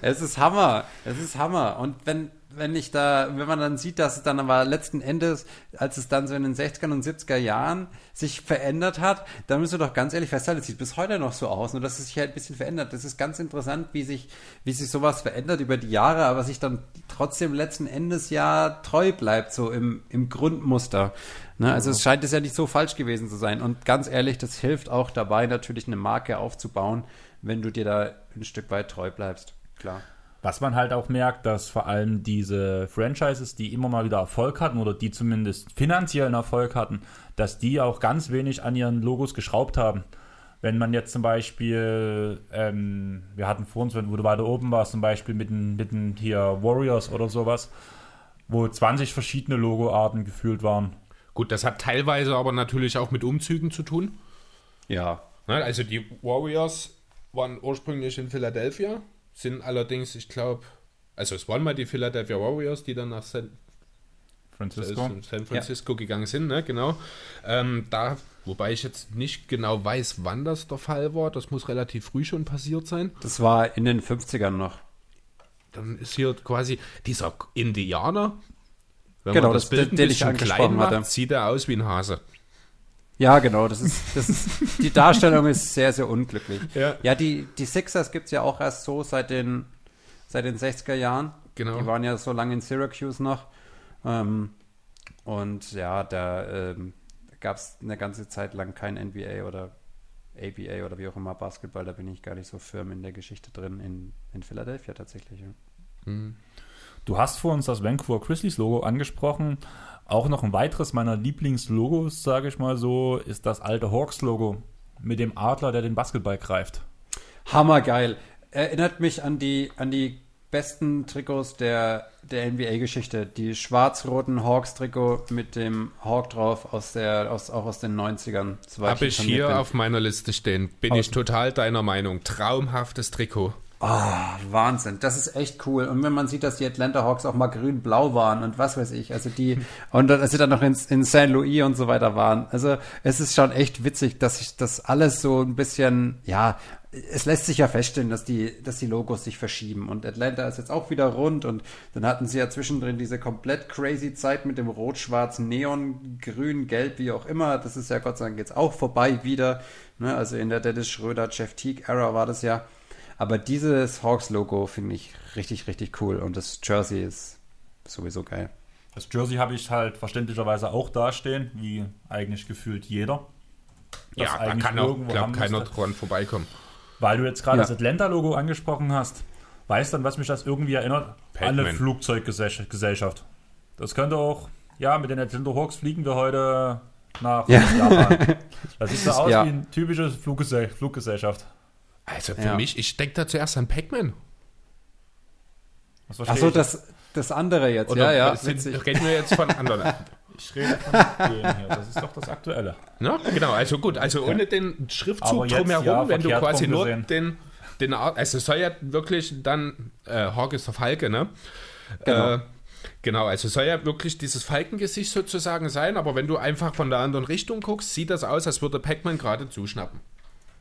Es ist Hammer. Es ist Hammer. Und wenn, wenn ich da, wenn man dann sieht, dass es dann aber letzten Endes, als es dann so in den 60er und 70er Jahren sich verändert hat, dann müssen wir doch ganz ehrlich festhalten, es sieht bis heute noch so aus, nur dass es sich halt ein bisschen verändert. Das ist ganz interessant, wie sich, wie sich sowas verändert über die Jahre, aber sich dann trotzdem letzten Endes ja treu bleibt, so im, im Grundmuster. Ne? Also es scheint es ja nicht so falsch gewesen zu sein. Und ganz ehrlich, das hilft auch dabei, natürlich eine Marke aufzubauen, wenn du dir da ein Stück weit treu bleibst. Klar. Was man halt auch merkt, dass vor allem diese Franchises, die immer mal wieder Erfolg hatten oder die zumindest finanziellen Erfolg hatten, dass die auch ganz wenig an ihren Logos geschraubt haben. Wenn man jetzt zum Beispiel, ähm, wir hatten vor uns, wo du weiter oben warst, zum Beispiel mit den, mit den hier Warriors oder sowas, wo 20 verschiedene Logoarten gefühlt waren. Gut, das hat teilweise aber natürlich auch mit Umzügen zu tun. Ja. Ne, Also die Warriors waren ursprünglich in Philadelphia, sind allerdings, ich glaube, also es waren mal die Philadelphia Warriors, die dann nach San, Francisco. San Francisco gegangen sind, ne? genau. Ähm, da Wobei ich jetzt nicht genau weiß, wann das der Fall war. Das muss relativ früh schon passiert sein. Das war in den 50ern noch. Dann ist hier quasi dieser Indianer. Wenn Genau, man das das- Bild ein bisschen klein macht, hatte. sieht er aus wie ein Hase. Ja, genau. Das ist, das ist, die Darstellung ist sehr, sehr unglücklich. Ja. ja die, die Sixers gibt es ja auch erst so seit den, seit den 60er Jahren. Genau. Die waren ja so lange in Syracuse noch. Ähm, und ja, da ähm, gab es eine ganze Zeit lang kein NBA oder ABA oder wie auch immer Basketball. Da bin ich gar nicht so firm in der Geschichte drin. In, in Philadelphia tatsächlich. Ja. Du hast vor uns das Vancouver Grizzlies Logo angesprochen. Auch noch ein weiteres meiner Lieblingslogos, sage ich mal so, ist das alte Hawks Logo mit dem Adler, der den Basketball greift. Hammergeil. Erinnert mich an die, an die besten Trikots der, der NBA-Geschichte. Die schwarz-roten Hawks-Trikot mit dem Hawk drauf aus der, aus, auch aus den 90ern. soweit Habe ich hier bin. auf meiner Liste stehen. Bin ich total deiner Meinung. Traumhaftes Trikot. Ah, Wahnsinn. Das ist echt cool. Und wenn man sieht, dass die Atlanta Hawks auch mal grün-blau waren und was weiß ich, also die, und als sie dann noch in, in St. Louis und so weiter waren. Also, es ist schon echt witzig, dass sich das alles so ein bisschen, ja, es lässt sich ja feststellen, dass die, dass die Logos sich verschieben. Und Atlanta ist jetzt auch wieder rund und dann hatten sie ja zwischendrin diese komplett crazy Zeit mit dem rot-schwarz, neon, grün, gelb, wie auch immer. Das ist ja Gott sei Dank jetzt auch vorbei wieder. Ne? Also in der Dennis Schröder, Jeff Teague-Ära war das ja. Aber dieses Hawks-Logo finde ich richtig, richtig cool und das Jersey ist sowieso geil. Das Jersey habe ich halt verständlicherweise auch dastehen, wie eigentlich gefühlt jeder. Das ja, da kann auch, irgendwo glaub keiner dran vorbeikommen. Weil du jetzt gerade Ja. das Atlanta-Logo angesprochen hast, weißt dann, was mich das irgendwie erinnert? An eine Pac-Man. Flugzeuggesellschaft. Das könnte auch, ja, mit den Atlanta Hawks fliegen wir heute nach Ja. Japan. Das sieht so aus Ja. wie eine typische Fluggesell Fluggesellschaft. Also für Ja. mich, ich denke da zuerst an Pac-Man. Achso, das, das andere jetzt. Oder ja, ja, sind, reden wir jetzt von anderen? Ich rede von dem hier. Das ist doch das Aktuelle. Ne? Genau, also gut, also ohne den Schriftzug jetzt, drumherum, ja, wenn du quasi nur gesehen. den, den also es soll ja wirklich dann, äh, Hawk ist der Falke, ne? Genau. Äh, genau, also es soll ja wirklich dieses Falkengesicht sozusagen sein, aber wenn du einfach von der anderen Richtung guckst, sieht das aus, als würde Pac-Man gerade zuschnappen.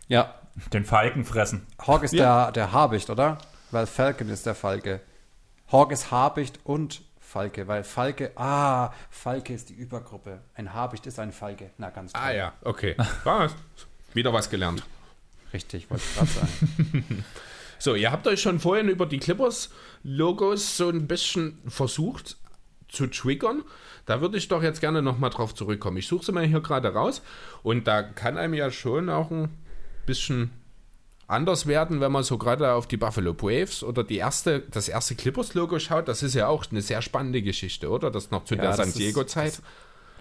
Ja, Den Falken fressen. Hawk ist der, der Habicht, oder? Weil Falcon ist der Falke. Hawk ist Habicht und Falke, weil Falke, ah, Falke ist die Übergruppe. Ein Habicht ist ein Falke. Na, ganz toll. Ah ja, okay. War wieder was gelernt. Richtig, wollte ich gerade sagen. So, ihr habt euch schon vorhin über die Clippers-Logos so ein bisschen versucht zu triggern. Da würde ich doch jetzt gerne nochmal drauf zurückkommen. Ich suche sie mal hier gerade raus und da kann einem ja schon auch ein bisschen anders werden, wenn man so gerade auf die Buffalo Braves oder die erste, das erste Clippers-Logo schaut. Das ist ja auch eine sehr spannende Geschichte, oder? Das noch zu Ja, der das San Diego-Zeit.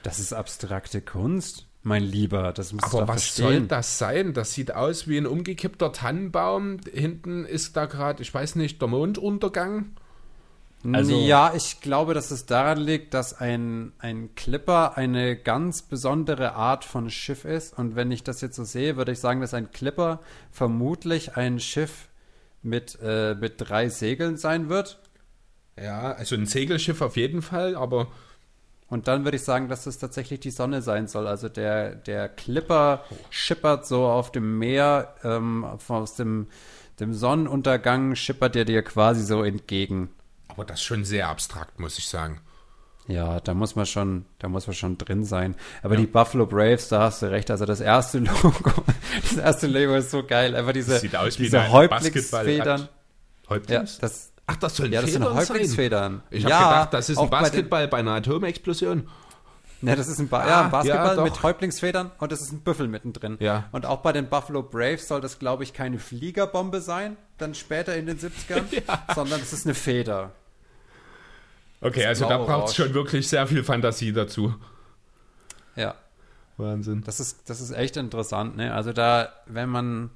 Das ist abstrakte Kunst, mein Lieber. Das musst du Aber was soll verstehen. das sein? Das sieht aus wie ein umgekippter Tannenbaum. Hinten ist da gerade, ich weiß nicht, der Monduntergang. Also- ja, ich glaube, dass es daran liegt, dass ein, ein Clipper eine ganz besondere Art von Schiff ist. Und wenn ich das jetzt so sehe, würde ich sagen, dass ein Clipper vermutlich ein Schiff mit, äh, mit drei Segeln sein wird. Ja, also ein Segelschiff auf jeden Fall, aber Und dann würde ich sagen, dass es tatsächlich die Sonne sein soll. Also der, der Clipper schippert so auf dem Meer, ähm, aus dem, dem Sonnenuntergang schippert er dir quasi so entgegen. Aber das ist schon sehr abstrakt, muss ich sagen. Ja, da muss man schon, da muss man schon drin sein. Aber die Buffalo Braves, da hast du recht. Also das erste Logo, das erste Logo ist so geil. Einfach diese, Das sieht aus wie diese Häuptlingsfedern. Ja, Häuptlings? das, Ach, das sollen ja, das sind Federn Häuptlingsfedern. sein. Ich habe ja, gedacht, das ist ein bei den- Basketball bei, einer Atomexplosion. Ja, das ist ein, ba Ah, ja, ein Basketball ja, mit. Häuptlingsfedern und das ist ein Büffel mittendrin. Ja. Und auch bei den Buffalo Braves soll das, glaube ich, keine Fliegerbombe sein, dann später in den 70ern, sondern es ist eine Feder. Okay, also da braucht es schon wirklich sehr viel Fantasie dazu. Ja. Wahnsinn. Das ist, das ist echt interessant, ne? Also da, wenn man,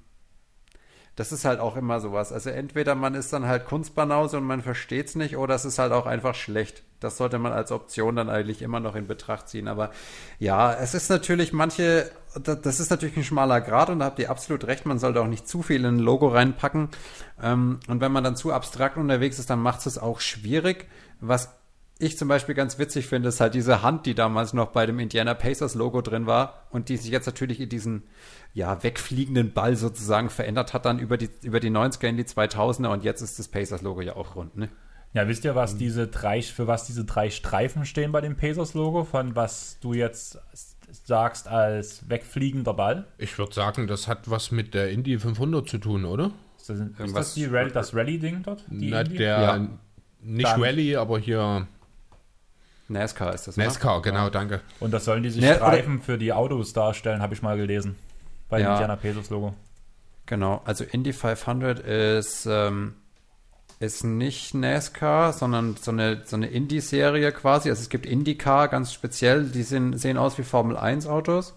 das ist halt auch immer sowas. Also entweder man ist dann halt Kunstbanause und man versteht es nicht, oder es ist halt auch einfach schlecht. Das sollte man als Option dann eigentlich immer noch in Betracht ziehen. Aber ja, es ist natürlich manche, da- das ist natürlich ein schmaler Grad und da habt ihr absolut recht, man sollte auch nicht zu viel in ein Logo reinpacken. Ähm, und wenn man dann zu abstrakt unterwegs ist, dann macht es auch schwierig. Was ich zum Beispiel ganz witzig finde, ist halt diese Hand, die damals noch bei dem Indiana Pacers Logo drin war und die sich jetzt natürlich in diesen ja, wegfliegenden Ball sozusagen verändert hat dann über die, über die 90er in die 2000er und jetzt ist das Pacers Logo ja auch rund, ne? Ja, wisst ihr, was diese drei, für was diese drei Streifen stehen bei dem Pacers-Logo, von was du jetzt sagst als wegfliegender Ball? Ich würde sagen, das hat was mit der Indy 500 zu tun, oder? Ist das, ist das die Rally, das Rally-Ding dort? Die Na, der, Ja. Nicht Dann- Rally, aber hier NASCAR ist das, ne? NASCAR, genau, danke. Und das sollen diese Ne, oder- Streifen für die Autos darstellen, habe ich mal gelesen. Bei dem Ja. Indiana Pacers-Logo. Genau, also Indy 500 ist, ähm, ist nicht NASCAR, sondern so eine, so eine Indy-Serie quasi. Also es gibt IndyCar ganz speziell, die sind, sehen aus wie Formel 1 Autos.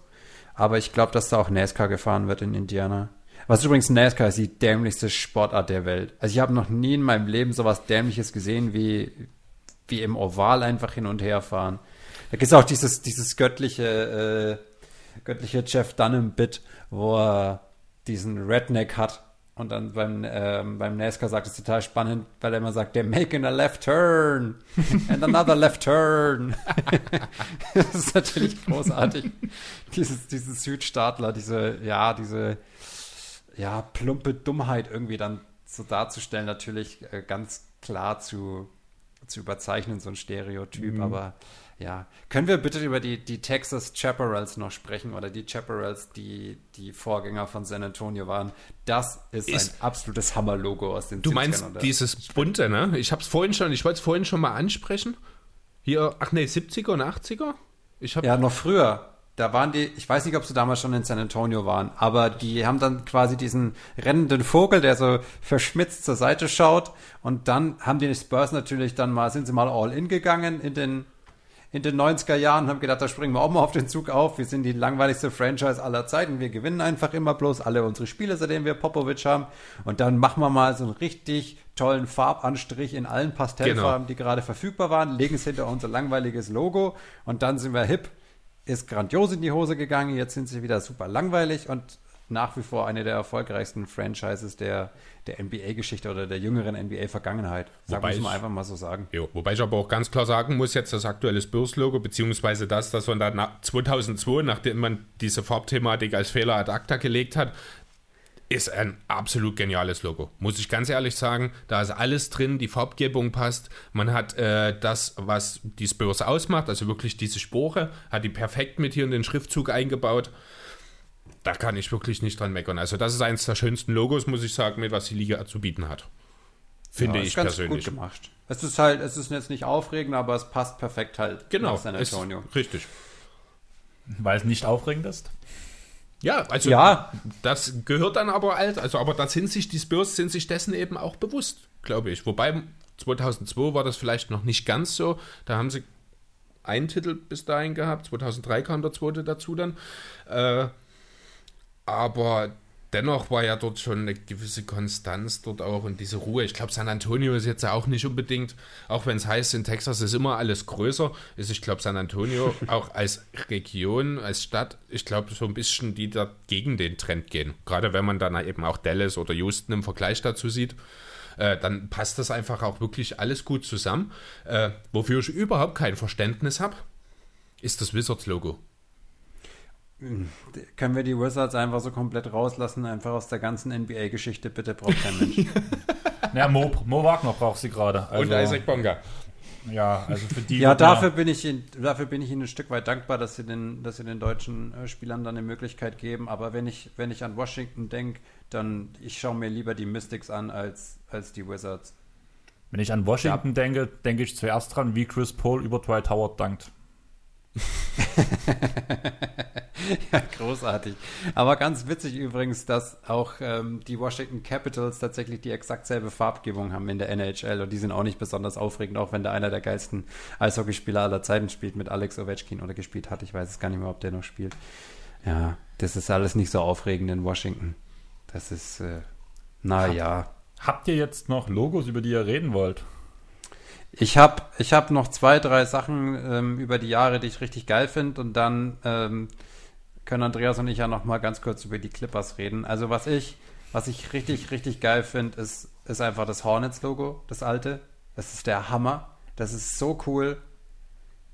Aber ich glaube, dass da auch NASCAR gefahren wird in Indiana. Was übrigens NASCAR ist die dämlichste Sportart der Welt. Also ich habe noch nie in meinem Leben sowas Dämliches gesehen wie, wie im Oval einfach hin und her fahren. Da gibt es auch dieses, dieses göttliche, äh, göttliche Jeff Dunham-Bit, wo er diesen Redneck hat. Und dann beim, ähm, beim NASCAR sagt es total spannend, weil er immer sagt, they're making a left turn and another left turn. das ist natürlich großartig. Dieses, dieses Südstaatler, diese, ja, diese, ja, plumpe Dummheit irgendwie dann so darzustellen, natürlich äh, ganz klar zu, zu überzeichnen, so ein Stereotyp, aber ja. Können wir bitte über die, die Texas Chaparrals noch sprechen oder die Chaparrals, die die Vorgänger von San Antonio waren? Das ist, Ist- ein absolutes Hammerlogo aus den Du 70ern meinst dieses bunte, ne? Ich hab's vorhin schon, ich wollte es vorhin schon mal ansprechen. Hier, ach nee, 70er und 80er? Ich hab, Ja, noch früher. Da waren die, ich weiß nicht, ob sie damals schon in San Antonio waren, aber die haben dann quasi diesen rennenden Vogel, der so verschmitzt zur Seite schaut. Und dann haben die Spurs natürlich dann mal, sind sie mal all in gegangen in den, in den 90er Jahren und haben gedacht, da springen wir auch mal auf den Zug auf. Wir sind die langweiligste Franchise aller Zeiten. Wir gewinnen einfach immer bloß alle unsere Spiele, seitdem wir Popovic haben. Und dann machen wir mal so einen richtig tollen Farbanstrich in allen Pastellfarben, die gerade verfügbar waren, legen es hinter unser langweiliges Logo und dann sind wir hip. Ist grandios in die Hose gegangen. Jetzt sind sie wieder super langweilig und nach wie vor eine der erfolgreichsten Franchises der, der NBA-Geschichte oder der jüngeren NBA-Vergangenheit. Sagen Wobei wir es mal ich- einfach mal so sagen. Jo, wobei ich aber auch ganz klar sagen muss, jetzt das aktuelle Spurs-Logo, beziehungsweise das, das man dann nach 2002, nachdem man diese Farbthematik als Fehler ad acta gelegt hat, ist ein absolut geniales Logo. Muss ich ganz ehrlich sagen, da ist alles drin, die Farbgebung passt. Man hat äh, das, was die Spurs ausmacht, also wirklich diese Spore, hat die perfekt mit hier in den Schriftzug eingebaut. Da kann ich wirklich nicht dran meckern. Also das ist eines der schönsten Logos, muss ich sagen, mit was die Liga zu bieten hat. Finde Ja, ich ist ganz persönlich. gut gemacht. Es ist halt, es ist jetzt nicht aufregend, aber es passt perfekt halt Genau, nach San ist Antonio. richtig. Weil es nicht aufregend ist. Ja, also Ja. das gehört dann aber alt, also aber da sind sich die Spurs sind sich dessen eben auch bewusst, glaube ich. Wobei 2002 war das vielleicht noch nicht ganz so. Da haben sie einen Titel bis dahin gehabt. 2003 kam der zweite dazu dann. Äh, aber dennoch war ja dort schon eine gewisse Konstanz dort auch und diese Ruhe. Ich glaube, San Antonio ist jetzt ja auch nicht unbedingt, auch wenn es heißt, in Texas ist immer alles größer, ist ich glaube San Antonio auch als Region, als Stadt, ich glaube so ein bisschen, die da gegen den Trend gehen. Gerade wenn man dann eben auch Dallas oder Houston im Vergleich dazu sieht. Äh, dann passt das einfach auch wirklich alles gut zusammen. Äh, wofür ich überhaupt kein Verständnis habe, ist das Wizards-Logo. Können wir die Wizards einfach so komplett rauslassen, einfach aus der ganzen NBA-Geschichte? Bitte braucht kein Mensch. Ja, Mo, Mo Wagner braucht sie gerade. Also, Und Isaac Bonga. Ja, also für die. ja, dafür bin ich ihnen, dafür bin ich ihnen ein Stück weit dankbar, dass sie den, dass sie den deutschen äh, Spielern dann eine Möglichkeit geben. Aber wenn ich, wenn ich an Washington denke, dann ich schaue mir lieber die Mystics an als, als die Wizards. Wenn ich an Washington denke, denke ich zuerst dran, wie Chris Paul über Dwight Howard dankt. Ja, großartig. Aber ganz witzig übrigens, dass auch ähm, die Washington Capitals tatsächlich die exakt selbe Farbgebung haben in der NHL und die sind auch nicht besonders aufregend, auch wenn da einer der geilsten Eishockeyspieler aller Zeiten spielt mit Alex Ovechkin oder gespielt hat. Ich weiß es gar nicht mehr, ob der noch spielt. Ja, das ist alles nicht so aufregend in Washington. Das ist, äh, naja. Habt ihr jetzt noch Logos, über die ihr reden wollt? Ich habe ich hab noch zwei, drei Sachen ähm, über die Jahre, die ich richtig geil finde und dann ähm, können Andreas und ich ja noch mal ganz kurz über die Clippers reden. Also was ich, was ich richtig, richtig geil finde, ist, ist einfach das Hornets-Logo, das alte. Das ist der Hammer. Das ist so cool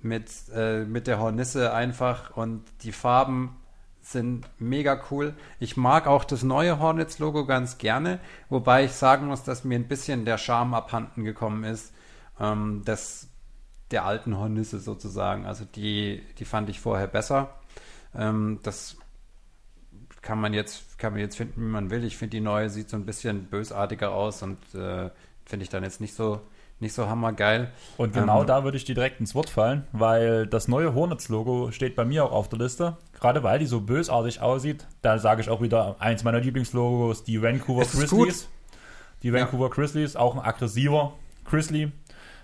mit, äh, mit der Hornisse einfach und die Farben sind mega cool. Ich mag auch das neue Hornets-Logo ganz gerne, wobei ich sagen muss, dass mir ein bisschen der Charme abhanden gekommen ist. Ähm, des, der alten Hornisse sozusagen. Also die, die fand ich vorher besser. Ähm, das kann man jetzt, kann man jetzt finden, wie man will. Ich finde, die neue sieht so ein bisschen bösartiger aus und äh, finde ich dann jetzt nicht so, nicht so hammergeil. Und genau ähm, da würde ich dir direkt ins Wort fallen, weil das neue Hornets-Logo steht bei mir auch auf der Liste. Gerade weil die so bösartig aussieht. Da sage ich auch wieder eins meiner Lieblingslogos, die Vancouver Grizzlies. Die Vancouver ja. Grizzlies, auch ein aggressiver Grizzly.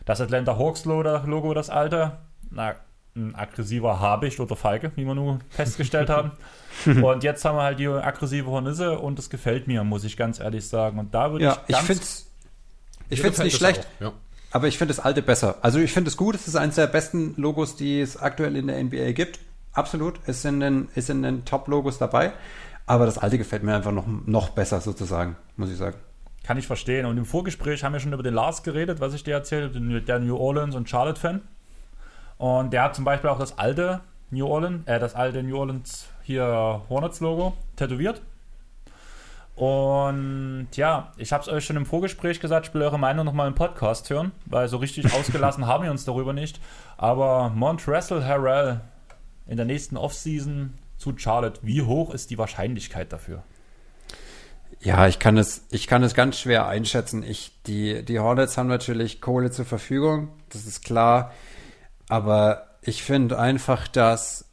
Das Atlanta Hawks Logo, das alte. Na, ein aggressiver Habicht oder Falke, wie wir nur festgestellt haben. und jetzt haben wir halt die aggressive Hornisse und das gefällt mir, muss ich ganz ehrlich sagen. Und da würde ja, ich. Ich finde es nicht schlecht. Auch, ja. Aber ich finde das alte besser. Also ich finde es gut, es ist eines der besten Logos, die es aktuell in der NBA gibt. Absolut. Es sind den, ist in den Top-Logos dabei. Aber das alte gefällt mir einfach noch, noch besser sozusagen, muss ich sagen. Kann ich verstehen. Und im Vorgespräch haben wir schon über den Lars geredet, was ich dir erzählt habe, der New Orleans und Charlotte-Fan. Und der hat zum Beispiel auch das alte New Orleans, äh, das alte New Orleans hier Hornets-Logo tätowiert. Und ja, ich habe es euch schon im Vorgespräch gesagt, ich will eure Meinung nochmal im Podcast hören, weil so richtig ausgelassen haben wir uns darüber nicht. Aber Montrezl Harrell in der nächsten Offseason zu Charlotte, wie hoch ist die Wahrscheinlichkeit dafür? Ja, ich kann es, ich kann es ganz schwer einschätzen. Ich, die, die Hornets haben natürlich Kohle zur Verfügung, das ist klar. Aber ich finde einfach, dass,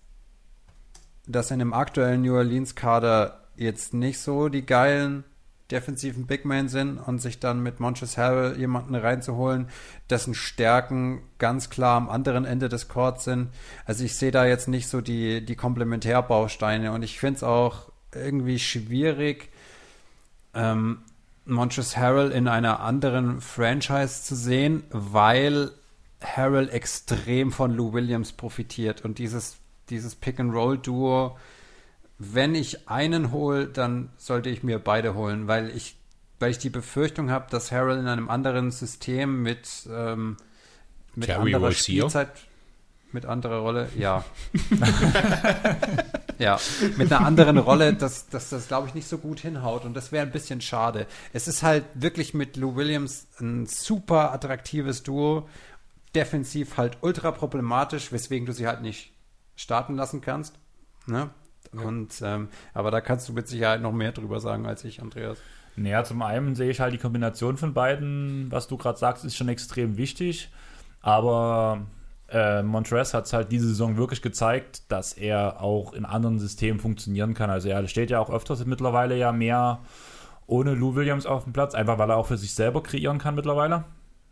dass in dem aktuellen New Orleans Kader jetzt nicht so die geilen defensiven Big Men sind und sich dann mit Montres Harrell jemanden reinzuholen, dessen Stärken ganz klar am anderen Ende des Courts sind. Also ich sehe da jetzt nicht so die, die Komplementärbausteine und ich finde es auch irgendwie schwierig, ähm, Montres Harrell in einer anderen Franchise zu sehen, weil Harrell extrem von Lou Williams profitiert und dieses, dieses Pick-and-Roll-Duo, wenn ich einen hole, dann sollte ich mir beide holen, weil ich, weil ich die Befürchtung habe, dass Harrell in einem anderen System mit, ähm, mit anderer Spielzeit mit anderer Rolle, ja. ja, mit einer anderen Rolle, dass, dass das, glaube ich, nicht so gut hinhaut. Und das wäre ein bisschen schade. Es ist halt wirklich mit Lou Williams ein super attraktives Duo. Defensiv halt ultra problematisch, weswegen du sie halt nicht starten lassen kannst. Ne? Und, ähm, aber da kannst du mit Sicherheit noch mehr drüber sagen als ich, Andreas. Naja, zum einen sehe ich halt die Kombination von beiden, was du gerade sagst, ist schon extrem wichtig. Aber äh, Montrez hat es halt diese Saison wirklich gezeigt, dass er auch in anderen Systemen funktionieren kann. Also er steht ja auch öfters mittlerweile ja mehr ohne Lou Williams auf dem Platz, einfach weil er auch für sich selber kreieren kann mittlerweile.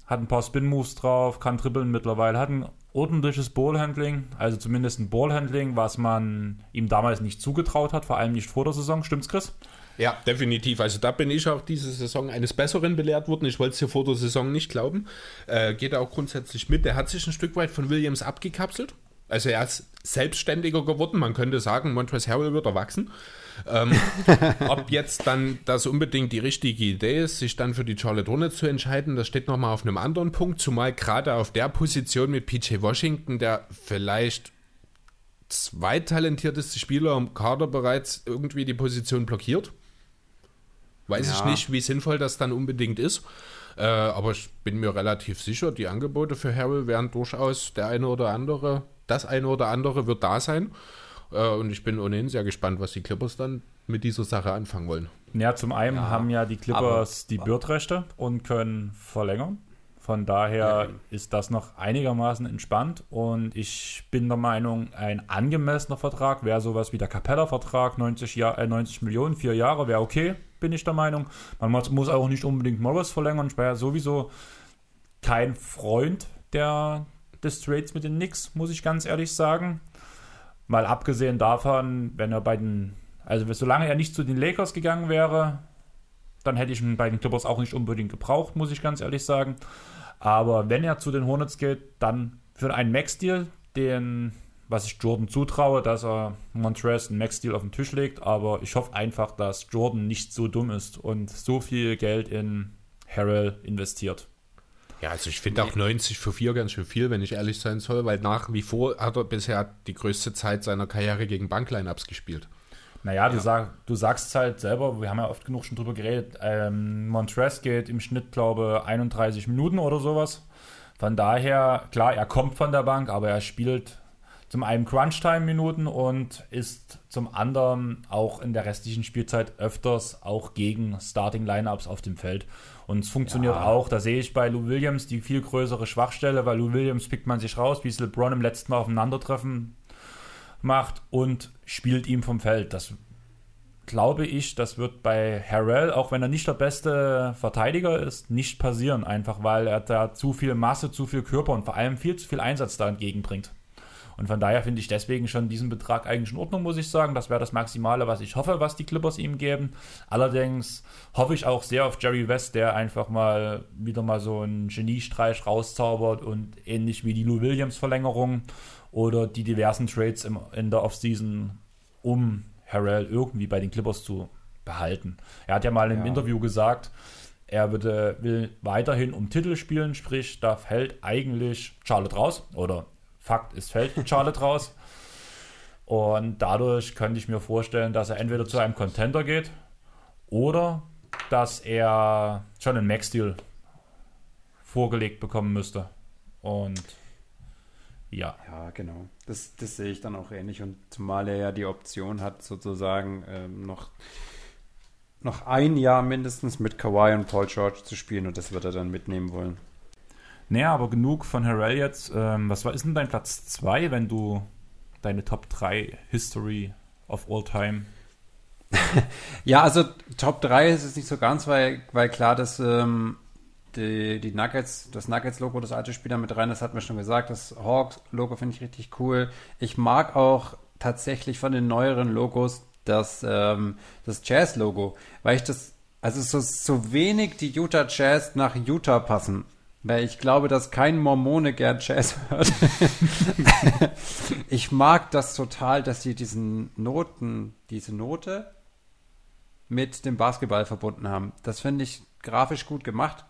Hat ein paar Spin-Moves drauf, kann dribbeln mittlerweile, hat ein ordentliches Ballhandling, also zumindest ein Ballhandling, was man ihm damals nicht zugetraut hat, vor allem nicht vor der Saison. Stimmt's, Chris? Ja, definitiv. Also da bin ich auch diese Saison eines Besseren belehrt worden. Ich wollte es hier vor der Saison nicht glauben. Äh, geht auch grundsätzlich mit. Er hat sich ein Stück weit von Williams abgekapselt. Also er ist selbstständiger geworden. Man könnte sagen, Montrezl Harrell wird erwachsen. Ähm, ob jetzt dann das unbedingt die richtige Idee ist, sich dann für die Charlotte Hornets zu entscheiden, das steht nochmal auf einem anderen Punkt. Zumal gerade auf der Position mit PJ Washington, der vielleicht zweittalentierteste Spieler im Kader bereits irgendwie die Position blockiert. Weiß ja. ich nicht, wie sinnvoll das dann unbedingt ist. Äh, aber ich bin mir relativ sicher, die Angebote für Harrell werden durchaus der eine oder andere, das eine oder andere wird da sein. Äh, und ich bin ohnehin sehr gespannt, was die Clippers dann mit dieser Sache anfangen wollen. Ja, zum einen ja, haben ja die Clippers die Bürtrechte und können verlängern. Von daher ja. ist das noch einigermaßen entspannt und ich bin der Meinung, ein angemessener Vertrag wäre sowas wie der Capella-Vertrag, 90, Jahr, äh, 90 Millionen, vier Jahre, wäre okay, bin ich der Meinung. Man muss auch nicht unbedingt Morris verlängern. Ich war ja sowieso kein Freund der, des Trades mit den Knicks, muss ich ganz ehrlich sagen. Mal abgesehen davon, wenn er bei den, also solange er nicht zu den Lakers gegangen wäre, dann hätte ich ihn bei den Clippers auch nicht unbedingt gebraucht, muss ich ganz ehrlich sagen. Aber wenn er zu den Hornets geht, dann für einen Max-Deal, den, was ich Jordan zutraue, dass er Montrez einen Max-Deal auf den Tisch legt. Aber ich hoffe einfach, dass Jordan nicht so dumm ist und so viel Geld in Harrell investiert. Ja, also ich finde auch 90 für 4 ganz schön viel, wenn ich ehrlich sein soll, weil nach wie vor hat er bisher die größte Zeit seiner Karriere gegen Bankline-Ups gespielt. Naja, du, sag, du sagst halt selber, wir haben ja oft genug schon drüber geredet, ähm, Montrez geht im Schnitt, glaube 31 Minuten oder sowas. Von daher, klar, er kommt von der Bank, aber er spielt zum einen Crunch-Time-Minuten und ist zum anderen auch in der restlichen Spielzeit öfters auch gegen Starting-Lineups auf dem Feld. Und es funktioniert ja. auch. Da sehe ich bei Lou Williams die viel größere Schwachstelle, weil Lou Williams pickt man sich raus, wie es LeBron im letzten Mal aufeinandertreffen macht und spielt ihm vom Feld. Das glaube ich, das wird bei Harrell, auch wenn er nicht der beste Verteidiger ist, nicht passieren. Einfach weil er da zu viel Masse, zu viel Körper und vor allem viel zu viel Einsatz da entgegenbringt. Und von daher finde ich deswegen schon diesen Betrag eigentlich in Ordnung, muss ich sagen. Das wäre das Maximale, was ich hoffe, was die Clippers ihm geben. Allerdings hoffe ich auch sehr auf Jerry West, der einfach mal wieder mal so einen Geniestreich rauszaubert und ähnlich wie die Lou Williams Verlängerung oder die diversen Trades im, in der Offseason, um Harrell irgendwie bei den Clippers zu behalten. Er hat ja mal im ja. Interview gesagt, er würde, will weiterhin um Titel spielen, sprich, da fällt eigentlich Charlotte raus. Oder Fakt ist, fällt Charlotte raus. Und dadurch könnte ich mir vorstellen, dass er entweder zu einem Contender geht oder dass er schon einen Max-Deal vorgelegt bekommen müsste. Und ja. Ja, genau. Das, das sehe ich dann auch ähnlich. Und zumal er ja die Option hat, sozusagen ähm, noch, noch ein Jahr mindestens mit Kawhi und Paul George zu spielen und das wird er dann mitnehmen wollen. Naja, aber genug von Harrell jetzt. Ähm, was war, ist denn dein Platz 2, wenn du deine Top 3 History of All Time ja, also Top 3 ist es nicht so ganz, weil, weil klar, dass ähm, die, die Nuggets, das Nuggets-Logo, das alte Spieler mit rein, das hat mir schon gesagt. Das Hawks-Logo finde ich richtig cool. Ich mag auch tatsächlich von den neueren Logos das, ähm, das Jazz-Logo, weil ich das, also so, so wenig die Utah Jazz nach Utah passen. Weil ich glaube, dass kein Mormone gern Jazz hört. ich mag das total, dass sie diesen Noten, diese Note mit dem Basketball verbunden haben. Das finde ich grafisch gut gemacht.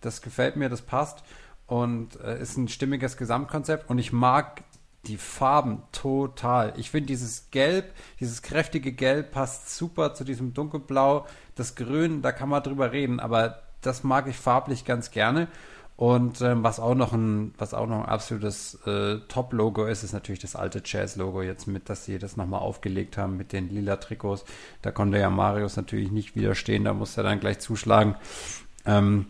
Das gefällt mir, das passt und äh, ist ein stimmiges Gesamtkonzept und ich mag die Farben total. Ich finde dieses Gelb, dieses kräftige Gelb passt super zu diesem dunkelblau. Das Grün, da kann man drüber reden, aber das mag ich farblich ganz gerne. Und ähm, was auch noch ein, was auch noch ein absolutes äh, Top-Logo ist, ist natürlich das alte Jazz-Logo jetzt mit, dass sie das nochmal aufgelegt haben mit den lila Trikots. Da konnte ja Marius natürlich nicht widerstehen, da musste er dann gleich zuschlagen. Ähm,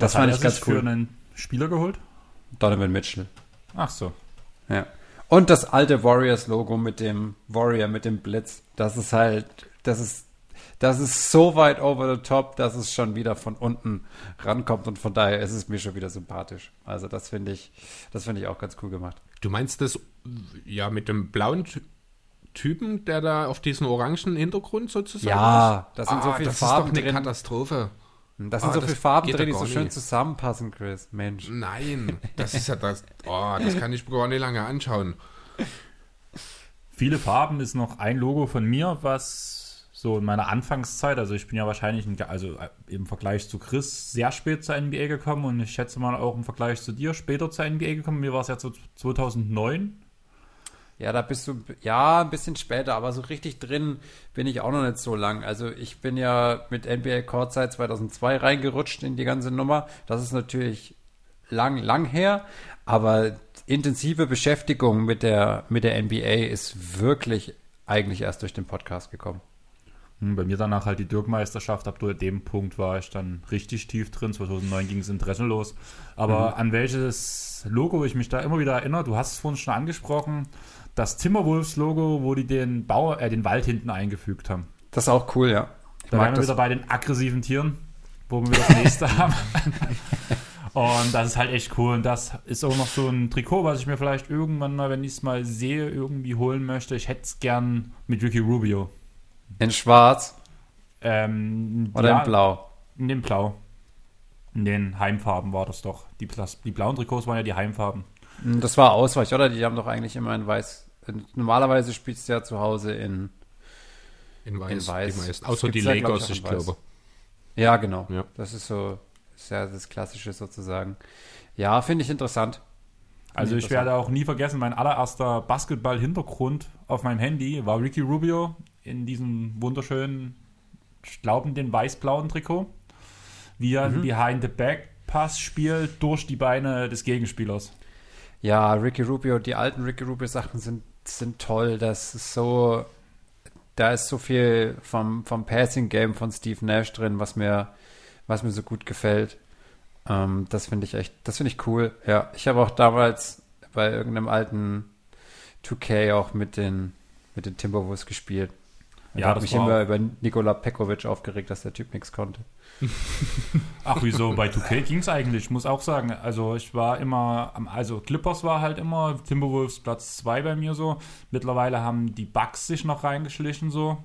das fand ich ganz cool. für einen Spieler geholt? Donovan Mitchell. Ach so. Ja. Und das alte Warriors-Logo mit dem Warrior, mit dem Blitz. Das ist halt, das ist, das ist so weit over the top, dass es schon wieder von unten rankommt und von daher ist es mir schon wieder sympathisch. Also das finde ich, das finde ich auch ganz cool gemacht. Du meinst das ja mit dem blauen Typen, der da auf diesen orangen Hintergrund sozusagen Ja, das sind ah, so viele das Farben ist doch eine drin. Katastrophe. Da sind ah, so viele Farben drin, die so schön zusammenpassen, Chris. Mensch. Nein, das ist ja das. Oh, das kann ich gar nicht lange anschauen. Viele Farben ist noch ein Logo von mir, was so in meiner Anfangszeit, also ich bin ja wahrscheinlich, ein, also äh, im Vergleich zu Chris sehr spät zur NBA gekommen und ich schätze mal auch im Vergleich zu dir später zur NBA gekommen. Mir war es ja so 2009 ja, da bist du, ja, ein bisschen später, aber so richtig drin bin ich auch noch nicht so lang. Also ich bin ja mit NBA Courtside 2002 reingerutscht in die ganze Nummer. Das ist natürlich lang, lang her, aber intensive Beschäftigung mit der, mit der NBA ist wirklich eigentlich erst durch den Podcast gekommen. Hm, bei mir danach halt die Dirk-Meisterschaft. Ab dem Punkt war ich dann richtig tief drin. 2009 ging es interessenlos. Aber mhm. an welches Logo ich mich da immer wieder erinnere, du hast es vorhin schon angesprochen, das Timberwolves-Logo, wo die den, Bau, äh, den Wald hinten eingefügt haben. Das ist auch cool, ja. Ich da wären wir wieder bei den aggressiven Tieren, wo wir das nächste haben. Und das ist halt echt cool. Und das ist auch noch so ein Trikot, was ich mir vielleicht irgendwann mal, wenn ich es mal sehe, irgendwie holen möchte. Ich hätte es gern mit Ricky Rubio. In schwarz? Ähm, Oder ja, in blau? In dem Blau. In den Heimfarben war das doch. Die, die blauen Trikots waren ja die Heimfarben. Hm, das war Ausweich, oder? Die haben doch eigentlich immer in weiß. Normalerweise spielst du ja zu Hause in, in weiß. In weiß. Die Außer die Lakers, ja, ich, ich glaube. Ja, genau. Ja. Das ist so, ist ja das Klassische sozusagen. Ja, finde ich interessant. Also ich werde auch nie vergessen, mein allererster Basketball-Hintergrund auf meinem Handy war Ricky Rubio in diesem wunderschönen, ich glaube, den weiß-blauen Trikot, wie er mhm. Behind the Back Pass spielt durch die Beine des Gegenspielers. Ja, Ricky Rubio, die alten Ricky Rubio Sachen sind, sind toll. Das ist so, da ist so viel vom, vom Passing Game von Steve Nash drin, was mir, was mir so gut gefällt. Ähm, das finde ich echt, das finde ich cool. Ja, ich habe auch damals bei irgendeinem alten 2K auch mit den, mit den Timberwolves gespielt. Ich ja, habe mich immer über Nikola Pekovic aufgeregt, dass der Typ nichts konnte. Ach, wieso? Bei 2K ging es eigentlich, ich muss auch sagen. Also ich war immer, also Clippers war halt immer, Timberwolves Platz 2 bei mir so. Mittlerweile haben die Bucks sich noch reingeschlichen so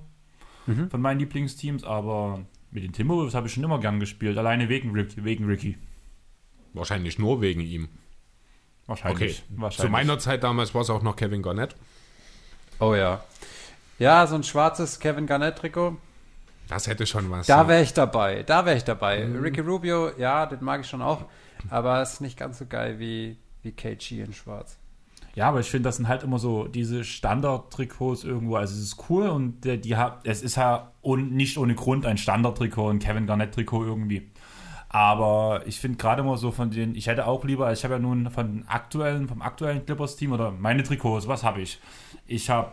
mhm. von meinen Lieblingsteams, aber mit den Timberwolves habe ich schon immer gern gespielt, alleine wegen, wegen Ricky. Wahrscheinlich nur wegen ihm. Wahrscheinlich. Okay. Wahrscheinlich. Zu meiner Zeit damals war es auch noch Kevin Garnett. Oh ja. Ja, so ein schwarzes Kevin Garnett-Trikot. Das hätte schon was. Da wäre ich dabei. Da wäre ich dabei. Mhm. Ricky Rubio, ja, den mag ich schon auch. Aber ist nicht ganz so geil wie, wie KG in schwarz. Ja, aber ich finde, das sind halt immer so diese Standard-Trikots irgendwo. Also es ist cool und die, die hat, es ist ja un, nicht ohne Grund ein Standard-Trikot, ein Kevin Garnett-Trikot irgendwie. Aber ich finde gerade immer so von den, ich hätte auch lieber, ich habe ja nun von aktuellen, vom aktuellen Clippers-Team oder meine Trikots, was habe ich? Ich habe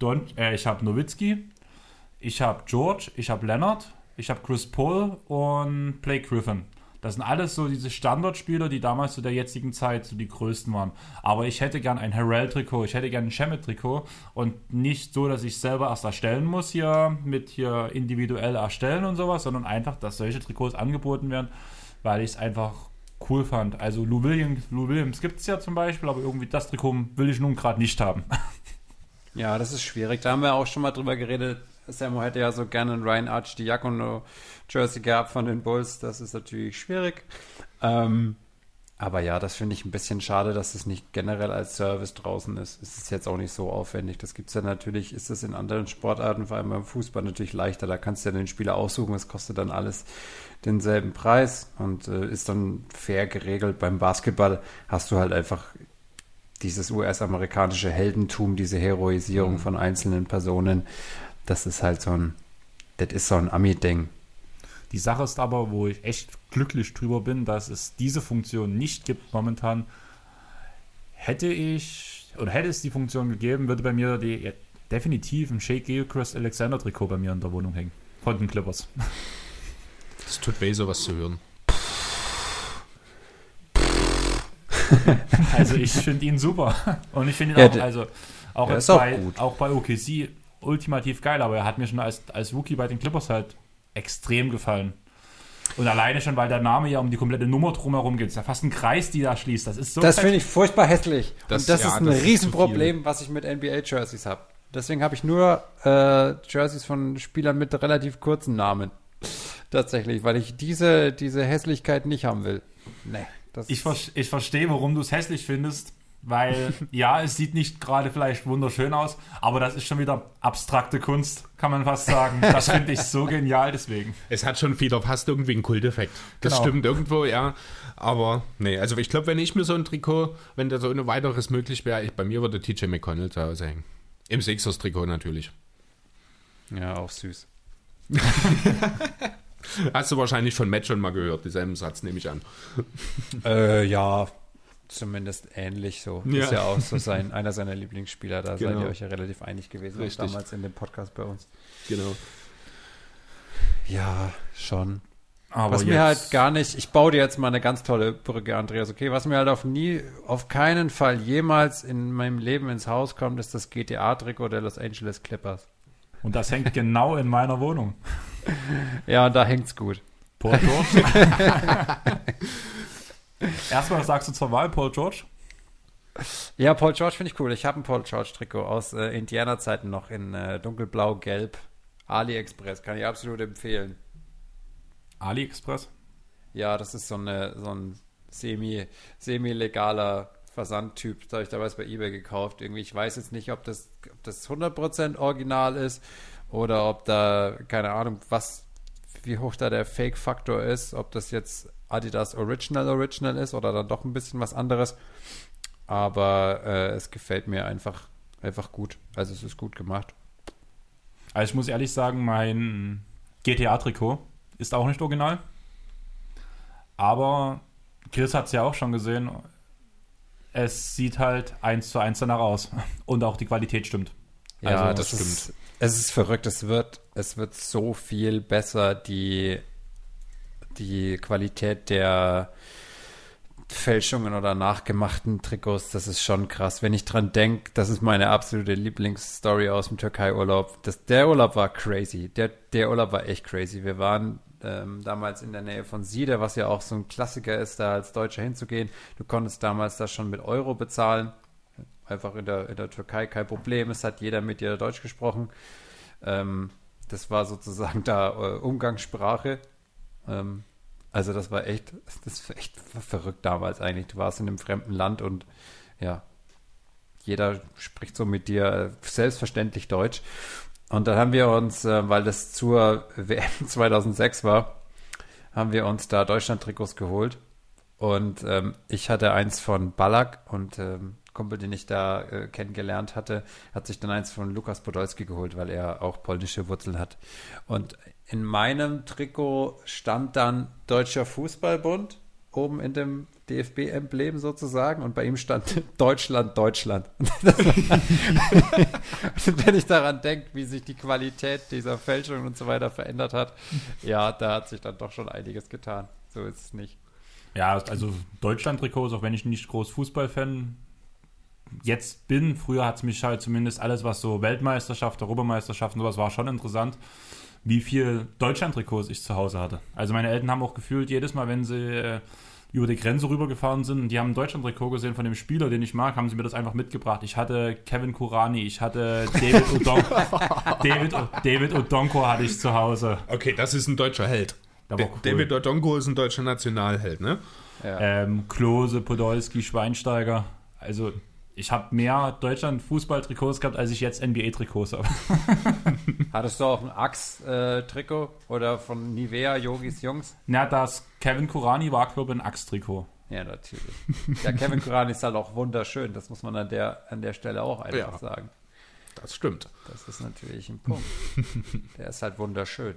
Don, äh, ich habe Nowitzki, ich habe George, ich habe Leonard, ich habe Chris Paul und Blake Griffin. Das sind alles so diese Standardspieler, die damals zu der jetzigen Zeit so die größten waren. Aber ich hätte gern ein Harrell-Trikot, ich hätte gern ein Shemet-Trikot und nicht so, dass ich selber erst erstellen muss hier mit hier individuell erstellen und sowas, sondern einfach, dass solche Trikots angeboten werden, weil ich es einfach cool fand. Also Lou Williams, Lou Williams gibt es ja zum Beispiel, aber irgendwie das Trikot will ich nun gerade nicht haben. Ja, das ist schwierig. Da haben wir auch schon mal drüber geredet. Samu hätte ja so gerne einen Ryan Arch Diacono Jersey gehabt von den Bulls. Das ist natürlich schwierig. Ähm, aber ja, das finde ich ein bisschen schade, dass es nicht generell als Service draußen ist. Es ist jetzt auch nicht so aufwendig. Das gibt es ja natürlich, ist das in anderen Sportarten, vor allem beim Fußball, natürlich leichter. Da kannst du ja den Spieler aussuchen. Es kostet dann alles denselben Preis und äh, ist dann fair geregelt. Beim Basketball hast du halt einfach dieses US-amerikanische Heldentum, diese Heroisierung mhm. von einzelnen Personen das ist halt so ein, das ist so ein Ami-Ding. Die Sache ist aber, wo ich echt glücklich drüber bin, dass es diese Funktion nicht gibt momentan. Hätte ich, oder hätte es die Funktion gegeben, würde bei mir die, ja, definitiv ein Shake Gilchrist Alexander Trikot bei mir in der Wohnung hängen. Von den Clippers. Das tut weh, sowas zu hören. also ich finde ihn super. Und ich finde ihn ja, auch, also auch, auch bei, auch bei OKC ultimativ geil, aber er hat mir schon als, als Rookie bei den Clippers halt extrem gefallen. Und alleine schon, weil der Name ja um die komplette Nummer drumherum geht. Es ist ja fast ein Kreis, die da schließt. Das ist so. Das finde ich furchtbar hässlich. Das, Und das ja, ist ein das Riesenproblem, ist was ich mit NBA-Jerseys habe. Deswegen habe ich nur äh, Jerseys von Spielern mit relativ kurzen Namen. Tatsächlich, weil ich diese, diese Hässlichkeit nicht haben will. Nee. ich, ver ich verstehe, warum du es hässlich findest. Weil, ja, es sieht nicht gerade vielleicht wunderschön aus, aber das ist schon wieder abstrakte Kunst, kann man fast sagen. Das finde ich so genial deswegen. Es hat schon wieder fast irgendwie einen Kulteffekt. Das genau. stimmt irgendwo, ja. Aber nee, also ich glaube, wenn ich mir so ein Trikot, wenn da so ein weiteres möglich wäre, bei mir würde TJ McConnell zu Hause hängen. Im Sixers-Trikot natürlich. Ja, auch süß. Hast du wahrscheinlich von Matt schon mal gehört, dieselben Satz nehme ich an. Äh, ja, zumindest ähnlich so. Ja. Ist ja auch so sein, einer seiner Lieblingsspieler. Da genau. seid ihr euch ja relativ einig gewesen, Richtig. damals in dem Podcast bei uns. Genau. Ja, schon. Aber was mir halt gar nicht, ich baue dir jetzt mal eine ganz tolle Brücke, Andreas, okay? Was mir halt auf nie, auf keinen Fall jemals in meinem Leben ins Haus kommt, ist das GTA-Trikot der Los Angeles Clippers. Und das hängt genau in meiner Wohnung. Ja, und da hängt's gut. Port Erstmal was sagst du zur Wahl, Paul George? Ja, Paul George finde ich cool. Ich habe ein Paul George-Trikot aus äh, Indiana-Zeiten noch in äh, dunkelblau-gelb. AliExpress, kann ich absolut empfehlen. AliExpress? Ja, das ist so, eine, so ein semi, semi-legaler Versandtyp. Das habe ich damals bei eBay gekauft. Irgendwie, ich weiß jetzt nicht, ob das, ob das 100% original ist oder ob da, keine Ahnung, was, wie hoch da der Fake-Faktor ist, ob das jetzt Adidas Original Original ist oder dann doch ein bisschen was anderes. Aber äh, es gefällt mir einfach, einfach gut. Also es ist gut gemacht. Also ich muss ehrlich sagen, mein GTA-Trikot ist auch nicht original. Aber Chris hat es ja auch schon gesehen. Es sieht halt eins zu eins danach aus. Und auch die Qualität stimmt. Ja, Also, das, das ist, es ist verrückt. Es wird, es wird so viel besser, die, die Qualität der Fälschungen oder nachgemachten Trikots. Das ist schon krass. Wenn ich dran denke, das ist meine absolute Lieblingsstory aus dem Türkei-Urlaub. Der Urlaub war crazy. Der, der Urlaub war echt crazy. Wir waren ähm, damals in der Nähe von Siede, was ja auch so ein Klassiker ist, da als Deutscher hinzugehen. Du konntest damals das schon mit Euro bezahlen. Einfach in der, in der Türkei kein Problem. Es hat jeder mit dir Deutsch gesprochen. Ähm, das war sozusagen da äh, Umgangssprache. Ähm, also das war echt, das war echt verrückt damals eigentlich. Du warst in einem fremden Land und ja, jeder spricht so mit dir selbstverständlich Deutsch. Und dann haben wir uns, äh, weil das zur WM 2006 war, haben wir uns da Deutschland-Trikots geholt. Und ähm, ich hatte eins von Ballack und ähm, Kumpel, den ich da äh, kennengelernt hatte, hat sich dann eins von Lukas Podolski geholt, weil er auch polnische Wurzeln hat. Und in meinem Trikot stand dann Deutscher Fußballbund oben in dem DFB-Emblem sozusagen und bei ihm stand Deutschland, Deutschland. Wenn ich daran denke, wie sich die Qualität dieser Fälschung und so weiter verändert hat, ja, da hat sich dann doch schon einiges getan. So ist es nicht. Ja, also Deutschland-Trikots, auch wenn ich nicht groß Fußballfan jetzt bin, früher hat es mich halt zumindest alles, was so Weltmeisterschaft, Europameisterschaft und sowas war, schon interessant, wie viel Deutschland-Trikots ich zu Hause hatte. Also meine Eltern haben auch gefühlt, jedes Mal, wenn sie äh, über die Grenze rübergefahren sind und die haben ein Deutschland-Trikot gesehen von dem Spieler, den ich mag, haben sie mir das einfach mitgebracht. Ich hatte Kevin Kurani, ich hatte David Odonko, David, David Odonko hatte ich zu Hause. Okay, das ist ein deutscher Held. Cool. David Odonko ist ein deutscher Nationalheld, ne? Ähm, Klose, Podolski, Schweinsteiger. Also ich habe mehr Deutschland-Fußball-Trikots gehabt, als ich jetzt NBA-Trikots habe. Hattest du auch ein Axe-Trikot oder von Nivea, Yogis Jungs? Na, das Kevin Kurani war, glaube ich, ein Axt-Trikot. Ja, natürlich. Ja, Kevin Kurani ist halt auch wunderschön. Das muss man an der, an der Stelle auch einfach Ja. sagen. Das stimmt. Das ist natürlich ein Punkt. Der ist halt wunderschön.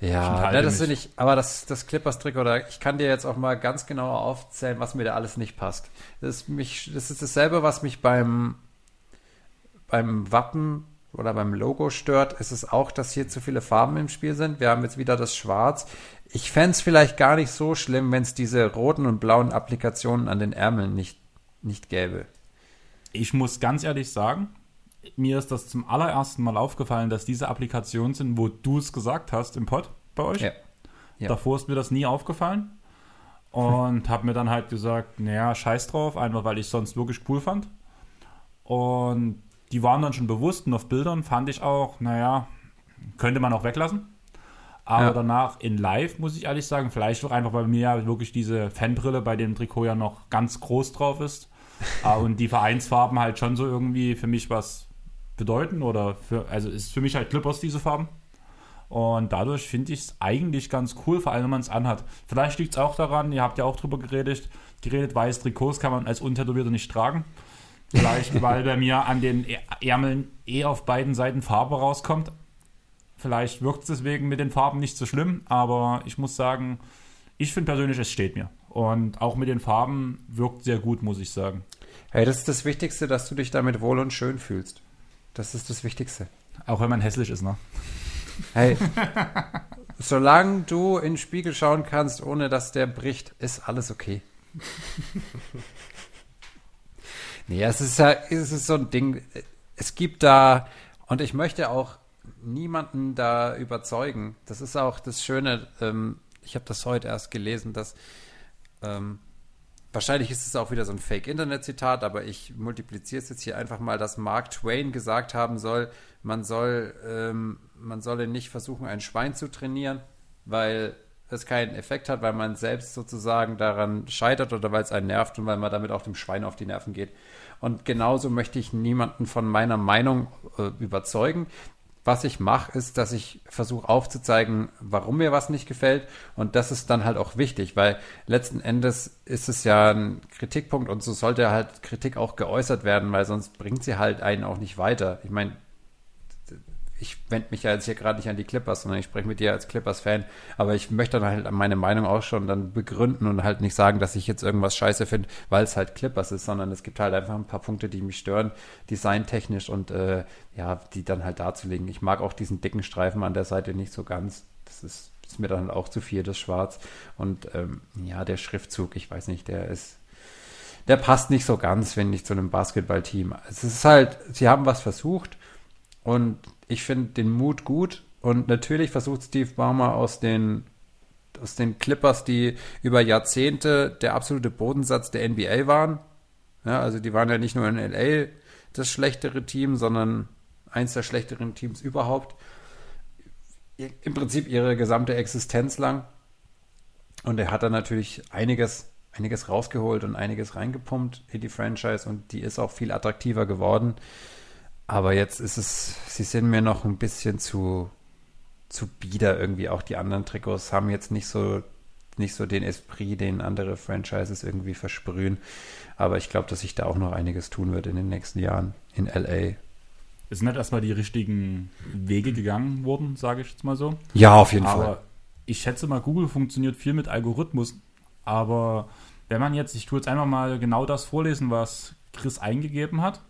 Ja, ne, das finde ich, aber das, das Clippers-Trikot, da, ich kann dir jetzt auch mal ganz genau aufzählen, was mir da alles nicht passt. Das ist, mich, das ist dasselbe, was mich beim, beim Wappen oder beim Logo stört. Es ist auch, dass hier zu viele Farben im Spiel sind. Wir haben jetzt wieder das Schwarz. Ich fände es vielleicht gar nicht so schlimm, wenn es diese roten und blauen Applikationen an den Ärmeln nicht, nicht gäbe. Ich muss ganz ehrlich sagen, mir ist das zum allerersten Mal aufgefallen, dass diese Applikationen sind, wo du es gesagt hast im Pod bei euch. Ja. Ja. Davor ist mir das nie aufgefallen. Und habe mir dann halt gesagt, naja, scheiß drauf, einfach weil ich es sonst wirklich cool fand. Und die waren dann schon bewusst und auf Bildern fand ich auch, naja, könnte man auch weglassen. Aber Ja. danach in live, muss ich ehrlich sagen, vielleicht auch einfach, weil mir ja wirklich diese Fanbrille bei dem Trikot ja noch ganz groß drauf ist. Ah, und die Vereinsfarben halt schon so irgendwie für mich was bedeuten oder für, also ist für mich halt Clippers diese Farben. Und dadurch finde ich es eigentlich ganz cool, vor allem wenn man es anhat. Vielleicht liegt es auch daran, ihr habt ja auch drüber geredet, geredet, weiß Trikots kann man als Untätowierter nicht tragen. Vielleicht, weil bei mir an den Ä- Ärmeln eh auf beiden Seiten Farbe rauskommt. Vielleicht wirkt es deswegen mit den Farben nicht so schlimm, aber ich muss sagen, ich finde persönlich, es steht mir. Und auch mit den Farben wirkt sehr gut, muss ich sagen. Hey, das ist das Wichtigste, dass du dich damit wohl und schön fühlst. Das ist das Wichtigste. Auch wenn man hässlich ist, ne? Hey, solange du in den Spiegel schauen kannst, ohne dass der bricht, ist alles okay. nee, es ist ja, es ist so ein Ding. Es gibt da, und ich möchte auch niemanden da überzeugen. Das ist auch das Schöne. Ähm, ich habe das heute erst gelesen, dass ähm, Wahrscheinlich ist es auch wieder so ein Fake-Internet-Zitat, aber ich multipliziere es jetzt hier einfach mal, dass Mark Twain gesagt haben soll, man soll, ähm, man solle nicht versuchen, ein Schwein zu trainieren, weil es keinen Effekt hat, weil man selbst sozusagen daran scheitert oder weil es einen nervt und weil man damit auch dem Schwein auf die Nerven geht. Und genauso möchte ich niemanden von meiner Meinung äh, überzeugen. Was ich mache, ist, dass ich versuche aufzuzeigen, warum mir was nicht gefällt. Und das ist dann halt auch wichtig, weil letzten Endes ist es ja ein Kritikpunkt und so sollte halt Kritik auch geäußert werden, weil sonst bringt sie halt einen auch nicht weiter. Ich meine, ich wende mich ja jetzt hier gerade nicht an die Clippers, sondern ich spreche mit dir als Clippers-Fan, aber ich möchte dann halt meine Meinung auch schon dann begründen und halt nicht sagen, dass ich jetzt irgendwas scheiße finde, weil es halt Clippers ist, sondern es gibt halt einfach ein paar Punkte, die mich stören, designtechnisch und äh, ja, die dann halt darzulegen. Ich mag auch diesen dicken Streifen an der Seite nicht so ganz. Das ist, ist mir dann auch zu viel, das Schwarz. Und ähm, ja, der Schriftzug, ich weiß nicht, der ist der passt nicht so ganz, finde ich, zu einem Basketballteam. Es ist halt, sie haben was versucht und ich finde den Mut gut. Und natürlich versucht Steve Baumer aus den, aus den Clippers, die über Jahrzehnte der absolute Bodensatz der NBA waren. Ja, also die waren ja nicht nur in LA das schlechtere Team, sondern eins der schlechteren Teams überhaupt. Im Prinzip ihre gesamte Existenz lang. Und er hat da natürlich einiges, einiges rausgeholt und einiges reingepumpt in die Franchise und die ist auch viel attraktiver geworden. Aber jetzt ist es, sie sind mir noch ein bisschen zu, zu bieder irgendwie. Auch die anderen Trikots haben jetzt nicht so, nicht so den Esprit, den andere Franchises irgendwie versprühen. Aber ich glaube, dass sich da auch noch einiges tun wird in den nächsten Jahren in LA. Es sind nicht erstmal die richtigen Wege gegangen worden, sage ich jetzt mal so. Ja, auf jeden aber Fall. ich schätze mal, Google funktioniert viel mit Algorithmus. Aber wenn man jetzt, ich tue jetzt einfach mal genau das vorlesen, was Chris eingegeben hat.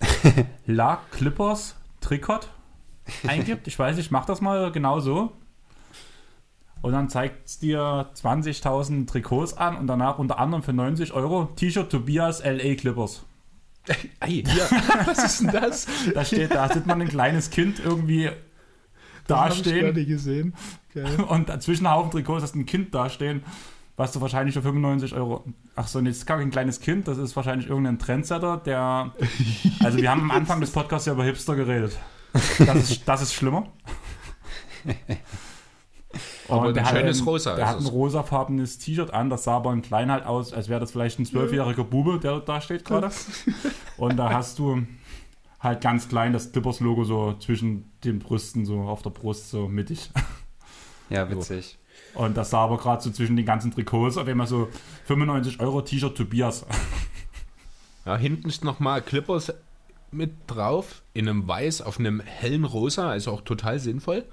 La Clippers Tricot eingibt. Ich weiß, ich mache das mal genau so. Und dann zeigt es dir 20.000 Trikots an und danach unter anderem für 90 Euro T-Shirt Tobias LA Clippers. Ei, ja, was ist denn das? Da steht, da sieht man ein kleines Kind irgendwie dastehen gesehen. Geil. und zwischen Haufen Trikots hast ein Kind dastehen, was du wahrscheinlich für 95 Euro. Ach so, nee, das ist gar kein kleines Kind, das ist wahrscheinlich irgendein Trendsetter, der. Also, wir haben am Anfang des Podcasts ja über Hipster geredet. Das ist, das ist schlimmer. Aber Und der ein hat schönes ein- Rosa Der hat ein es. rosafarbenes T-Shirt an, das sah aber in klein halt aus, als wäre das vielleicht ein zwölfjähriger Bube, der da steht gerade. Und da hast du halt ganz klein das Clippers-Logo so zwischen den Brüsten, so auf der Brust, so mittig. Ja, witzig. Und das sah aber gerade so zwischen den ganzen Trikots auf einmal so 95 Euro T-Shirt Tobias. Ja, hinten ist nochmal Clippers mit drauf, in einem Weiß auf einem hellen Rosa, also auch total sinnvoll.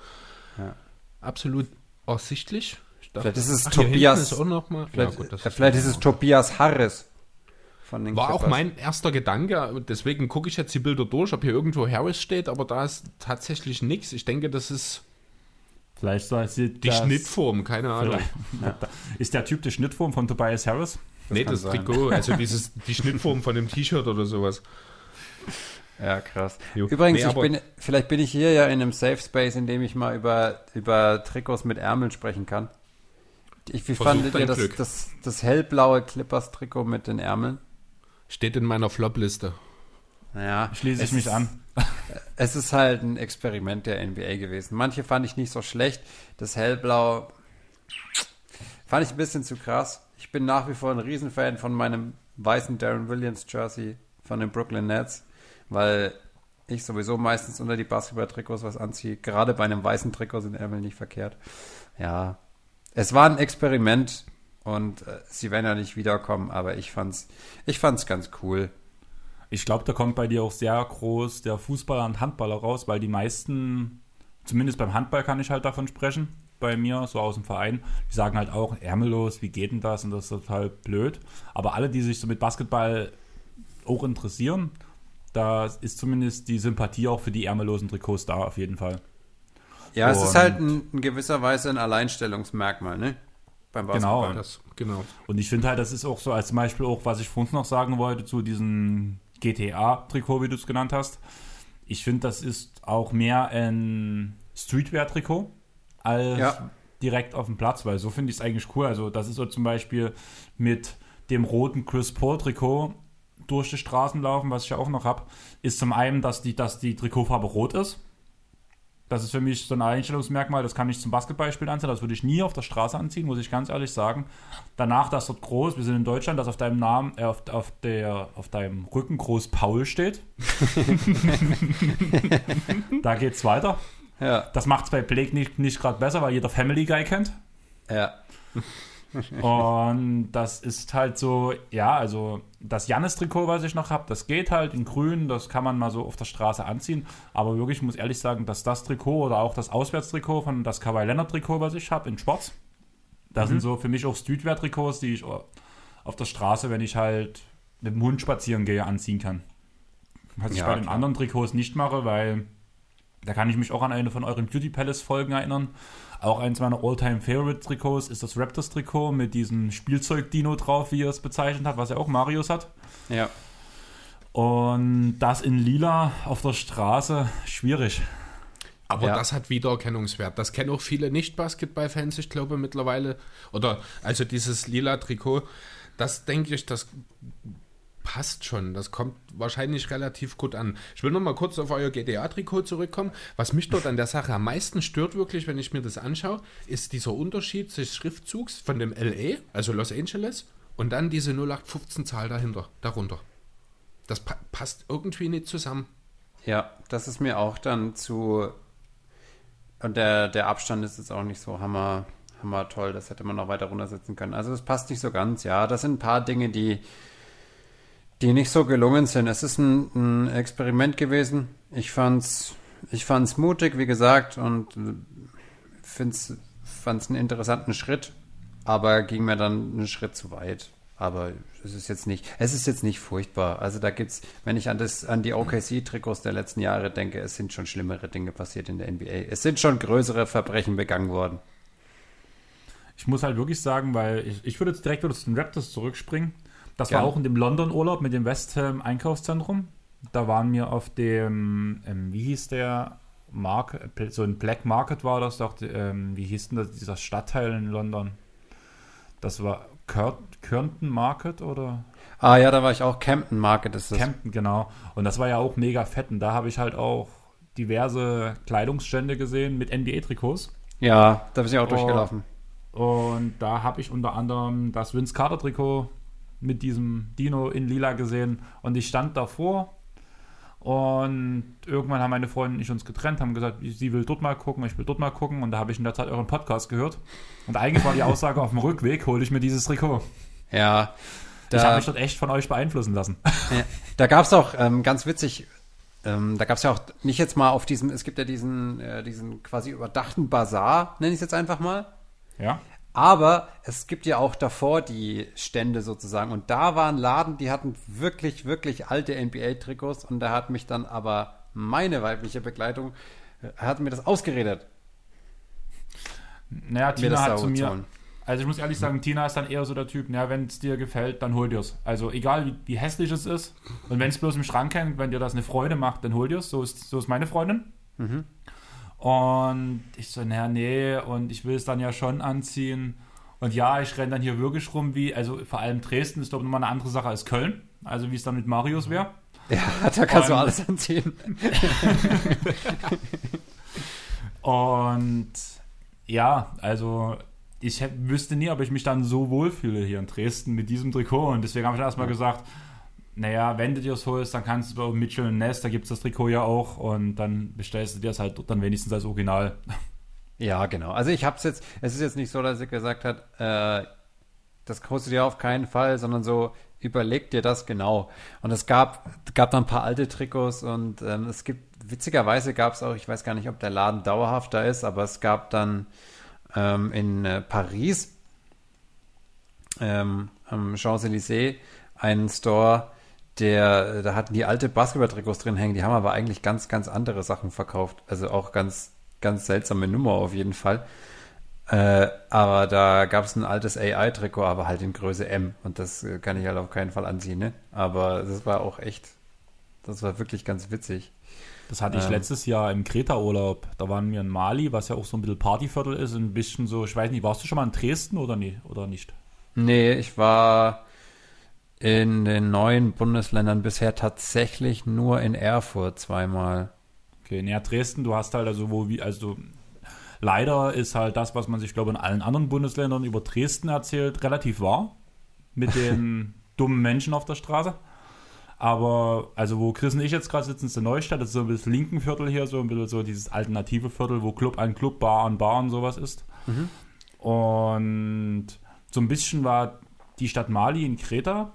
Ja. Absolut ersichtlich. Ich dachte, Vielleicht ist es ach, Tobias- Ist auch noch mal, Vielleicht, ja, gut, das äh, vielleicht ist es Tobias Harris von den War auch Clippers. mein erster Gedanke, deswegen gucke ich jetzt die Bilder durch, ob hier irgendwo Harris steht, aber da ist tatsächlich nichts. Ich denke, das ist Vielleicht so als die das, Schnittform, keine Ahnung. Ist der Typ die Schnittform von Tobias Harris? nee, kann das sein. Trikot, also dieses, die Schnittform von dem T-Shirt oder sowas. Ja, krass. Jo. Übrigens, Nee, bin, vielleicht bin ich hier ja in einem Safe Space, in dem ich mal über, über Trikots mit Ärmeln sprechen kann. Ich, wie Versuch fandet ihr dein das, Glück. das, das hellblaue Clippers-Trikot mit den Ärmeln? Steht in meiner Flop-Liste. Naja, Schließe ich mich an. Es ist halt ein Experiment der NBA gewesen. Manche fand ich nicht so schlecht. Das Hellblau fand ich ein bisschen zu krass. Ich bin nach wie vor ein Riesenfan von meinem weißen Darren Williams Jersey von den Brooklyn Nets, weil ich sowieso meistens unter die Basketball-Trikots was anziehe. Gerade bei einem weißen Trikot sind Ärmel nicht verkehrt. Ja, es war ein Experiment und äh, sie werden ja nicht wiederkommen, aber ich fand's, ich fand's ganz cool. Ich glaube, da kommt bei dir auch sehr groß der Fußballer und Handballer raus, weil die meisten, zumindest beim Handball kann ich halt davon sprechen, bei mir, so aus dem Verein, die sagen halt auch, ärmellos, wie geht denn das? Und das ist total blöd. Aber alle, die sich so mit Basketball auch interessieren, da ist zumindest die Sympathie auch für die ärmellosen Trikots da, auf jeden Fall. Ja, es ist Und- halt in, in gewisser Weise ein Alleinstellungsmerkmal, ne? Beim Genau. Basketball. Das, genau. Und ich finde halt, das ist auch so, als zum Beispiel auch, was ich vorhin noch sagen wollte, zu diesem GTA-Trikot, wie du es genannt hast. Ich finde, das ist auch mehr ein Streetwear-Trikot als Ja. direkt auf dem Platz, weil so finde ich es eigentlich cool. Also, das ist so zum Beispiel mit dem roten Chris Paul-Trikot durch die Straßen laufen, was ich ja auch noch habe, ist zum einen, dass die, dass die Trikotfarbe rot ist. Das ist für mich so ein Einstellungsmerkmal, das kann ich zum Basketballspielen anziehen, das würde ich nie auf der Straße anziehen, muss ich ganz ehrlich sagen. Danach, dass dort groß, wir sind in Deutschland, dass auf deinem Namen, äh, auf, auf, der, auf deinem Rücken groß Paul steht. da geht's weiter. Ja. Das macht es bei Blake nicht, nicht gerade besser, weil jeder Family Guy kennt. Ja. Und das ist halt so, ja, also das Jannis-Trikot, was ich noch habe, das geht halt in grün, das kann man mal so auf der Straße anziehen. Aber wirklich, ich muss ehrlich sagen, dass das Trikot oder auch das Auswärtstrikot von das Kawhi Leonard-Trikot, was ich habe, in schwarz, das sind so für mich auch Streetwear-Trikots, die ich auf der Straße, wenn ich halt mit dem Hund spazieren gehe, anziehen kann. Was ich Ja, bei den klar. anderen Trikots nicht mache, weil da kann ich mich auch an eine von euren Beauty Palace Folgen erinnern. Auch eins meiner All-Time Favorite Trikots ist das Raptors Trikot mit diesem Spielzeug-Dino drauf, wie er es bezeichnet hat, was ja auch Marius hat. Ja. Und das in lila auf der Straße, schwierig. Aber Ja. das hat Wiedererkennungswert. Das kennen auch viele Nicht-Basketball-Fans, ich glaube, mittlerweile. Oder also dieses lila Trikot, das denke ich, das passt schon. Das kommt wahrscheinlich relativ gut an. Ich will noch mal kurz auf euer GDA-Trikot zurückkommen. Was mich dort an der Sache am meisten stört, wirklich, wenn ich mir das anschaue, ist dieser Unterschied des Schriftzugs von dem LA, also Los Angeles, und dann diese 0815-Zahl dahinter, darunter. Das pa passt irgendwie nicht zusammen. Ja, das ist mir auch dann zu. Und der, der Abstand ist jetzt auch nicht so hammer, hammer toll. Das hätte man noch weiter runtersetzen können. Also, es passt nicht so ganz. Ja, das sind ein paar Dinge, die, die nicht so gelungen sind. Es ist ein, ein Experiment gewesen. Ich fand's, ich fand's mutig, wie gesagt, und find's, fand's einen interessanten Schritt, aber ging mir dann einen Schritt zu weit. Aber es ist jetzt nicht, es ist jetzt nicht furchtbar. Also da gibt's, wenn ich an das, an die OKC-Trikots der letzten Jahre denke, es sind schon schlimmere Dinge passiert in der NBA. Es sind schon größere Verbrechen begangen worden. Ich muss halt wirklich sagen, weil ich, ich würde jetzt direkt wieder zu den Raptors zurückspringen. Das war Gerne. auch in dem London-Urlaub mit dem West Ham Einkaufszentrum. Da waren wir auf dem, ähm, wie hieß der, Mark, so ein Black Market war das doch, ähm, wie hieß denn das, dieser Stadtteil in London? Das war Cur Market oder? Ah ja, da war ich auch. Campton Market ist das. Camden, genau. Und das war ja auch mega fett. Und da habe ich halt auch diverse Kleidungsstände gesehen mit NBA-Trikots. ja, da bin ich auch Oh. durchgelaufen. Und da habe ich unter anderem das Vince Carter Trikot mit diesem Dino in lila gesehen. Und ich stand davor. Und irgendwann haben meine Freundin und ich uns getrennt, haben gesagt, sie will dort mal gucken, ich will dort mal gucken. Und da habe ich in der Zeit euren Podcast gehört. Und eigentlich war die Aussage auf dem Rückweg, hole ich mir dieses Trikot. Ja. ich habe Da, mich dort echt von euch beeinflussen lassen. Ja. Da gab es auch ähm, ganz witzig, ähm, da gab es ja auch nicht jetzt mal auf diesem, es gibt ja diesen, äh, diesen quasi überdachten Bazar, nenne ich es jetzt einfach mal. Ja. Aber es gibt ja auch davor die Stände sozusagen. Und da war ein Laden, die hatten wirklich, wirklich alte NBA-Trikots. Und da hat mich dann aber meine weibliche Begleitung, äh, hat mir das ausgeredet. Naja, Mir Tina das hat zu mir. Also ich muss ehrlich sagen, Tina ist dann eher so der Typ, ja, wenn es dir gefällt, dann hol dir's. Also egal wie, wie hässlich es ist. Und wenn es bloß im Schrank hängt, wenn dir das eine Freude macht, dann hol dir's. So ist, so ist meine Freundin. Und ich so, naja, nee, und ich will es dann ja schon anziehen. Und ja, ich renne dann hier wirklich rum wie, also vor allem Dresden ist, glaube ich, nochmal eine andere Sache als Köln. Also wie es dann mit Marius wäre. Ja, da kannst du Und- alles anziehen. Und ja, also ich wüsste nie, ob ich mich dann so wohlfühle hier in Dresden mit diesem Trikot. Und deswegen habe ich erstmal gesagt, naja, wenn du dir es holst, dann kannst du bei Mitchell Ness, da gibt es das Trikot ja auch. Und dann bestellst du dir es halt dann wenigstens als Original. Ja, genau. Also ich habe es jetzt, es ist jetzt nicht so, dass ich gesagt hat, äh, das kostet dir auf keinen Fall, sondern so, überleg dir das genau. Und es gab, gab dann ein paar alte Trikots und ähm, es gibt, witzigerweise gab es auch, ich weiß gar nicht, ob der Laden dauerhaft da ist, aber es gab dann ähm, in äh, Paris ähm, am Champs-Élysées einen Store, der, da hatten die alte Basketball-Trikots drin hängen, die haben aber eigentlich ganz, ganz andere Sachen verkauft. Also auch ganz, ganz seltsame Nummer auf jeden Fall. Äh, aber da gab es ein altes AI-Trikot, aber halt in Größe M. Und das äh, kann ich halt auf keinen Fall anziehen, ne? Aber das war auch echt, das war wirklich ganz witzig. Das hatte ich Ähm. letztes Jahr im Kreta-Urlaub. Da waren wir in Mali, was ja auch so ein bisschen Partyviertel ist. Ein bisschen so, ich weiß nicht, warst du schon mal in Dresden oder, nie, oder nicht? Nee, ich war in den neuen Bundesländern bisher tatsächlich nur in Erfurt zweimal. Okay, näher Dresden, du hast halt also wo wie, also leider ist halt das, was man sich, glaube ich, in allen anderen Bundesländern über Dresden erzählt, relativ wahr. Mit den dummen Menschen auf der Straße. Aber, also wo Chris und ich jetzt gerade sitzen, ist der Neustadt, das ist so ein bisschen linken Viertel hier, so ein bisschen so dieses alternative Viertel, wo Club an Club, Bar an Bar und sowas ist. Mhm. Und so ein bisschen war die Stadt Mali in Kreta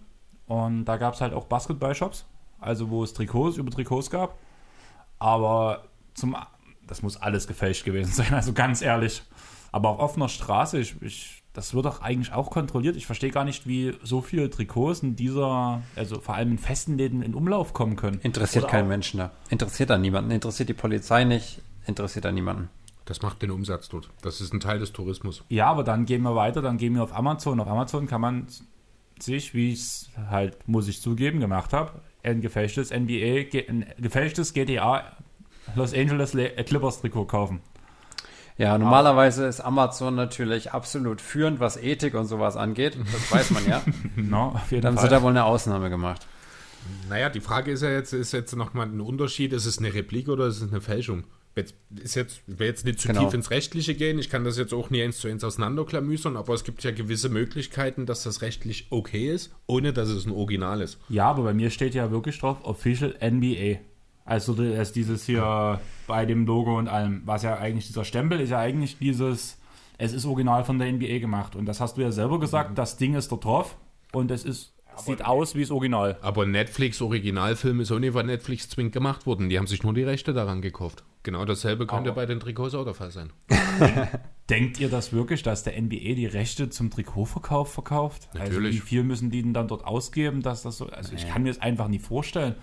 und da gab es halt auch Basketball-Shops, also wo es Trikots über Trikots gab. Aber zum, das muss alles gefälscht gewesen sein, also ganz ehrlich. Aber auf offener Straße, ich, ich, das wird doch eigentlich auch kontrolliert. Ich verstehe gar nicht, wie so viele Trikots in dieser, also vor allem in festen Läden in Umlauf kommen können. Interessiert keinen Menschen da. Interessiert da niemanden. Interessiert die Polizei nicht. Interessiert da niemanden. Das macht den Umsatz dort. Das ist ein Teil des Tourismus. Ja, aber dann gehen wir weiter, dann gehen wir auf Amazon. Auf Amazon kann man sich, wie ich es halt, muss ich zugeben, gemacht habe, ein gefälschtes NBA, ein gefälschtes GTA Los Angeles Le- äh, Clippers Trikot kaufen. Ja, normalerweise ist Amazon natürlich absolut führend, was Ethik und sowas angeht. Das weiß man ja. No, auf jeden Da haben Fall. sie da wohl eine Ausnahme gemacht. Naja, die Frage ist ja jetzt, ist jetzt nochmal ein Unterschied, ist es eine Replik oder ist es eine Fälschung? Jetzt, ist jetzt, ich will jetzt nicht zu Genau. tief ins Rechtliche gehen, ich kann das jetzt auch nie eins zu eins auseinanderklamüsern, aber es gibt ja gewisse Möglichkeiten, dass das rechtlich okay ist, ohne dass es ein Original ist. Ja, aber bei mir steht ja wirklich drauf Official NBA. Also das ist dieses hier bei dem Logo und allem, was ja eigentlich dieser Stempel ist ja eigentlich dieses, es ist original von der NBA gemacht. Und das hast du ja selber gesagt, das Ding ist dort drauf und es ist, sieht aus wie das Original. Aber Netflix Originalfilm ist auch nicht von Netflix zwingend gemacht worden, die haben sich nur die Rechte daran gekauft. Genau dasselbe könnte Aber- bei den Trikots auch der Fall sein. Denkt ihr das wirklich, dass der NBA die Rechte zum Trikotverkauf verkauft? Also Natürlich. wie viel müssen die denn dann dort ausgeben, dass das so, also ich kann mir das einfach nicht vorstellen.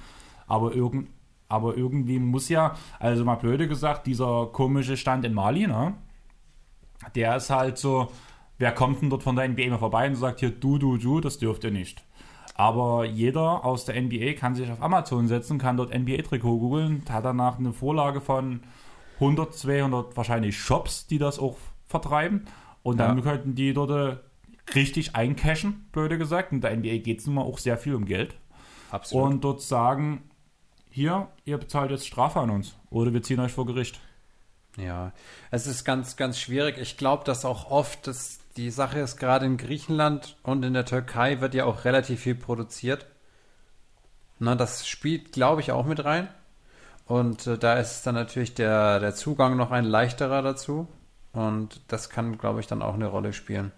Aber, irgend, aber irgendwie muss ja, also mal blöde gesagt, dieser komische Stand in Mali, ne? Der ist halt so, wer kommt denn dort von der NBA immer vorbei und sagt hier, du, du, du, das dürft ihr nicht. Aber jeder aus der NBA kann sich auf Amazon setzen, kann dort NBA-Trikot googeln, hat danach eine Vorlage von 100, 200 wahrscheinlich Shops, die das auch vertreiben. Und dann Ja. könnten die dort äh, richtig eincashen, blöde gesagt. Und der NBA geht es nun mal auch sehr viel um Geld. Absolut. Und dort sagen, hier, ihr bezahlt jetzt Strafe an uns. Oder wir ziehen euch vor Gericht. Ja, es ist ganz, ganz schwierig. Ich glaube, dass auch oft, dass die Sache ist, gerade in Griechenland und in der Türkei wird ja auch relativ viel produziert. Na, das spielt, glaube ich, auch mit rein. Und äh, da ist dann natürlich der, der Zugang noch ein leichterer dazu. Und das kann, glaube ich, dann auch eine Rolle spielen.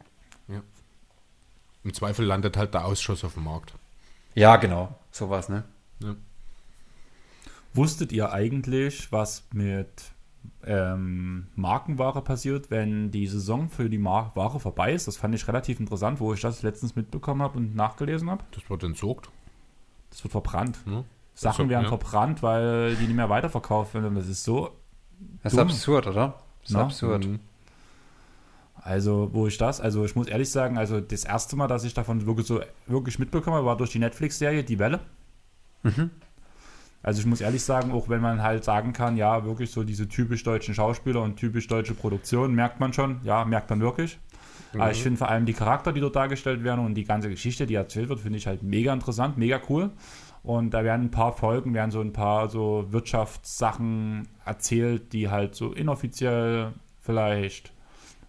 Im Zweifel landet halt der Ausschuss auf dem Markt. Ja, genau. Sowas, ne? Ja. Wusstet ihr eigentlich, was mit ähm, Markenware passiert, wenn die Saison für die Mar Ware vorbei ist? Das fand ich relativ interessant, wo ich das letztens mitbekommen habe und nachgelesen habe. Das wird entsorgt. Das wird verbrannt. Ne? Sachen Also, werden ja. verbrannt, weil die nicht mehr weiterverkauft werden. Und das ist so. Das ist Dumm. absurd, oder? Das ist Na? absurd. Mhm. Also, wo ich das, also ich muss ehrlich sagen, also das erste Mal, dass ich davon wirklich so wirklich mitbekommen habe, war durch die Netflix-Serie Die Welle. Also ich muss ehrlich sagen, auch wenn man halt sagen kann, ja, wirklich so diese typisch deutschen Schauspieler und typisch deutsche Produktion, merkt man schon, ja, merkt man wirklich. Aber ich finde vor allem die Charakter, die dort dargestellt werden und die ganze Geschichte, die erzählt wird, finde ich halt mega interessant, mega cool. Und da werden ein paar Folgen, werden so ein paar so Wirtschaftssachen erzählt, die halt so inoffiziell vielleicht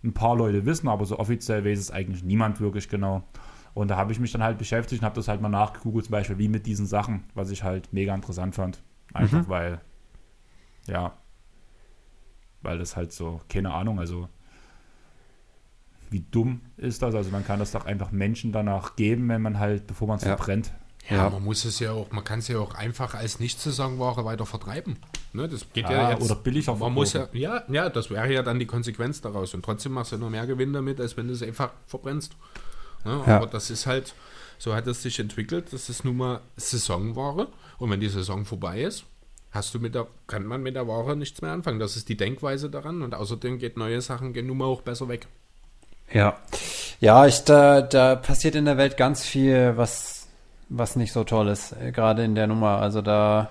ein paar Leute wissen, aber so offiziell weiß es eigentlich niemand wirklich genau. Und da habe ich mich dann halt beschäftigt und habe das halt mal nachgegoogelt, zum Beispiel wie mit diesen Sachen, was ich halt mega interessant fand. Einfach weil, ja, weil das halt so, keine Ahnung, also wie dumm ist das? Also man kann das doch einfach Menschen danach geben, wenn man halt, bevor man es Ja. verbrennt. Ja, Ja. man muss es ja auch, man kann es ja auch einfach als Nicht-Saisonware weiter vertreiben. Ne, das geht ja, Ja, jetzt. oder billiger Man muss ja, ja, ja, das wäre ja dann die Konsequenz daraus. Und trotzdem machst du nur mehr Gewinn damit, als wenn du es einfach verbrennst. Ne, Ja. Aber das ist halt, so hat es sich entwickelt. Das ist nun mal Saisonware. Und wenn die Saison vorbei ist, hast du mit der, kann man mit der Ware nichts mehr anfangen. Das ist die Denkweise daran. Und außerdem geht neue Sachen gehen nun mal auch besser weg. Ja. Ja, ich, da, da passiert in der Welt ganz viel, was, was nicht so toll ist, äh, gerade in der Nummer. Also da,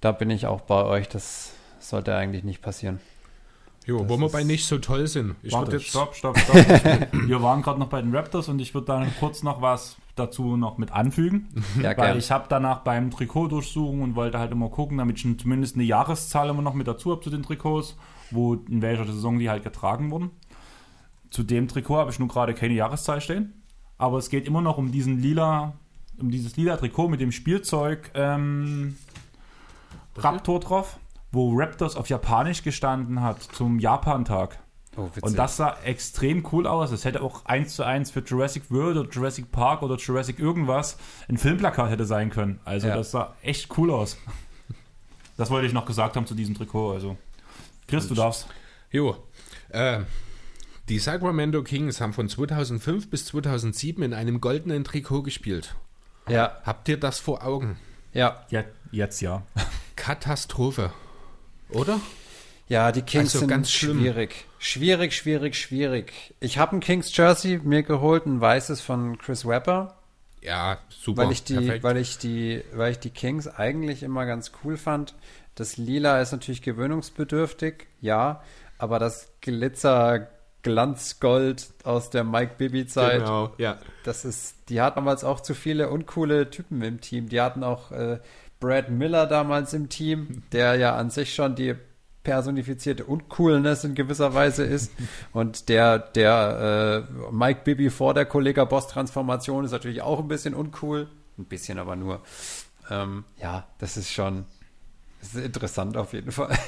da bin ich auch bei euch. Das sollte eigentlich nicht passieren. Jo, wo wir bei nicht so toll sind. Ich Warte, jetzt. stopp, stopp, stopp. Wir waren gerade noch bei den Raptors und ich würde dann kurz noch was dazu noch mit anfügen. Ja, Weil gern. ich habe danach beim Trikot durchsuchen und wollte halt immer gucken, damit ich zumindest eine Jahreszahl immer noch mit dazu habe zu den Trikots, wo in welcher Saison die halt getragen wurden. Zu dem Trikot habe ich nun gerade keine Jahreszahl stehen, aber es geht immer noch um diesen lila, um dieses lila Trikot mit dem Spielzeug ähm, Raptor drauf, wo Raptors auf Japanisch gestanden hat zum Japantag. Oh. Und das sah extrem cool aus. Es hätte auch eins zu eins für Jurassic World oder Jurassic Park oder Jurassic irgendwas ein Filmplakat hätte sein können. Also Ja. das sah echt cool aus. Das wollte ich noch gesagt haben zu diesem Trikot. Also Chris, du darfst. Jo. Äh, die Sacramento Kings haben von 2005 bis 2007 in einem goldenen Trikot gespielt. ja, Habt ihr das vor Augen? ja. Ja, jetzt ja. Katastrophe. Oder? Ja, die Kings Also sind ganz schlimm. schwierig. Schwierig, schwierig, schwierig. Ich habe ein Kings Jersey mir geholt, ein weißes von Chris Webber, Ja, super. weil ich die, perfekt. weil ich die, weil ich die Kings eigentlich immer ganz cool fand. Das Lila ist natürlich gewöhnungsbedürftig, ja, aber das Glitzer Glanzgold aus der Mike Bibby Zeit, Genau, ja. das ist, die hatten damals auch zu viele uncoole Typen im Team. Die hatten auch äh, Brad Miller damals im Team, der ja an sich schon die personifizierte Uncoolness in gewisser Weise ist. Und der, der äh, Mike Bibby vor der Kollega Boss Transformation ist natürlich auch ein bisschen uncool. Ein bisschen aber nur. Ähm, ja, das ist schon das ist interessant auf jeden Fall.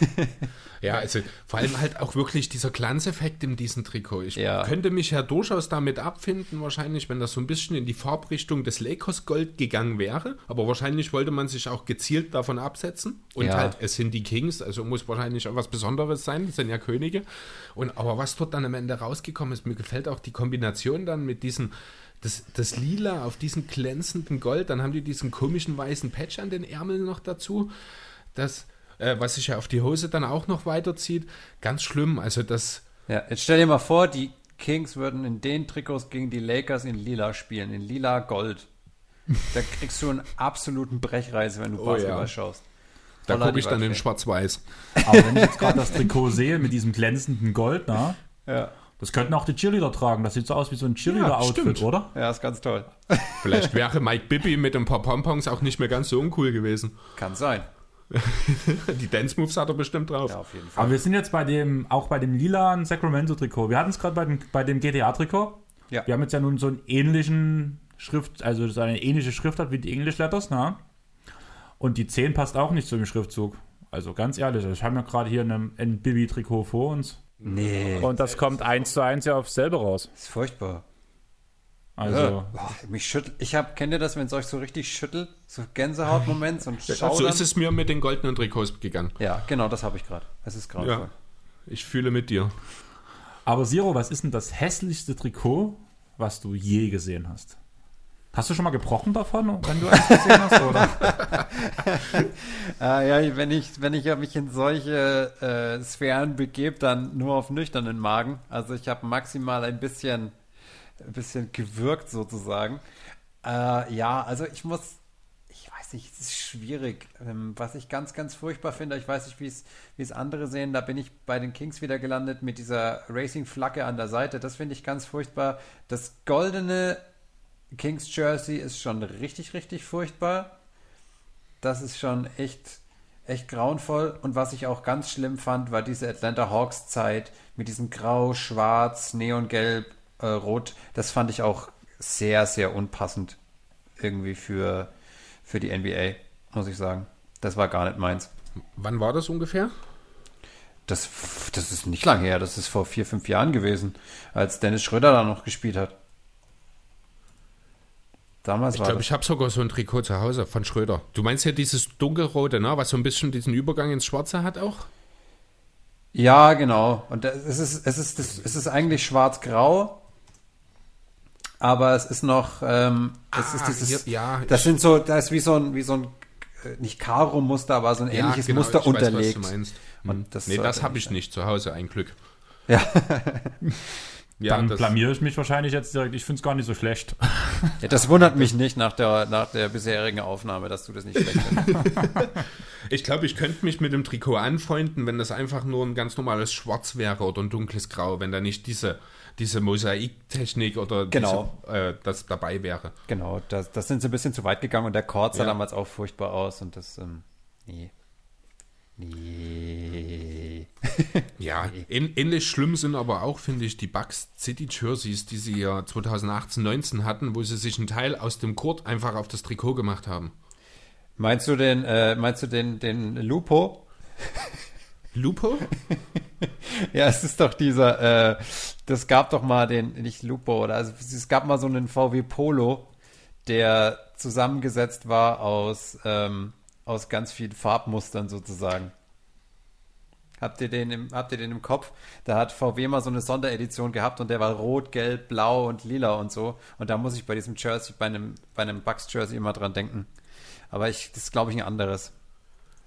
Ja, also vor allem halt auch wirklich dieser Glanzeffekt in diesem Trikot. Ich Ja. könnte mich ja durchaus damit abfinden, wahrscheinlich, wenn das so ein bisschen in die Farbrichtung des Lakers Gold gegangen wäre. Aber wahrscheinlich wollte man sich auch gezielt davon absetzen. Und Ja. halt, es sind die Kings, also muss wahrscheinlich auch was Besonderes sein. Das sind ja Könige. Und aber was dort dann am Ende rausgekommen ist, mir gefällt auch die Kombination dann mit diesen. Das, das Lila auf diesem glänzenden Gold, dann haben die diesen komischen weißen Patch an den Ärmeln noch dazu. Das, äh, was sich ja auf die Hose dann auch noch weiterzieht. Ganz schlimm. Also das, Ja, jetzt stell dir mal vor, die Kings würden in den Trikots gegen die Lakers in lila spielen, in lila Gold. Da kriegst du einen absoluten Brechreise, wenn du Oh Basketball ja. schaust. da gucke ich dann in. Schwarz-Weiß. Aber wenn ich jetzt gerade das Trikot sehe mit diesem glänzenden Gold, na, Ja. das könnten auch die Cheerleader tragen. Das sieht so aus wie so ein. Cheerleader-Outfit, oder? ja, ist ganz toll. Vielleicht wäre Mike Bibby mit ein paar Pompons auch nicht mehr ganz so uncool gewesen. Kann sein. Die Dance-Moves hat er bestimmt drauf. Ja, auf jeden Fall. Aber wir sind jetzt bei dem, auch bei dem lilanen Sacramento-Trikot. Wir hatten es gerade bei dem, bei dem GTA-Trikot. Ja. Wir haben jetzt ja nun so einen ähnlichen Schrift, also so eine ähnliche Schriftart wie die English Letters, ne? Und die 10 passt auch nicht zu dem Schriftzug. Also ganz ehrlich, ich habe ja gerade hier ein, ein Bibi-Trikot vor uns. Nee, Und das kommt eins zu eins ja aufs selbe raus. ist furchtbar. Also, Boah, mich schüttelt. Ich hab, kennt ihr das, wenn es euch so richtig schüttelt? So Gänsehautmoment, so ein Schaudern? so ist es mir mit den goldenen Trikots gegangen. Ja, genau, das habe ich gerade. Es ist grauenvoll. Ja. Ich fühle mit dir. aber Siro, was ist denn das hässlichste Trikot, was du je gesehen hast? Hast du schon mal gebrochen davon, wenn du eins gesehen hast? Oder? Ah, ja, wenn ich, wenn ich mich in solche äh, Sphären begebe, dann nur auf nüchternen Magen. Also ich habe maximal ein bisschen, ein bisschen gewirkt sozusagen. Äh, ja, also ich muss, ich weiß nicht, es ist schwierig. Ähm, was ich ganz, ganz furchtbar finde, ich weiß nicht, wie es, andere sehen, da bin ich bei den Kings wieder gelandet mit dieser Racing-Flagge an der Seite. Das finde ich ganz furchtbar. Das goldene Kings Jersey ist schon richtig, richtig furchtbar. Das ist schon echt, echt grauenvoll. Und was ich auch ganz schlimm fand, war diese Atlanta Hawks Zeit mit diesem Grau, Schwarz, Neongelb, äh, Rot. Das fand ich auch sehr, sehr unpassend irgendwie für, für die NBA, muss ich sagen. Das war gar nicht meins. Wann war das ungefähr? Das, das ist nicht lange her. Das ist vor vier, fünf Jahren gewesen, als Dennis Schröder da noch gespielt hat. Damals Ich glaube, ich habe sogar so ein Trikot zu Hause von Schröder. Du meinst ja dieses dunkelrote, ne? was so ein bisschen diesen Übergang ins Schwarze hat auch? Ja, genau. Und es ist, es ist, es ist eigentlich schwarz-grau, aber es ist noch, ähm, es ist Ah, dieses, hier- ja, das sind so, da ist wie so ein, wie so ein, äh, nicht Karo-Muster, aber so ein ähnliches genau, Muster ich weiß, unterlegt. was du meinst. Und Hm. das nee, das habe ich sein. nicht zu Hause, ein Glück. Ja. Ja, Dann das, blamiere ich mich wahrscheinlich jetzt direkt. Ich finde es gar nicht so schlecht. ja, das wundert mich nicht nach der, nach der bisherigen Aufnahme, dass du das nicht schlecht findest. Ich glaube, ich könnte mich mit dem Trikot anfreunden, wenn das einfach nur ein ganz normales Schwarz wäre oder ein dunkles Grau, wenn da nicht diese, diese Mosaiktechnik oder Genau. diese, äh, das dabei wäre. Genau, das, das sind sie ein bisschen zu weit gegangen und der Chord sah Ja. damals auch furchtbar aus und das, ähm, nee. Nee. Ja, ähn- ähnlich schlimm sind aber auch, finde ich, die Bucks City Jerseys, die sie ja 2018, 19 hatten, wo sie sich einen Teil aus dem Court einfach auf das Trikot gemacht haben. Meinst du den, äh, meinst du den, den Lupo? Lupo? Ja, es ist doch dieser, äh, das gab doch mal den, nicht Lupo, oder, also es gab mal so einen VW Polo, der zusammengesetzt war aus, ähm, aus ganz vielen Farbmustern sozusagen. Habt ihr den im, habt ihr den im Kopf? Da hat VW mal so eine Sonderedition gehabt und der war rot, gelb, blau und lila und so. Und da muss ich bei diesem Jersey, bei einem, bei einem Bucks Jersey immer dran denken. Aber ich, das ist glaube ich ein anderes.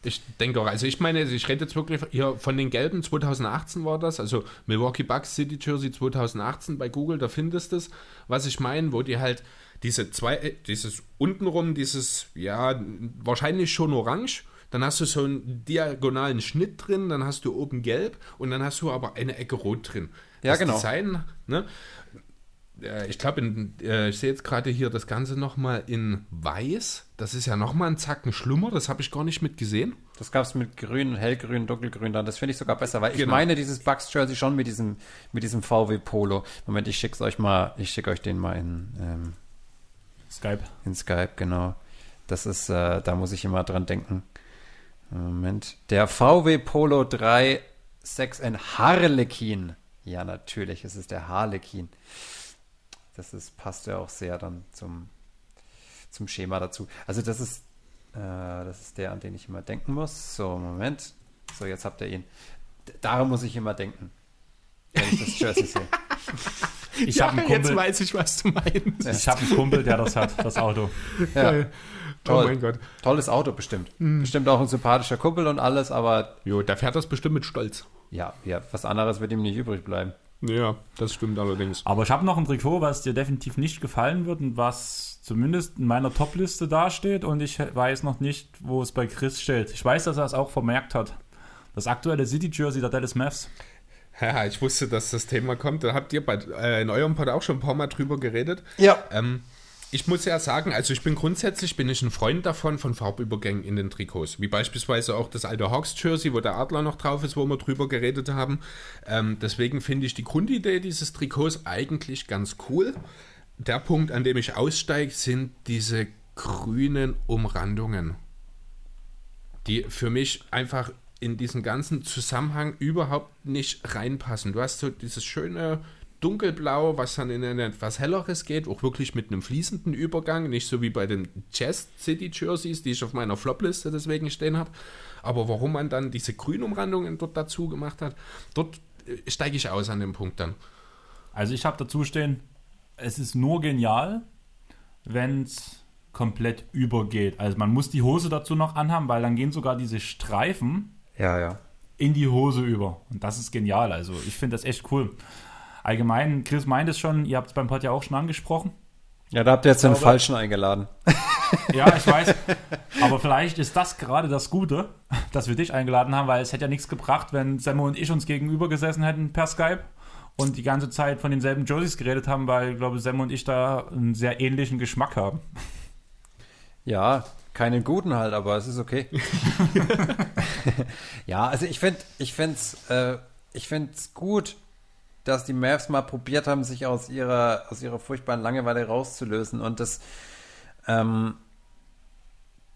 Ich denke auch, also ich meine, ich rede jetzt wirklich hier von den gelben, 2018 war das, also Milwaukee Bucks City Jersey 2018 bei Google, da findest du es, was ich meine, wo die halt diese zwei, äh, dieses untenrum, dieses, ja, wahrscheinlich schon orange, dann hast du so einen diagonalen Schnitt drin, dann hast du oben gelb und dann hast du aber eine Ecke rot drin. Ja, das genau. Design, ne? Äh, Ich glaube, äh, ich sehe jetzt gerade hier das Ganze nochmal in weiß. Das ist ja nochmal ein Zacken schlimmer. Das habe ich gar nicht mitgesehen. Das gab es mit grün, hellgrün, dunkelgrün dann. Das finde ich sogar besser, weil ich Genau. meine dieses Bucks Jersey schon mit diesem, mit diesem VW Polo. Moment, ich schick's euch mal, ich schicke euch den mal in, ähm, Skype. in Skype, genau. Das ist, äh, da muss ich immer dran denken. Moment. Der VW Polo 3 6N Harlequin. Ja, natürlich, es ist der Harlequin. Das ist, passt ja auch sehr dann zum, zum Schema dazu. Also das ist, äh, das ist der, an den ich immer denken muss. So, Moment. So, jetzt habt ihr ihn. Daran muss ich immer denken, wenn ich das Jersey sehe. Ich habe einen, jetzt Kumpel- weiß ich, was du meinst. ich hab einen Kumpel, der das hat, das Auto. Ja, Oh toll. mein Gott. Tolles Auto bestimmt. Bestimmt auch ein sympathischer Kumpel und alles, aber Jo, der fährt das bestimmt mit Stolz. ja, ja, was anderes wird ihm nicht übrig bleiben. Ja, das stimmt allerdings. Aber ich habe noch ein Trikot, was dir definitiv nicht gefallen wird und was zumindest in meiner Top-Liste dasteht und ich weiß noch nicht, wo es bei Chris steht. Ich weiß, dass er es auch vermerkt hat. Das aktuelle City Jersey der Dallas Mavs. Ja, ich wusste, dass das Thema kommt. Da habt ihr bei, äh, in eurem Pod auch schon ein paar Mal drüber geredet. Ja. Ähm, ich muss ja sagen, also ich bin grundsätzlich bin ich ein Freund davon von Farbübergängen in den Trikots, wie beispielsweise auch das alte Hawks Jersey, wo der Adler noch drauf ist, wo wir drüber geredet haben. Ähm, deswegen finde ich die Grundidee dieses Trikots eigentlich ganz cool. Der Punkt, an dem ich aussteige, sind diese grünen Umrandungen, die für mich einfach in diesen ganzen Zusammenhang überhaupt nicht reinpassen. Du hast so dieses schöne dunkelblau, was dann in ein etwas helleres geht, auch wirklich mit einem fließenden Übergang, nicht so wie bei den Chess City Jerseys, die ich auf meiner Flopliste deswegen stehen habe. Aber warum man dann diese Grünumrandungen dort dazu gemacht hat, dort äh, steige ich aus an dem Punkt dann. Also ich habe dazu stehen, es ist nur genial, wenn es komplett übergeht. Also man muss die Hose dazu noch anhaben, weil dann gehen sogar diese Streifen Ja, ja. in die Hose über. Und das ist genial. Also ich finde das echt cool. Allgemein, Chris meint es schon, ihr habt es beim Pod ja auch schon angesprochen. Ja, da habt ihr jetzt den glaube- Falschen eingeladen. Ja, ich weiß. Aber vielleicht ist das gerade das Gute, dass wir dich eingeladen haben, weil es hätte ja nichts gebracht, wenn Semmo und ich uns gegenüber gesessen hätten per Skype und die ganze Zeit von denselben Jerseys geredet haben, weil ich glaube, Semmo und ich da einen sehr ähnlichen Geschmack haben. Ja, keinen guten halt, aber es ist okay. ja, also ich finde, ich finde es, äh, ich finde es gut, dass die Mavs mal probiert haben, sich aus ihrer, aus ihrer furchtbaren Langeweile rauszulösen und das, ähm,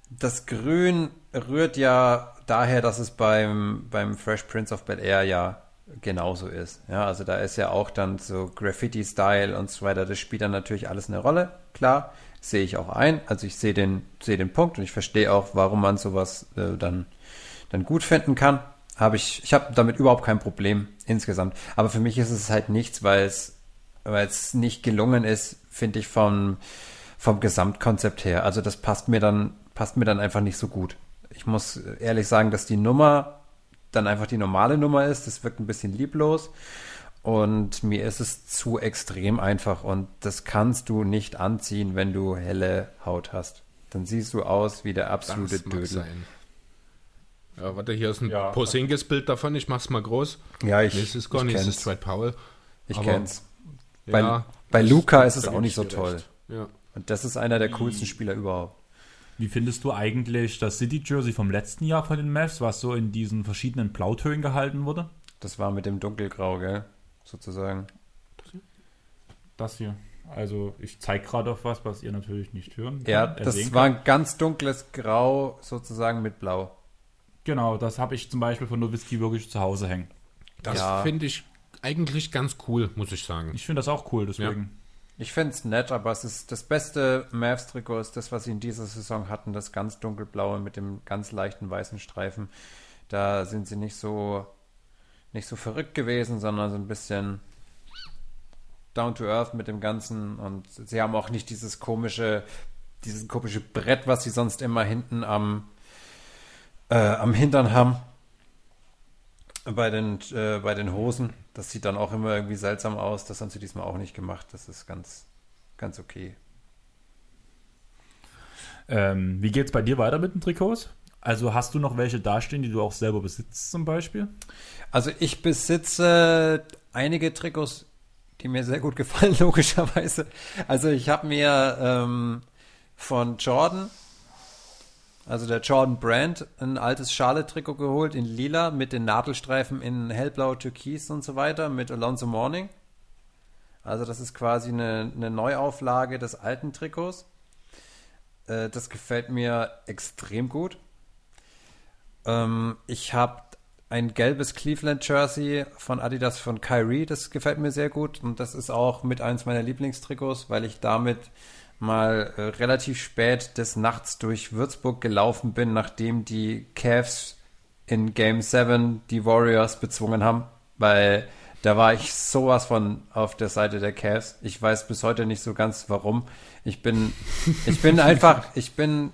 das Grün rührt ja daher, dass es beim, beim Fresh Prince of Bel Air ja genauso ist. Ja, also da ist ja auch dann so Graffiti-Style und so weiter. Das spielt dann natürlich alles eine Rolle, klar. Sehe ich auch ein. Also ich sehe den, sehe den Punkt und ich verstehe auch, warum man sowas äh, dann, dann gut finden kann. Habe ich, ich habe damit überhaupt kein Problem insgesamt. Aber für mich ist es halt nichts, weil es, weil es nicht gelungen ist, finde ich, vom, vom Gesamtkonzept her. Also das passt mir dann, passt mir dann einfach nicht so gut. Ich muss ehrlich sagen, dass die Nummer dann einfach die normale Nummer ist. Das wirkt ein bisschen lieblos. Und mir ist es zu extrem einfach. Und das kannst du nicht anziehen, wenn du helle Haut hast. Dann siehst du aus wie der absolute Das Dödel. sein. Ja, warte, hier ist ein Ja. Porzingis-Bild davon. Ich mach's mal groß. Ja, ich, Nee, es ist gar ich nicht, es ist Dwight Powell. Ich aber- kenn's. Bei, Ja, bei Luca ist es auch nicht ich so toll. Ja. Und das ist einer der coolsten Spieler überhaupt. Wie findest du eigentlich das City-Jersey vom letzten Jahr von den Mavs, was so in diesen verschiedenen Blautönen gehalten wurde? Das war mit dem Dunkelgrau, gell? Sozusagen. Das hier. Also ich zeige gerade auf was, was ihr natürlich nicht hören könnt, Ja, das war ein ganz dunkles Grau, sozusagen mit Blau. Genau, das habe ich zum Beispiel von Nowitzki wirklich zu Hause hängen. Das Ja. finde ich eigentlich ganz cool, muss ich sagen. Ich finde das auch cool, deswegen. Ich finde es nett, aber es ist das beste Mavs-Trikot ist das, was sie in dieser Saison hatten, das ganz dunkelblaue mit dem ganz leichten weißen Streifen. Da sind sie nicht so nicht so verrückt gewesen, sondern so ein bisschen down to earth mit dem Ganzen und sie haben auch nicht dieses komische dieses komische Brett, was sie sonst immer hinten am äh, am Hintern haben bei den äh, bei den Hosen. Das sieht dann auch immer irgendwie seltsam aus. Das haben sie diesmal auch nicht gemacht. Das ist ganz ganz okay. Ähm, wie geht's bei dir weiter mit den Trikots? Also hast du noch welche dastehen, die du auch selber besitzt zum Beispiel? Also ich besitze einige Trikots, die mir sehr gut gefallen, logischerweise. Also ich habe mir ähm, von Jordan, also der Jordan Brand, ein altes Charlotte-Trikot geholt in lila mit den Nadelstreifen in hellblau, türkis und so weiter mit Alonso Morning. Also das ist quasi eine, eine Neuauflage des alten Trikots. Äh, das gefällt mir extrem gut. Ähm, ich habe ein gelbes Cleveland Jersey von Adidas von Kyrie, das gefällt mir sehr gut und das ist auch mit eins meiner Lieblingstrikots, weil ich damit mal äh, relativ spät des Nachts durch Würzburg gelaufen bin, nachdem die Cavs in Game 7 die Warriors bezwungen haben, weil da war ich sowas von auf der Seite der Cavs. Ich weiß bis heute nicht so ganz warum. Ich bin, ich bin einfach, ich bin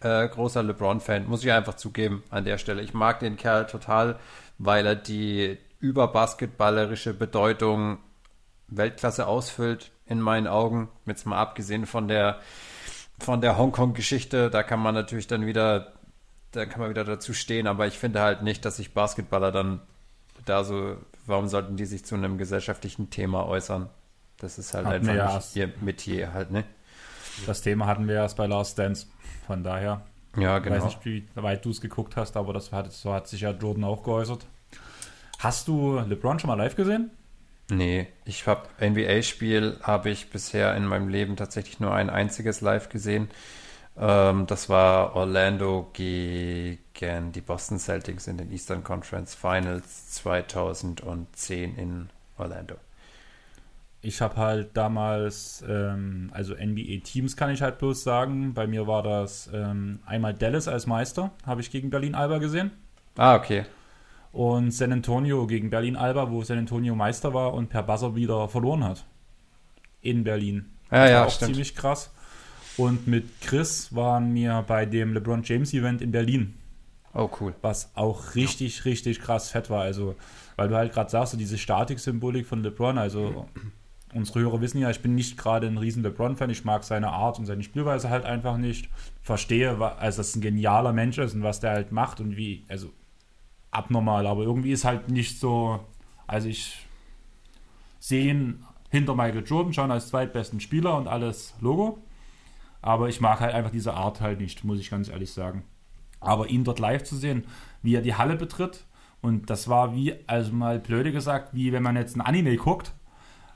äh, großer LeBron-Fan, muss ich einfach zugeben an der Stelle. Ich mag den Kerl total, weil er die überbasketballerische Bedeutung Weltklasse ausfüllt, in meinen Augen. Jetzt mal abgesehen von der, von der Hongkong-Geschichte, da kann man natürlich dann wieder, da kann man wieder dazu stehen, aber ich finde halt nicht, dass sich Basketballer dann da so, warum sollten die sich zu einem gesellschaftlichen Thema äußern? Das ist halt Hatten einfach nicht ihr Metier halt, ne? Das Thema hatten wir erst bei Last Dance. Von daher, Ja, ich genau. weiß nicht, wie weit du es geguckt hast, aber das hat, so hat sich ja Jordan auch geäußert. Hast du LeBron schon mal live gesehen? Nee, ich habe NBA-Spiel habe ich bisher in meinem Leben tatsächlich nur ein einziges live gesehen. Ähm, das war Orlando gegen die Boston Celtics in den Eastern Conference Finals 2010 in Orlando. Ich habe halt damals, ähm, also NBA-Teams kann ich halt bloß sagen. Bei mir war das ähm, einmal Dallas als Meister, habe ich gegen Berlin-Alba gesehen. Ah, okay. Und San Antonio gegen Berlin-Alba, wo San Antonio Meister war und per Buzzer wieder verloren hat. In Berlin. Ja, ja, auch stimmt. ziemlich krass. Und mit Chris waren wir bei dem LeBron James Event in Berlin, Oh, cool. was auch richtig, richtig krass fett war. Also, weil du halt gerade sagst, so diese Statik-Symbolik von LeBron, also unsere Hörer wissen ja, ich bin nicht gerade ein riesen LeBron-Fan, ich mag seine Art und seine Spielweise halt einfach nicht. Verstehe, also dass es ein genialer Mensch ist und was der halt macht und wie, also abnormal, aber irgendwie ist halt nicht so, also ich sehe ihn hinter Michael Jordan schon als zweitbesten Spieler und alles Logo. Aber ich mag halt einfach diese Art halt nicht, muss ich ganz ehrlich sagen. Aber ihn dort live zu sehen, wie er die Halle betritt, und das war wie, also mal blöde gesagt, wie wenn man jetzt ein Anime guckt,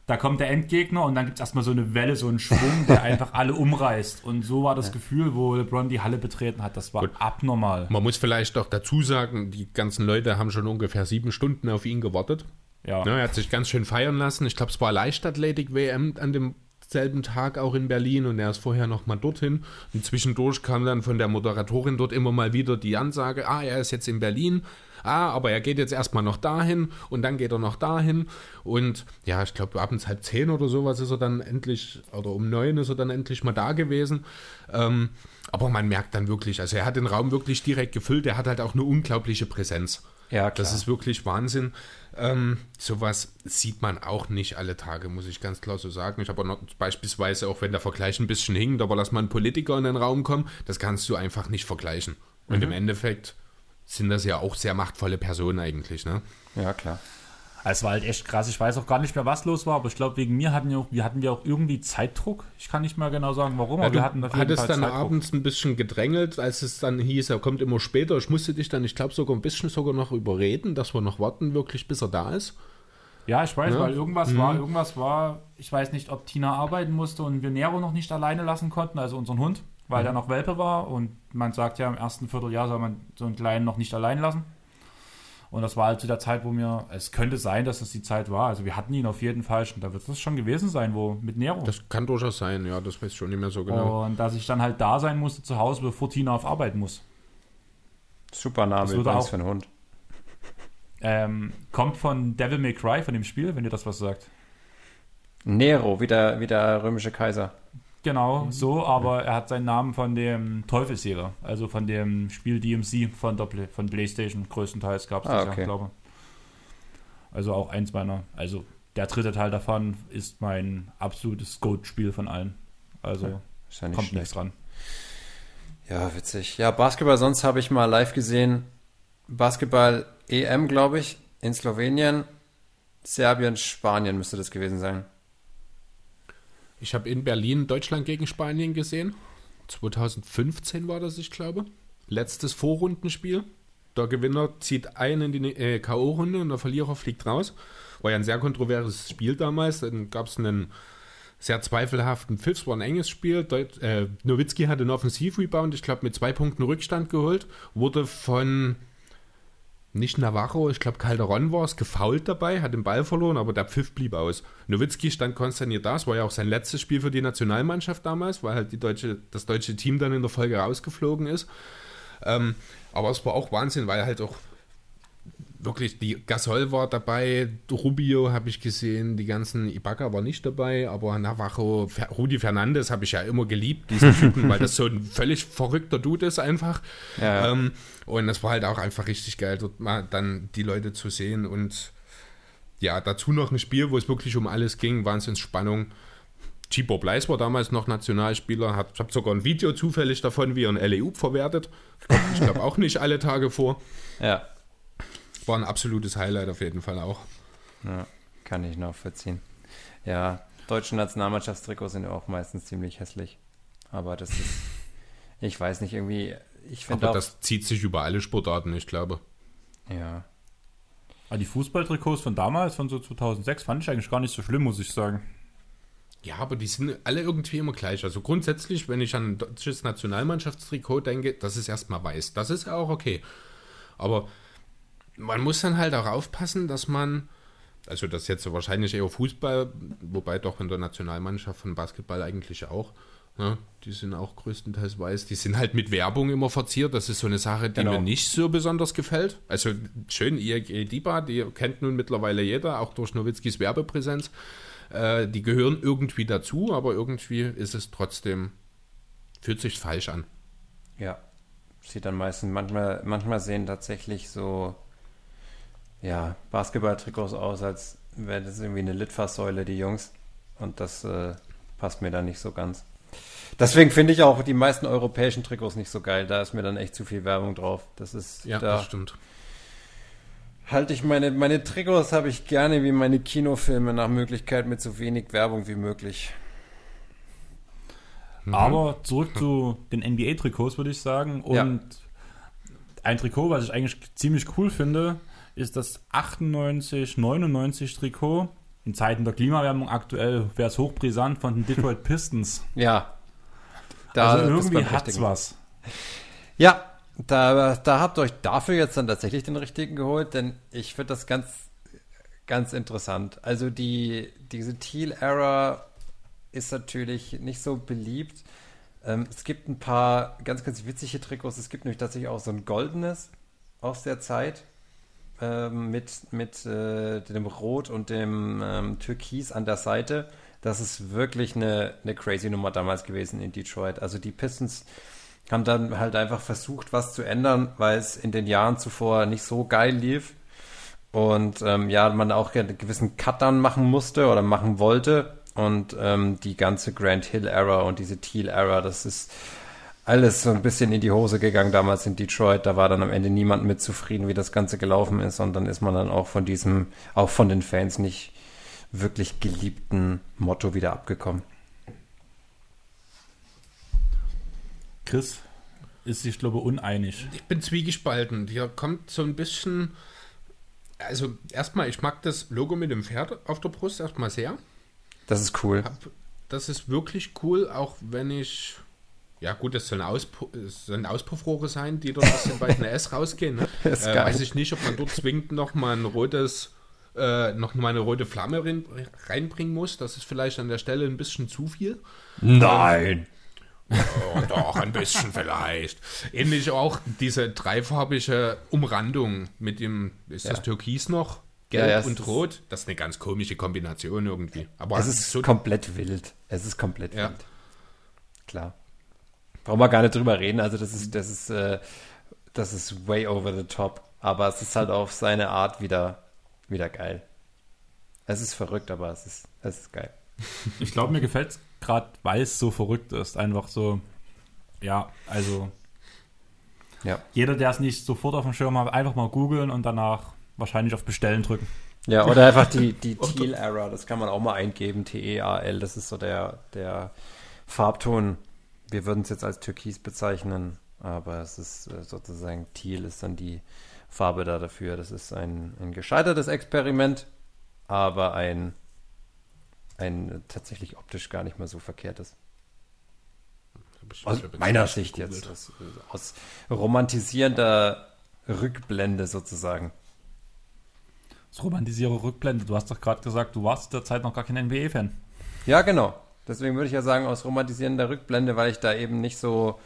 da kommt der Endgegner und dann gibt es erstmal so eine Welle, so einen Schwung, der einfach alle umreißt. Und so war das Gefühl, wo LeBron die Halle betreten hat. Das war Gut. abnormal. Man muss vielleicht auch dazu sagen, die ganzen Leute haben schon ungefähr sieben Stunden auf ihn gewartet. Ja. Ja, er hat sich ganz schön feiern lassen. Ich glaube, es war Leichtathletik-WM an demselben Tag auch in Berlin und er ist vorher noch mal dorthin. Und zwischendurch kam dann von der Moderatorin dort immer mal wieder die Ansage, ah, er ist jetzt in Berlin. Ah, aber er geht jetzt erstmal noch dahin und dann geht er noch dahin. Und ja, ich glaube, abends halb zehn oder sowas ist er dann endlich, oder um neun ist er dann endlich mal da gewesen. Ähm, aber man merkt dann wirklich, also er hat den Raum wirklich direkt gefüllt. Er hat halt auch eine unglaubliche Präsenz. Ja, klar. Das ist wirklich Wahnsinn. Ähm, sowas sieht man auch nicht alle Tage, muss ich ganz klar so sagen. Ich habe auch noch beispielsweise, auch wenn der Vergleich ein bisschen hinkt, aber lass mal ein Politiker in den Raum kommen, das kannst du einfach nicht vergleichen. Und im Endeffekt sind das ja auch sehr machtvolle Personen eigentlich, ne? Ja, klar. Es war halt echt krass. Ich weiß auch gar nicht mehr, was los war, aber ich glaube, wegen mir hatten wir, auch, wir hatten wir auch irgendwie Zeitdruck. Ich kann nicht mehr genau sagen, warum, Ja, aber wir hatten auf jeden hattest Fall dann Zeitdruck. abends ein bisschen gedrängelt, als es dann hieß, er kommt immer später. Ich musste dich dann, ich glaube, sogar ein bisschen sogar noch überreden, dass wir noch warten, wirklich, bis er da ist. Ja, ich weiß, Ja. weil irgendwas war, irgendwas war, ich weiß nicht, ob Tina arbeiten musste und wir Nero noch nicht alleine lassen konnten, also unseren Hund, weil der noch Welpe war und man sagt ja, im ersten Vierteljahr soll man so einen Kleinen noch nicht allein lassen. Und das war halt zu der Zeit, wo mir, es könnte sein, dass das die Zeit war, also wir hatten ihn auf jeden Fall schon, da wird es schon gewesen sein, wo, mit Nero. Das kann durchaus sein, ja, das weiß ich schon nicht mehr so genau. Und dass ich dann halt da sein musste zu Hause, bevor Tina auf Arbeit muss. Super Name übrigens auch- für einen Hund. Ähm, kommt von Devil May Cry, von dem Spiel, wenn ihr das was sagt. Nero, wie der, wie der römische Kaiser. Genau, so, aber er hat seinen Namen von dem Teufelsjäger, also von dem Spiel DMC von, der Play, von PlayStation größtenteils gab es Ah, das okay. ja, glaube Also auch eins meiner, also der dritte Teil davon ist mein absolutes Goat-Spiel von allen. Also Ist ja nicht kommt schlecht. nichts dran. Ja, witzig. Ja, Basketball, sonst habe ich mal live gesehen. Basketball EM, glaube ich, in Slowenien. Serbien, Spanien müsste das gewesen sein. Ich habe in Berlin Deutschland gegen Spanien gesehen. 2015 war das, ich glaube. Letztes Vorrundenspiel. Der Gewinner zieht ein in die äh, K.O.-Runde und der Verlierer fliegt raus. War ja ein sehr kontroverses Spiel damals. Dann gab es einen sehr zweifelhaften Pfiff. Es war ein enges Spiel. Deut äh, Nowitzki hatte einen Offensivrebound, ich glaube, mit zwei Punkten Rückstand geholt. Wurde von nicht Navarro, ich glaube Calderon war es, gefault dabei, hat den Ball verloren, aber der Pfiff blieb aus. Nowitzki stand konsterniert da, es war ja auch sein letztes Spiel für die Nationalmannschaft damals, weil halt die deutsche, das deutsche Team dann in der Folge rausgeflogen ist. Ähm, aber es war auch Wahnsinn, weil halt auch wirklich die Gasol war dabei, Rubio habe ich gesehen, die ganzen Ibaka war nicht dabei, aber Navarro, Fer Rudi Fernandes habe ich ja immer geliebt, diesen Typen, weil das so ein völlig verrückter Dude ist einfach. Ja. Ähm, und das war halt auch einfach richtig geil, dort mal dann die Leute zu sehen und ja, dazu noch ein Spiel, wo es wirklich um alles ging, Wahnsinnsspannung. Chibo Bleis war damals noch Nationalspieler, hat, ich habe sogar ein Video zufällig davon, wie er ein LEU verwertet. Kommt, ich glaube, auch nicht alle Tage vor. Ja, War ein absolutes Highlight auf jeden Fall auch. ja kann ich nachvollziehen. Ja, deutsche Nationalmannschaftstrikots sind ja auch meistens ziemlich hässlich. Aber das ist, ich weiß nicht, irgendwie, ich finde Aber auch, das zieht sich über alle Sportarten, ich glaube. ja, Aber die Fußballtrikots von damals, von so 2006, fand ich eigentlich gar nicht so schlimm, muss ich sagen. Ja, aber die sind alle irgendwie immer gleich. Also grundsätzlich, wenn ich an ein deutsches Nationalmannschaftstrikot denke, das ist erstmal weiß. Das ist ja auch okay. Aber man muss dann halt auch aufpassen, dass man, also das ist jetzt wahrscheinlich eher Fußball, wobei doch in der Nationalmannschaft von Basketball eigentlich auch, ne, die sind auch größtenteils weiß, die sind halt mit Werbung immer verziert. Das ist so eine Sache, die Genau. mir nicht so besonders gefällt. Also schön, IAG Diba, die kennt nun mittlerweile jeder, auch durch Nowitzkis Werbepräsenz. Äh, die gehören irgendwie dazu, aber irgendwie ist es trotzdem, fühlt sich falsch an. ja. Sieht dann meistens, manchmal, manchmal sehen tatsächlich so, ja, Basketballtrikots aus, als wäre das irgendwie eine Litfaßsäule, die Jungs. Und das äh, passt mir dann nicht so ganz. Deswegen finde ich auch die meisten europäischen Trikots nicht so geil. Da ist mir dann echt zu viel Werbung drauf. Das ist, Ja, da das stimmt. halte ich meine, meine Trikots habe ich gerne wie meine Kinofilme nach Möglichkeit mit so wenig Werbung wie möglich. Mhm. Aber zurück zu den NBA-Trikots, würde ich sagen. Und Ja. ein Trikot, was ich eigentlich ziemlich cool finde, ist das 98-99 Trikot. In Zeiten der Klimawärmung aktuell wäre es hochbrisant von den Detroit Pistons. Ja. Da, also irgendwie hat's Richtigen. was. Ja, da, da habt ihr euch dafür jetzt dann tatsächlich den richtigen geholt, denn ich finde das ganz, ganz interessant. Also die, diese Teal-Era ist natürlich nicht so beliebt. Ähm, es gibt ein paar ganz, ganz witzige Trikots. Es gibt nämlich tatsächlich auch so ein goldenes aus der Zeit ähm, mit, mit äh, dem Rot und dem ähm, Türkis an der Seite. Das ist wirklich eine, eine crazy Nummer damals gewesen in Detroit. Also die Pistons haben dann halt einfach versucht, was zu ändern, weil es in den Jahren zuvor nicht so geil lief. Und ähm, ja, man auch einen gewissen Cut dann machen musste oder machen wollte. Und ähm, die ganze Grand Hill Era und diese Teal Era, das ist alles so ein bisschen in die Hose gegangen damals in Detroit. Da war dann am Ende niemand mit zufrieden, wie das Ganze gelaufen ist. Und dann ist man dann auch von diesem, auch von den Fans nicht wirklich geliebten Motto wieder abgekommen. Chris ist sich, glaube ich, uneinig. Ich bin zwiegespalten. Hier kommt so ein bisschen. Also, erstmal, ich mag das Logo mit dem Pferd auf der Brust erstmal sehr. Das ist cool. Das ist wirklich cool, auch wenn ich. Ja, gut, das sollen, Auspu sollen Auspuffrohre sein, die dort aus dem beiden S rausgehen. Ne? Äh, weiß ich nicht, ob man dort zwingend noch mal ein rotes. Äh, noch mal eine rote Flamme rein, reinbringen muss. Das ist vielleicht an der Stelle ein bisschen zu viel. Nein! Oh, doch, ein bisschen vielleicht. Ähnlich auch diese dreifarbige Umrandung mit dem, ist ja. das Türkis noch? Gelb ja, ja, und Rot. Das ist eine ganz komische Kombination irgendwie. Aber es ist so komplett wild. Es ist komplett wild. Klar. Brauchen wir gar nicht drüber reden. Also das ist, das ist, äh, das ist way over the top. Aber es ist halt auf seine Art wieder, wieder geil. Es ist verrückt, aber es ist, es ist geil. Ich glaube, mir gefällt es gerade weil es so verrückt ist. Einfach so, ja, also ja. jeder, der es nicht sofort auf dem Schirm hat, einfach mal googeln und danach wahrscheinlich auf Bestellen drücken. Ja, oder einfach die, die Teal-Error, das kann man auch mal eingeben, T-E-A-L, das ist so der, der Farbton. Wir würden es jetzt als Türkis bezeichnen, aber es ist äh, sozusagen Teal ist dann die Farbe da dafür. Das ist ein, ein gescheitertes Experiment, aber ein ein tatsächlich optisch gar nicht mal so verkehrt ist. Aus meiner Sicht jetzt. Aus, aus romantisierender Rückblende sozusagen. Das romantisiere Rückblende. Du hast doch gerade gesagt, du warst derzeit noch gar kein NBA-Fan. Ja, genau. Deswegen würde ich ja sagen, aus romantisierender Rückblende, weil ich da eben nicht so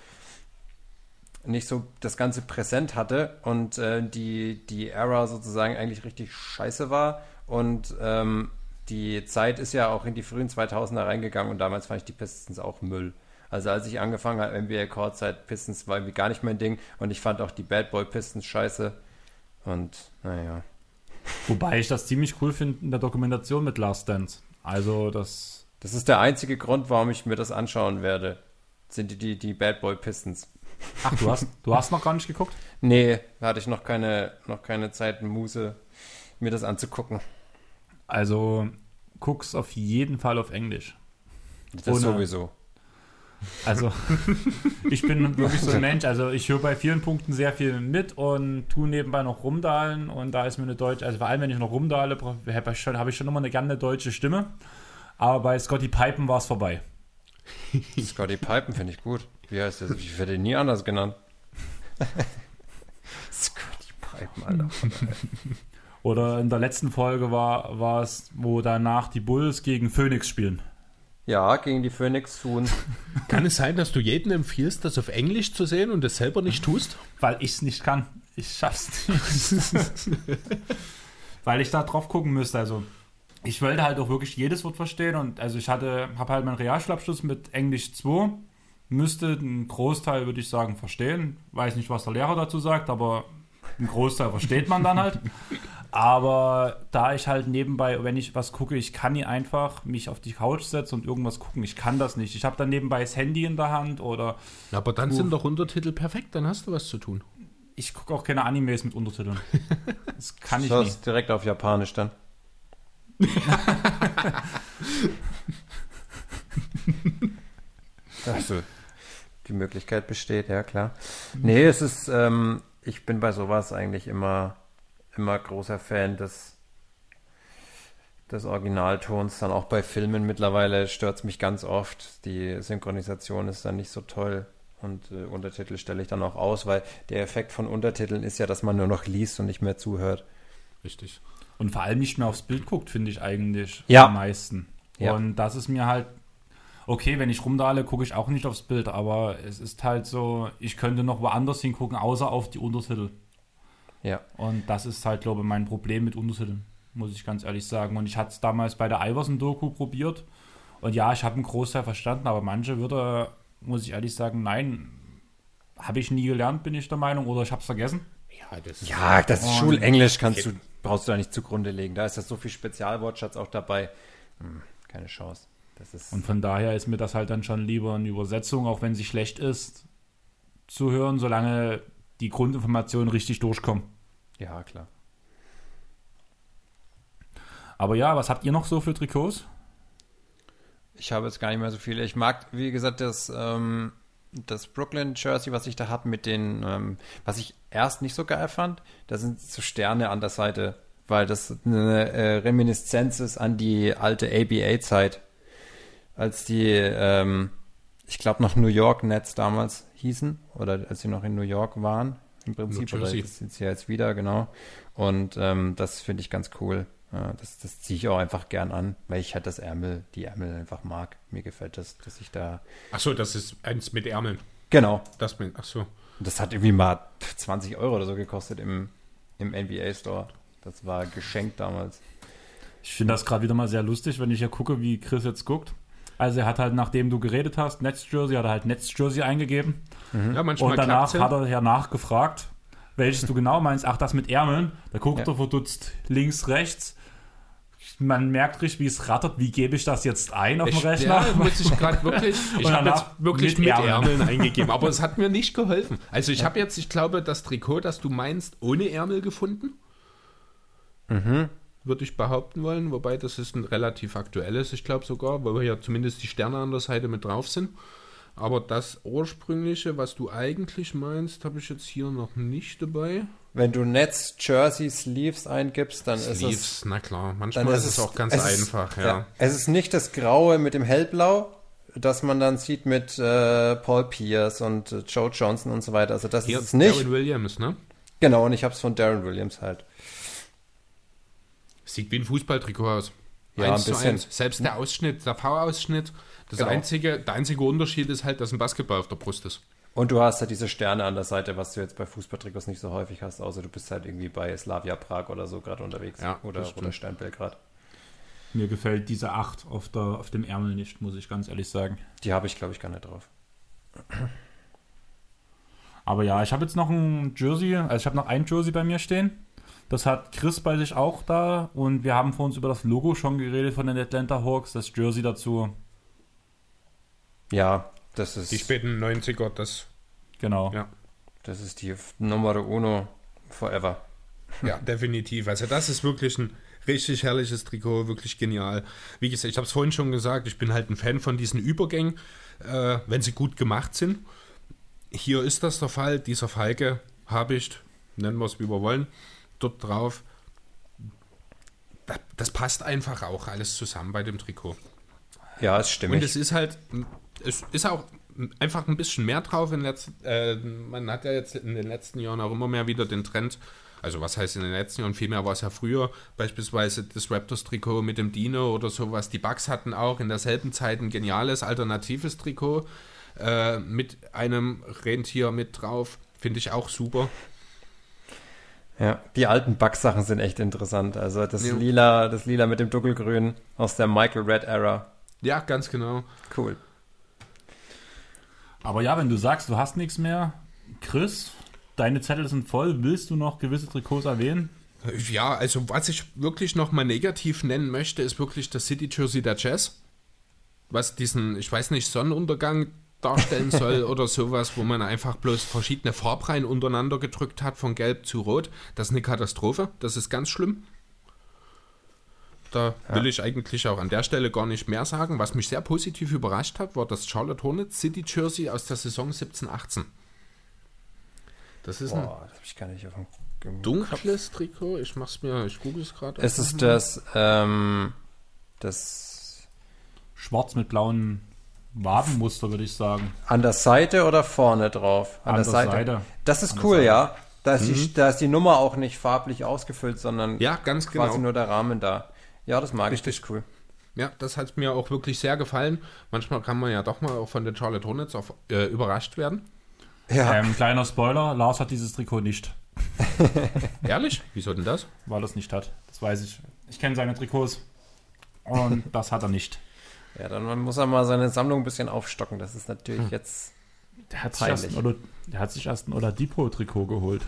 nicht so das Ganze präsent hatte und äh, die, die Era sozusagen eigentlich richtig scheiße war und ähm, die Zeit ist ja auch in die frühen 2000er reingegangen und damals fand ich die Pistons auch Müll. Also als ich angefangen habe, NBA Courtside Pistons war irgendwie gar nicht mein Ding und ich fand auch die Bad Boy Pistons scheiße. Und naja. Wobei ich das ziemlich cool finde in der Dokumentation mit Last Dance. Also das. Das ist der einzige Grund, warum ich mir das anschauen werde. Sind die, die, die Bad Boy Pistons. Ach, du hast, du hast noch gar nicht geguckt? Nee, da hatte ich noch keine, noch keine Zeit, Muse, mir das anzugucken. Also guck's auf jeden Fall auf Englisch. Das Ohne, sowieso. Also, ich bin wirklich so ein Mensch. Also, ich höre bei vielen Punkten sehr viel mit und tue nebenbei noch rumdahlen. Und da ist mir eine deutsche, also vor allem, wenn ich noch rumdahle, habe ich schon, hab ich schon immer eine gerne deutsche Stimme. Aber bei Scotty Pipen war es vorbei. Scotty Pipen finde ich gut. Wie heißt das? Ich werde ihn nie anders genannt. Scotty Pipen, Alter. Oder in der letzten Folge war, war es, wo danach die Bulls gegen Phoenix spielen. Ja, gegen die Phoenix tun. Kann es sein, dass du jedem empfiehlst, das auf Englisch zu sehen und es selber nicht tust? Weil ich es nicht kann. Ich schaff's nicht. Weil ich da drauf gucken müsste. Also, ich wollte halt auch wirklich jedes Wort verstehen und also ich hatte, habe halt meinen Realschulabschluss mit Englisch 2. Müsste einen Großteil, würde ich sagen, verstehen. Weiß nicht, was der Lehrer dazu sagt, aber einen Großteil versteht man dann halt. Aber da ich halt nebenbei, wenn ich was gucke, ich kann nie einfach mich auf die Couch setzen und irgendwas gucken. Ich kann das nicht. Ich habe dann nebenbei das Handy in der Hand oder. Aber dann sind doch Untertitel perfekt, dann hast du was zu tun. Ich gucke auch keine Animes mit Untertiteln. Das kann ich nicht. direkt auf Japanisch dann. also, die Möglichkeit besteht, ja klar. Nee, es ist, ähm, ich bin bei sowas eigentlich immer immer großer Fan des, des Originaltons. Dann auch bei Filmen mittlerweile stört es mich ganz oft. Die Synchronisation ist dann nicht so toll. Und äh, Untertitel stelle ich dann auch aus, weil der Effekt von Untertiteln ist ja, dass man nur noch liest und nicht mehr zuhört. Richtig. Und vor allem nicht mehr aufs Bild guckt, finde ich eigentlich ja. am meisten. Ja. Und das ist mir halt, okay, wenn ich rumdahle, gucke ich auch nicht aufs Bild, aber es ist halt so, ich könnte noch woanders hingucken, außer auf die Untertitel. Ja. Und das ist halt, glaube ich, mein Problem mit Untertiteln, muss ich ganz ehrlich sagen. Und ich hatte es damals bei der Iverson-Doku probiert. Und ja, ich habe einen Großteil verstanden, aber manche würde, muss ich ehrlich sagen, nein, habe ich nie gelernt, bin ich der Meinung, oder ich habe es vergessen. Ja, das, ja, das ist Schulenglisch, kannst du, brauchst du da nicht zugrunde legen. Da ist ja so viel Spezialwortschatz auch dabei. Hm, keine Chance. und von daher ist mir das halt dann schon lieber eine Übersetzung, auch wenn sie schlecht ist, zuhören, solange die Grundinformationen richtig durchkommen. Ja, klar. Aber ja, was habt ihr noch so für Trikots? Ich habe jetzt gar nicht mehr so viele. Ich mag, wie gesagt, das, ähm, das Brooklyn Jersey, was ich da habe, mit den, ähm, was ich erst nicht so geil fand, da sind so Sterne an der Seite, weil das eine äh, Reminiszenz ist an die alte ABA-Zeit, als die, ähm, ich glaube, noch New York Nets damals hießen oder als sie noch in New York waren. Im Prinzip, oder das sind sie jetzt wieder, genau. Und ähm, das finde ich ganz cool. Ja, das das ziehe ich auch einfach gern an, weil ich halt das Ärmel, die Ärmel einfach mag. Mir gefällt das, dass ich da. Achso, das ist eins mit Ärmeln. Genau. Das mit, achso. Und Das hat irgendwie mal 20 Euro oder so gekostet im, im NBA Store. Das war geschenkt damals. Ich finde das gerade wieder mal sehr lustig, wenn ich hier gucke, wie Chris jetzt guckt. Also er hat halt, nachdem du geredet hast, Netz Jersey, hat er halt Netz Jersey eingegeben. Ja, manchmal Und danach hat er ja nachgefragt, welches du genau meinst. Ach, das mit Ärmeln. Da guckt Ja. er verdutzt links, rechts. Man merkt richtig, wie es rattert. Wie gebe ich das jetzt ein auf dem Ich, Rechner? ja, muss ich gerade wirklich. Ich habe jetzt wirklich mit mit, Ärmeln. Ärmeln. eingegeben, aber es hat mir nicht geholfen. Also ich habe jetzt, ich glaube, das Trikot, das du meinst, ohne Ärmel gefunden. Würde ich behaupten wollen, wobei das ist ein relativ aktuelles, ich glaube sogar, weil wir ja zumindest die Sterne an der Seite mit drauf sind. Aber das ursprüngliche, was du eigentlich meinst, habe ich jetzt hier noch nicht dabei. Wenn du Netz Jersey Sleeves eingibst, dann ist es. Sleeves, na klar, manchmal ist es auch ganz es ist- einfach, ja. Es ist nicht das Graue mit dem Hellblau, das man dann sieht mit äh, Paul Pierce und äh, Joe Johnson und so weiter. Also das Hier ist es nicht. Darren Williams, ne? Genau, und ich habe es von Darren Williams halt. Sieht wie ein Fußballtrikot aus. Ja, Eins ein zu bisschen. eins. Selbst der Ausschnitt, der V-Ausschnitt, das Genau. einzige, der einzige Unterschied ist halt, dass ein Basketball auf der Brust ist. Und du hast halt diese Sterne an der Seite, was du jetzt bei Fußballtrikots nicht so häufig hast, außer du bist halt irgendwie bei Slavia Prag oder so gerade unterwegs. Ja, oder, oder Stern Belgrad. Mir gefällt diese 8 auf, der, auf dem Ärmel nicht, muss ich ganz ehrlich sagen. Die habe ich, glaube ich, gar nicht drauf. Aber ja, ich habe jetzt noch ein Jersey, also ich habe noch ein Jersey bei mir stehen. Das hat Chris bei sich auch da und wir haben vor uns über das Logo schon geredet von den Atlanta Hawks, das Jersey dazu. Ja, das ist, Die späten 90er, das, Genau. ja. das ist die Nummer uno forever. Ja, definitiv. Also das ist wirklich ein richtig herrliches Trikot, wirklich genial. Wie gesagt, ich habe es vorhin schon gesagt, ich bin halt ein Fan von diesen Übergängen, äh, wenn sie gut gemacht sind. Hier ist das der Fall. Dieser Falke habe ich, nennen wir es wie wir wollen, dort drauf. Das, passt einfach auch alles zusammen bei dem Trikot. Ja, ist Und stimmig. es ist halt, es ist auch einfach ein bisschen mehr drauf. In letzten, äh, man hat ja jetzt in den letzten Jahren auch immer mehr wieder den Trend, also was heißt in den letzten Jahren, vielmehr war es ja früher, beispielsweise das Raptors-Trikot mit dem Dino oder sowas. Die Bucks hatten auch in derselben Zeit ein geniales alternatives Trikot äh, mit einem Rentier mit drauf. Finde ich auch super. Ja, die alten Backsachen sind echt interessant. Also das Ja. Lila, das Lila mit dem Dunkelgrün aus der Michael Red Era. Ja, ganz genau. Cool. Aber ja, wenn du sagst, du hast nichts mehr, Chris, deine Zettel sind voll, willst du noch gewisse Trikots erwähnen? Ja, also was ich wirklich noch mal negativ nennen möchte, ist wirklich das City Jersey der Jazz. Was diesen, ich weiß nicht, Sonnenuntergang darstellen soll oder sowas, wo man einfach bloß verschiedene Farbreihen untereinander gedrückt hat, von gelb zu rot. Das ist eine Katastrophe. Das ist ganz schlimm. Da will ich eigentlich auch an der Stelle gar nicht mehr sagen. Was mich sehr positiv überrascht hat, war das Charlotte Hornets City Jersey aus der Saison 17-18. Das ist ein Boah, das habe ich gar nicht auf dem im dunkles Trikot. Ich mach's mir, ich google es gerade. Es ist das, ähm, das Schwarz mit blauen Wabenmuster, würde ich sagen. an der Seite oder vorne drauf? An der Seite. Das ist An der cool, Seite. ja. Da ist, die, da ist die Nummer auch nicht farblich ausgefüllt, sondern Ja, ganz quasi genau. nur der Rahmen da. Ja, das mag ich, Richtig. das ist cool. Ja, das hat mir auch wirklich sehr gefallen. Manchmal kann man ja doch mal auch von den Charlotte Hornets auf, äh, überrascht werden. Ja, Ähm, kleiner Spoiler, Lars hat dieses Trikot nicht, Ehrlich? Wieso denn das? weil er es nicht hat. Das weiß ich. Ich kenne seine Trikots und das hat er nicht. ja, dann muss er mal seine Sammlung ein bisschen aufstocken. Das ist natürlich Hm. jetzt. Der hat sich erst ein, Peinlich. Ola- der hat sich erst ein Oladipo-Trikot geholt.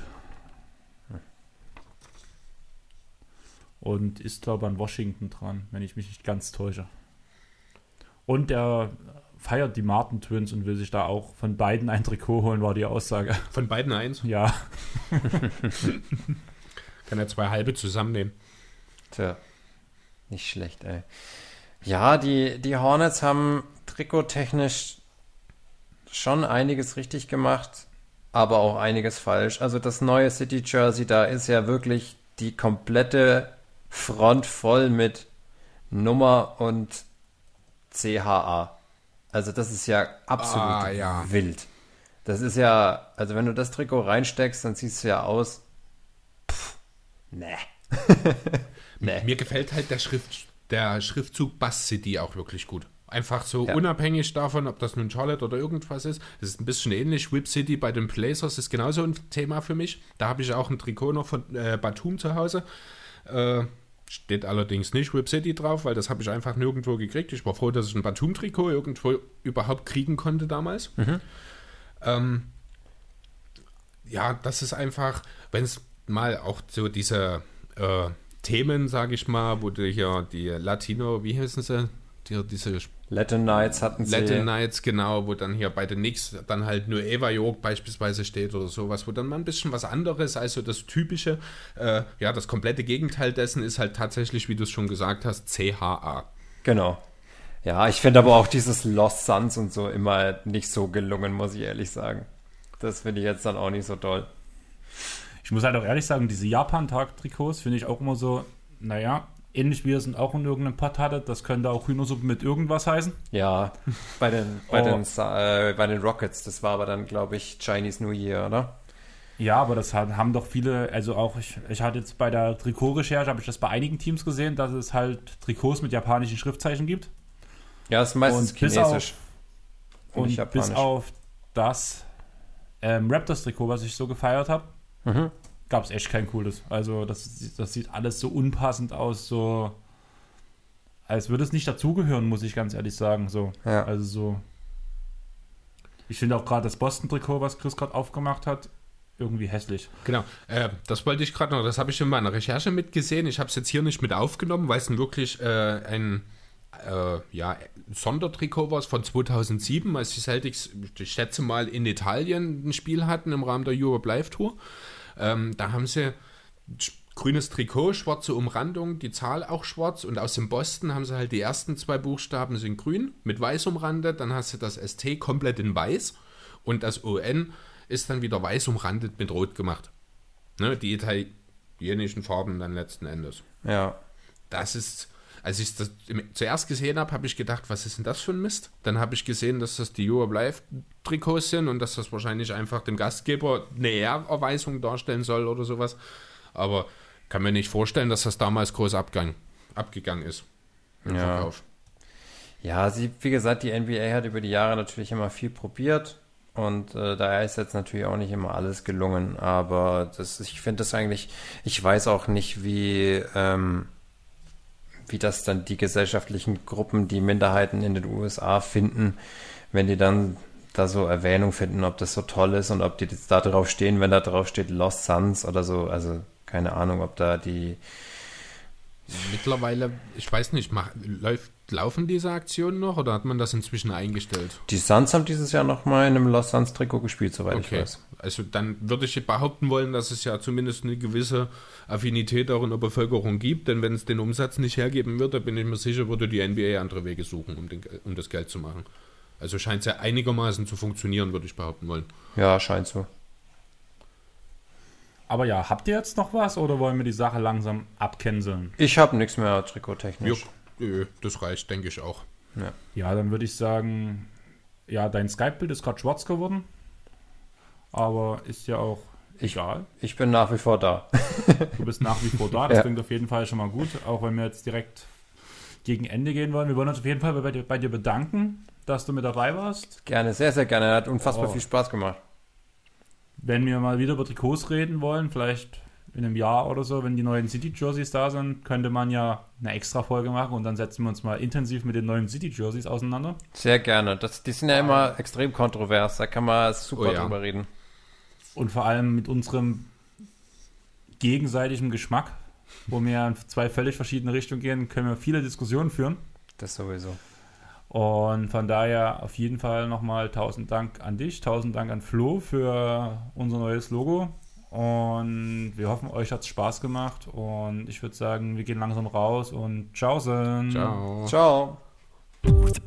Und ist, glaube ich, an Washington dran, wenn ich mich nicht ganz täusche. Und der feiert die Martin Twins und will sich da auch von beiden ein Trikot holen, war die Aussage. Von beiden eins. Ja. Kann er zwei halbe zusammennehmen. Tja, nicht schlecht, ey. Ja, die, die Hornets haben trikottechnisch schon einiges richtig gemacht, aber auch einiges falsch. Also das neue City Jersey, da ist ja wirklich die komplette Front voll mit Nummer und CHA. Also das ist ja absolut Ah, ja. wild. Das ist ja, also wenn du das Trikot reinsteckst, dann siehst du ja aus. Pff, nee. nee. Mir gefällt halt der, Schrift, der Schriftzug Bass City auch wirklich gut. Einfach so Ja. unabhängig davon, ob das nun Charlotte oder irgendwas ist. Das ist ein bisschen ähnlich. Whip City bei den Blazers ist genauso ein Thema für mich. Da habe ich auch ein Trikot noch von äh, Batum zu Hause. Äh, steht allerdings nicht Whip City drauf, weil das habe ich einfach nirgendwo gekriegt. Ich war froh, dass ich ein Batum-Trikot irgendwo überhaupt kriegen konnte damals. Ähm, ja, das ist einfach, wenn es mal auch so diese äh, Themen, sage ich mal, wo du hier die Latino, wie heißen sie? Die, diese Latin Knights hatten sie. Latin Nights, genau, wo dann hier bei den Knicks dann halt nur Eva York beispielsweise steht oder sowas, wo dann mal ein bisschen was anderes als so das typische, äh, ja, das komplette Gegenteil dessen ist halt tatsächlich, wie du es schon gesagt hast, CHA. Genau. Ja, ich finde aber auch dieses Lost Suns und so immer nicht so gelungen, muss ich ehrlich sagen. Das finde ich jetzt dann auch nicht so toll. Ich muss halt auch ehrlich sagen, diese Japan-Tag-Trikots finde ich auch immer so, naja, ähnlich wie ihr es auch in irgendeinem Pod hattet, das könnte auch Hühnersuppe mit irgendwas heißen. Ja, bei den, bei Oh. den, äh, bei den Rockets, das war aber dann, glaube ich, Chinese New Year, oder? Ja, aber das haben doch viele, also auch ich, ich hatte jetzt bei der Trikot-Recherche, habe ich das bei einigen Teams gesehen, dass es halt Trikots mit japanischen Schriftzeichen gibt. Ja, das ist meistens Und bis chinesisch. Und nicht bis auf das ähm, Raptors-Trikot, was ich so gefeiert habe, Mhm. Gab es echt kein cooles. Also das, das sieht alles so unpassend aus, so als würde es nicht dazugehören, muss ich ganz ehrlich sagen. So, Ja. also so. Ich finde auch gerade das Boston-Trikot, was Chris gerade aufgemacht hat, irgendwie hässlich. Genau, äh, das wollte ich gerade noch, das habe ich in meiner Recherche mitgesehen. Ich habe es jetzt hier nicht mit aufgenommen, weil es ein wirklich äh, ein äh, ja, Sondertrikot war von 2007, als die Celtics, ich schätze mal, in Italien ein Spiel hatten im Rahmen der Europe Live Tour. Ähm, da haben sie grünes Trikot, schwarze Umrandung, die Zahl auch schwarz und aus dem Boston haben sie halt die ersten zwei Buchstaben sind grün mit weiß umrandet, dann hast du das ST komplett in weiß und das ON ist dann wieder weiß umrandet mit rot gemacht. Ne, die italienischen Farben dann letzten Endes. Ja. Das ist, als ich das zuerst gesehen habe, habe ich gedacht, was ist denn das für ein Mist? Dann habe ich gesehen, dass das die Europe Live Trikots sind und dass das wahrscheinlich einfach dem Gastgeber eine Ehrerweisung darstellen soll oder sowas. Aber kann mir nicht vorstellen, dass das damals groß abgang, abgegangen ist. Im Ja. Verkauf. Ja, sie, wie gesagt, die NBA hat über die Jahre natürlich immer viel probiert und äh, da ist jetzt natürlich auch nicht immer alles gelungen, aber das, ich finde das eigentlich, ich weiß auch nicht, wie, ähm, wie das dann die gesellschaftlichen Gruppen, die Minderheiten in den USA finden, wenn die dann da so Erwähnung finden, ob das so toll ist und ob die jetzt da drauf stehen, wenn da drauf steht Lost Sons oder so, also keine Ahnung, ob da die Mittlerweile, ich weiß nicht, mach, läuft, laufen diese Aktionen noch oder hat man das inzwischen eingestellt? Die Suns haben dieses Jahr noch mal in einem Lost Suns Trikot gespielt, soweit ich Okay, weiß. Also dann würde ich behaupten wollen, dass es ja zumindest eine gewisse Affinität auch in der Bevölkerung gibt, denn wenn es den Umsatz nicht hergeben würde, bin ich mir sicher, würde die NBA andere Wege suchen, um, den, um das Geld zu machen. Also scheint es ja einigermaßen zu funktionieren, würde ich behaupten wollen. Ja, scheint so. Aber ja, habt ihr jetzt noch was oder wollen wir die Sache langsam abcanceln? Ich habe nichts mehr Ja, trikottechnisch. äh, das reicht, denke ich auch. Ja, dann würde ich sagen, ja, dein Skype-Bild ist gerade schwarz geworden. Aber ist ja auch Ich- egal. Ich bin nach wie vor da. Du bist nach wie vor da. Das Ja. klingt auf jeden Fall schon mal gut. Auch wenn wir jetzt direkt gegen Ende gehen wollen. Wir wollen uns auf jeden Fall bei dir, bei dir bedanken, dass du mit dabei warst. Gerne, sehr, sehr gerne. Hat unfassbar Oh. viel Spaß gemacht. Wenn wir mal wieder über Trikots reden wollen, vielleicht in einem Jahr oder so, wenn die neuen City-Jerseys da sind, könnte man ja eine extra Folge machen und dann setzen wir uns mal intensiv mit den neuen City-Jerseys auseinander. Sehr gerne. Das, die sind ja immer extrem kontrovers. Da kann man super Oh ja. drüber reden. Und vor allem mit unserem gegenseitigen Geschmack, wo wir in zwei völlig verschiedene Richtungen gehen, können wir viele Diskussionen führen. Das sowieso. Und von daher auf jeden Fall nochmal tausend Dank an dich, tausend Dank an Flo für unser neues Logo. Und wir hoffen, euch hat es Spaß gemacht. Und ich würde sagen, wir gehen langsam raus und tschaußen. Ciao. Ciao. Ciao.